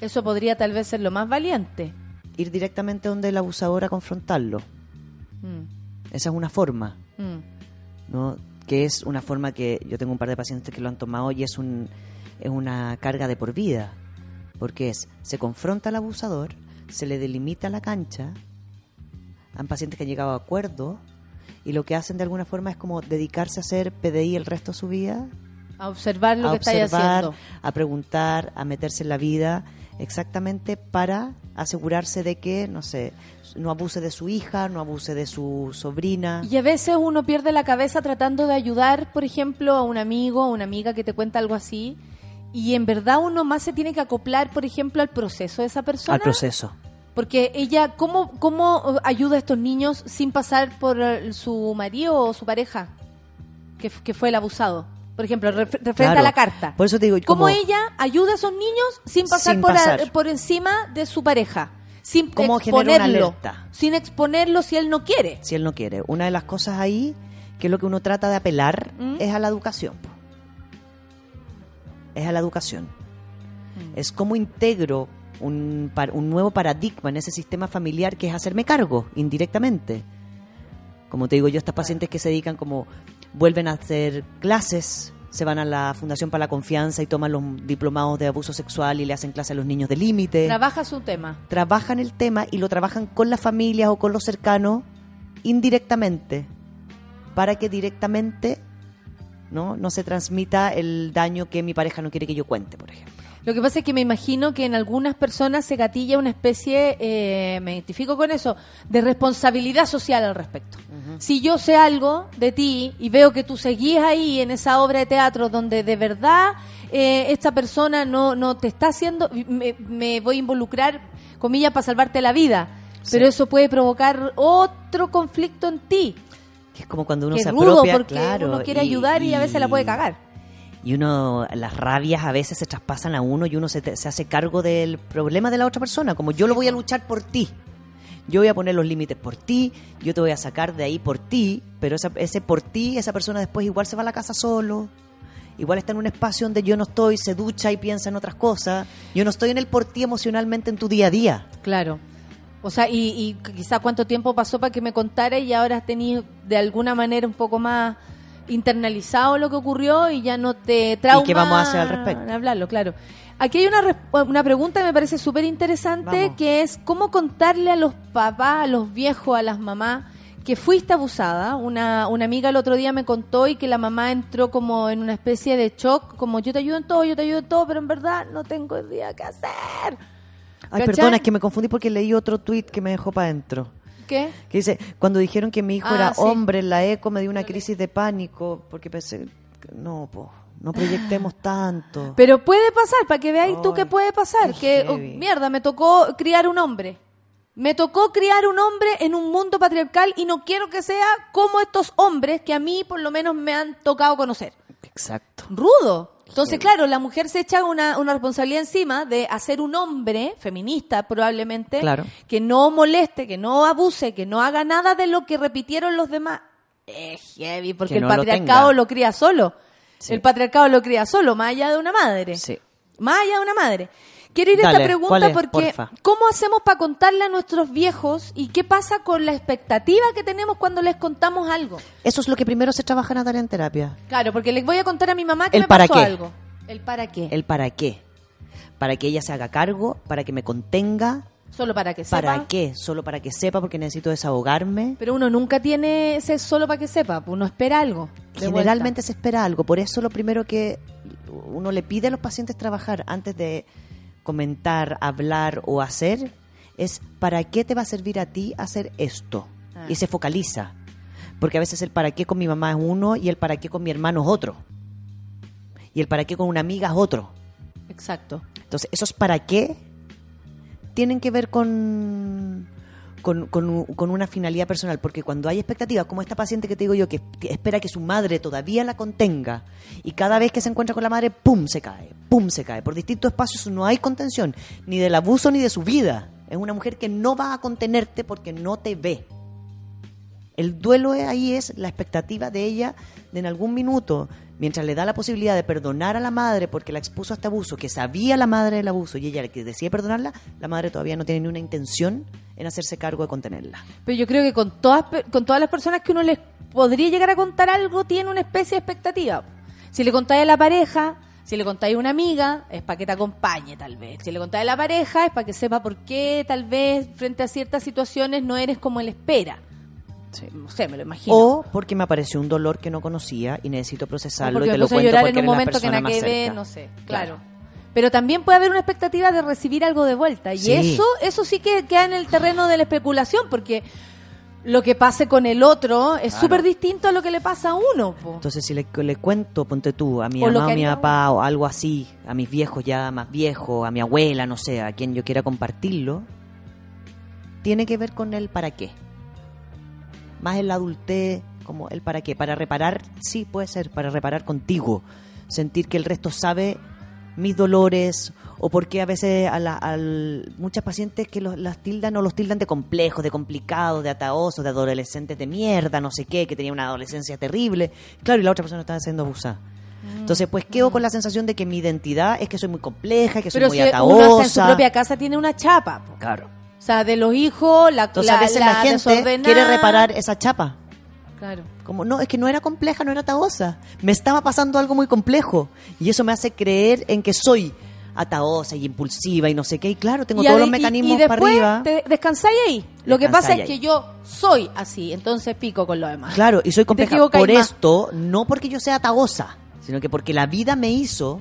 Eso podría tal vez ser lo más valiente. ir directamente donde el abusador a confrontarlo. Mm, Esa es una forma, mm. ¿no? Que es una forma que yo tengo un par de pacientes que lo han tomado y es un es una carga de por vida, porque es se confronta al abusador, se le delimita la cancha. Han pacientes que han llegado a acuerdo y lo que hacen de alguna forma es como dedicarse a hacer PDI el resto de su vida A observar lo a que estáis observar, haciendo. a preguntar, a meterse en la vida, exactamente para asegurarse de que, no sé, no abuse de su hija, no abuse de su sobrina. Y a veces uno pierde la cabeza tratando de ayudar, por ejemplo, a un amigo o una amiga que te cuenta algo así. Y en verdad uno más se tiene que acoplar, por ejemplo, al proceso de esa persona. Al proceso. Porque ella, ¿cómo, ¿cómo ayuda a estos niños sin pasar por su marido o su pareja? Que, que fue el abusado. Por ejemplo, ref- referente Claro. a la carta. Por eso te digo, ¿Cómo ella ayuda a esos niños sin pasar, Sin por, a- pasar. por encima de su pareja? Sin ¿Cómo exponerlo. Sin exponerlo si él no quiere. Si él no quiere. Una de las cosas ahí, que es lo que uno trata de apelar, ¿Mm? es a la educación. Es a la educación. Es cómo integro un, un nuevo paradigma en ese sistema familiar que es hacerme cargo indirectamente. Como te digo yo, estas pacientes que se dedican como vuelven a hacer clases, se van a la Fundación para la Confianza y toman los diplomados de abuso sexual y le hacen clase a los niños de límite. Trabaja su tema. trabajan el tema y lo trabajan con las familias o con los cercanos indirectamente para que directamente no no se transmita el daño que mi pareja no quiere que yo cuente, por ejemplo. Lo que pasa es que me imagino que en algunas personas se gatilla una especie, eh, me identifico con eso, de responsabilidad social al respecto. Si yo sé algo de ti y veo que tú seguís ahí en esa obra de teatro donde de verdad eh, esta persona no, no te está haciendo, me, me voy a involucrar, comillas, para salvarte la vida. Pero eso puede provocar otro conflicto en ti. Que es como cuando uno que se es rudo apropia, porque claro, uno quiere ayudar y, a veces la puede cagar. Y uno, las rabias a veces se traspasan a uno y uno se, se hace cargo del problema de la otra persona. Como yo lo voy a luchar por ti. Yo voy a poner los límites por ti, yo te voy a sacar de ahí por ti, pero esa- ese por ti, esa persona después igual se va a la casa solo. Igual está en un espacio donde yo no estoy, se ducha y piensa en otras cosas. Yo no estoy en el por ti emocionalmente en tu día a día. Claro. O sea, y, y quizás cuánto tiempo pasó para que me contara y ahora has tenido de alguna manera un poco más internalizado lo que ocurrió y ya no te trauma. ¿Y qué vamos a hacer al respecto? Hablarlo, claro. Aquí hay una, res- una pregunta que me parece súper interesante, que es cómo contarle a los papás, a los viejos, a las mamás, que fuiste abusada. Una, una amiga el otro día me contó y que la mamá entró como en una especie de shock, como yo te ayudo en todo, yo te ayudo en todo, pero en verdad no tengo idea qué hacer. Ay, ¿Cachai? perdona, es que me confundí porque leí otro tweet que me dejó para adentro. ¿Qué? Que dice, cuando dijeron que mi hijo Ah, era sí. hombre en la eco me dio una crisis de pánico porque pensé, no, po, no proyectemos tanto. Pero puede pasar, para que veáis tú que puede pasar. Que, oh, mierda, me tocó criar un hombre. Me tocó criar un hombre en un mundo patriarcal y no quiero que sea como estos hombres que a mí por lo menos me han tocado conocer. Exacto. Rudo. Entonces, claro, la mujer se echa una, una responsabilidad encima de hacer un hombre, feminista probablemente, Claro. que no moleste, que no abuse, que no haga nada de lo que repitieron los demás. Es heavy, porque Que el no lo patriarcado tenga. lo cría solo. Sí. El patriarcado lo cría solo, más allá de una madre. Sí. Más allá de una madre. Quiero ir a esta pregunta porque Porfa. ¿cómo hacemos para contarle a nuestros viejos y qué pasa con la expectativa que tenemos cuando les contamos algo? Eso es lo que primero se trabaja Natalia en terapia. Claro, porque les voy a contar a mi mamá que El me para pasó qué. algo. El para qué. El para qué. Para que ella se haga cargo, para que me contenga. Solo para que sepa. ¿Para qué? Solo para que sepa porque necesito desahogarme. Pero uno nunca tiene ese solo para que sepa, pues uno espera algo. Generalmente se espera algo. Por eso lo primero que uno le pide a los pacientes trabajar antes de comentar, hablar o hacer es ¿para qué te va a servir a ti hacer esto? Ah. Y se focaliza. Porque a veces el para qué con mi mamá es uno y el para qué con mi hermano es otro. Y el para qué con una amiga es otro. Exacto. Entonces, esos para qué tienen que ver con, con, con- con una finalidad personal, porque cuando hay expectativas, como esta paciente que te digo yo, que espera que su madre todavía la contenga, y cada vez que se encuentra con la madre, ¡pum! se cae, ¡pum! se cae. Por distintos espacios no hay contención, ni del abuso ni de su vida. Es una mujer que no va a contenerte porque no te ve. El duelo ahí es la expectativa de ella de en algún minuto, mientras le da la posibilidad de perdonar a la madre porque la expuso a este abuso, que sabía la madre del abuso y ella que decide perdonarla, la madre todavía no tiene ni una intención en hacerse cargo de contenerla. Pero yo creo que con todas, con todas las personas que uno les podría llegar a contar algo, tiene una especie de expectativa. Si le contáis a la pareja, si le contáis a una amiga, es para que te acompañe tal vez. Si le contáis a la pareja, es para que sepa por qué tal vez frente a ciertas situaciones no eres como él espera. No sé, me lo imagino. O porque me apareció un dolor que no conocía y necesito O procesarlo porque y te me lo cuento llorar porque en un momento que nada que no sé, claro. Pero también puede haber una expectativa de recibir algo de vuelta. Y Sí. eso, eso sí que queda en el terreno de la especulación, porque lo que pase con el otro es Claro. súper distinto a lo que le pasa a uno. po. Entonces, si le, le cuento, ponte tú, a mi O mamá o mi papá o algo así, a mis viejos ya más viejos, a mi abuela, no sé, a quien yo quiera compartirlo, tiene que ver con el para qué. Más el adultez, como el para qué. Para reparar, sí puede ser, para reparar contigo. Sentir que el resto sabe mis dolores o porque a veces a, la- al- muchas pacientes que los, las tildan o los tildan de complejos, de complicados, de ataosos, de adolescentes de mierda, no sé qué, que tenía una adolescencia terrible. Claro, y la otra persona estaba siendo abusada. Entonces, pues quedo con la sensación de que mi identidad es que soy muy compleja, que soy Pero muy si uno ataosa. hasta en su propia casa tiene una chapa. po. Claro. O sea, de los hijos, la, Entonces, la, a veces la, gente desordenada. quiere reparar esa chapa. Claro. Como, no, es que no era compleja, no era ataosa. Me estaba pasando algo muy complejo. Y eso me hace creer en que soy ataosa y impulsiva y no sé qué. Y claro, tengo Y todos los mecanismos y después para arriba. te descansáis ahí. Lo que pasa es que ahí. yo soy así, entonces pico con lo demás. Claro, y soy compleja por más. esto, no porque yo sea ataosa, sino que porque la vida me hizo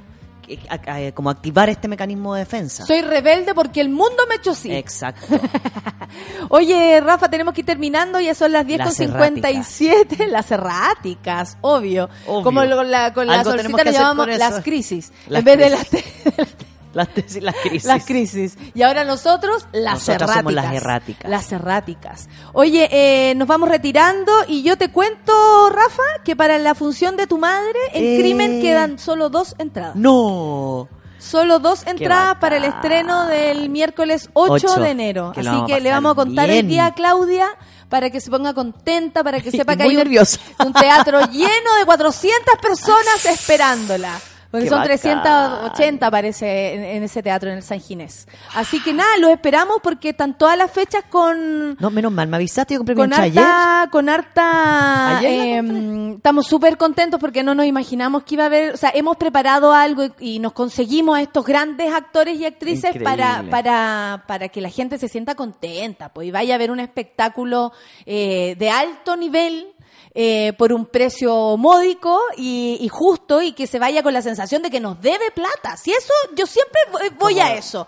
a- como activar este mecanismo de defensa. Soy rebelde porque el mundo me echó sí. Exacto. <laughs> Oye, Rafa, tenemos que ir terminando, ya son las Las 10.57, <laughs> las erráticas, obvio. Obvio. Como lo- la- con la solcita le llamamos con las crisis, Las en vez de las, <laughs> Las, crisis. las crisis. Y ahora nosotros, las Nosotras erráticas. somos las erráticas. Las erráticas. Oye, eh, nos vamos retirando y yo te cuento, Rafa, que para la función de tu madre, en Eh. Crimen quedan solo dos entradas. No. Solo dos entradas para el estreno del miércoles 8, Ocho. de enero. Que Así que le vamos a contar bien. el día a Claudia para que se ponga contenta, para que <laughs> sepa que Muy hay un teatro lleno de 400 personas esperándola. Porque Qué son bacán. 380 parece en, en ese teatro, en el San Ginés. Así que nada, los esperamos porque están todas las fechas con, No, menos mal, me avisaste, yo compré con entrada ayer. harta, con harta, Ayer eh, estamos súper contentos porque no nos imaginamos que iba a haber, o sea, hemos preparado algo y, y nos conseguimos a estos grandes actores y actrices para, para, para que la gente se sienta contenta, pues y vaya a ver un espectáculo eh, de alto nivel. Eh, por un precio módico y, y justo y que se vaya con la sensación de que nos debe plata. Si eso, yo siempre voy- a eso.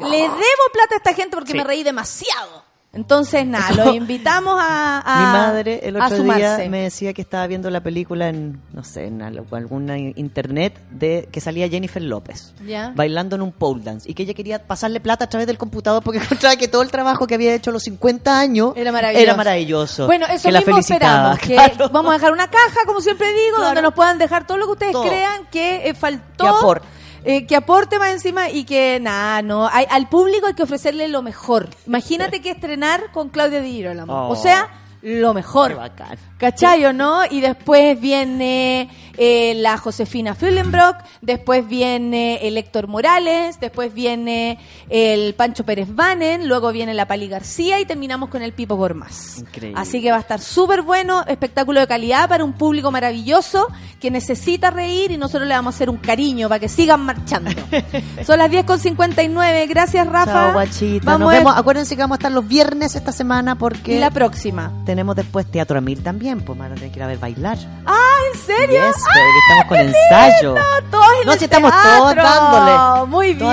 Le debo plata a esta gente porque Sí. me reí demasiado. Entonces, nada, los invitamos a, a- Mi madre el otro día me decía que estaba viendo la película en, no sé, en al- alguna internet de que salía Jennifer López bailando en un pole dance y que ella quería pasarle plata a través del computador porque <laughs> encontraba que todo el trabajo que había hecho a los 50 años Era maravilloso. era maravilloso. Bueno, eso que la mismo felicitaba. esperamos. Que claro. Vamos a dejar una caja, como siempre digo, Claro. donde nos puedan dejar todo lo que ustedes Todo. crean que eh, faltó. Que. Eh, que aporte más encima y que nada, no. Hay, al público hay que ofrecerle lo mejor. Imagínate que estrenar con Claudia Di Girolamo. Oh. O sea, lo mejor. Qué bacán. ¿Cachai o no? Y después viene eh, la Josefina Fullenbrock, después viene el Héctor Morales, después viene el Pancho Pérez Banen, luego viene la Pali García y terminamos con el Pipo Gormaz. Increíble. Así que va a estar súper bueno, espectáculo de calidad para un público maravilloso que necesita reír y nosotros le vamos a hacer un cariño para que sigan marchando. <laughs> Son las 10 con 59. Gracias, Rafa. Chao, guachita. Vamos Nos vemos. Acuérdense que vamos a estar los viernes esta semana porque Y la próxima. tenemos después Teatro Amir también, pues van a tener que ir a ver bailar. Ah, ¿en serio? Yes, estamos con ensayo. lindo, todos en No, el si estamos todos dándole. Muy bien.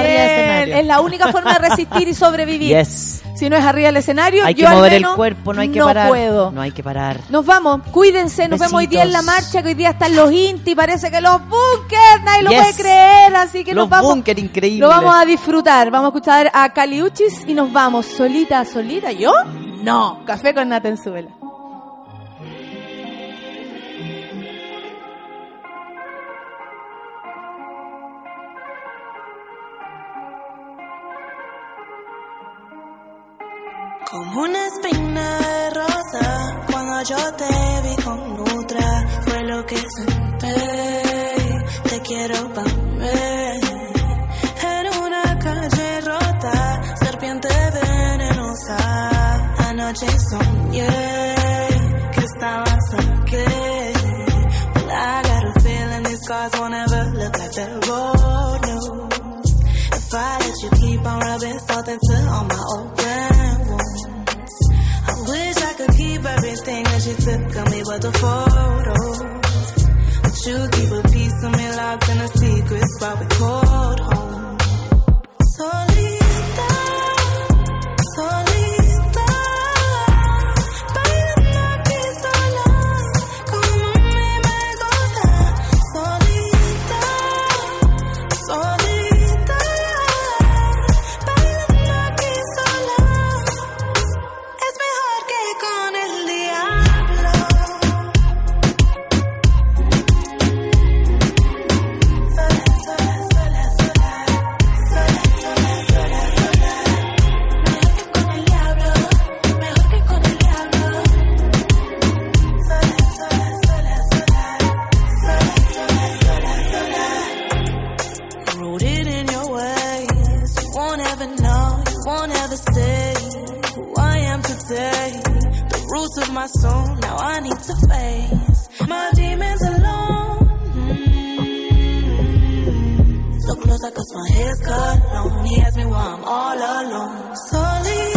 Es la única forma de resistir y sobrevivir. Yes. Si no es arriba del escenario, Hay que yo al mover el menos cuerpo, no hay que no parar. puedo. No hay que parar. Nos vamos, cuídense, nos vemos hoy día en la Besitos. marcha, que hoy día están los Inti, parece que los bunkers, nadie lo Yes. puede creer, así que Los nos vamos. búnker increíbles. Lo vamos a disfrutar, vamos a escuchar a Caliuchis y nos vamos, solita, solita, ¿yo? No, café con Natenzuela. Como una espina de rosa cuando yo te vi con otra fue lo que sentí. Te quiero para. En una calle rota, serpiente venenosa. Anoche soñé que estabas aquí. Well, I got a feeling these scars won't ever look like they're old news. If I let you keep on rubbing salt into all my open everything that you took of me, but the photos. But you keep a piece of me locked in a secret spot we called home. Solita, Of my soul, now I need to face my demons alone. Mm. So close, I cause my hair's cut long. He asked me why I'm all alone. Solita,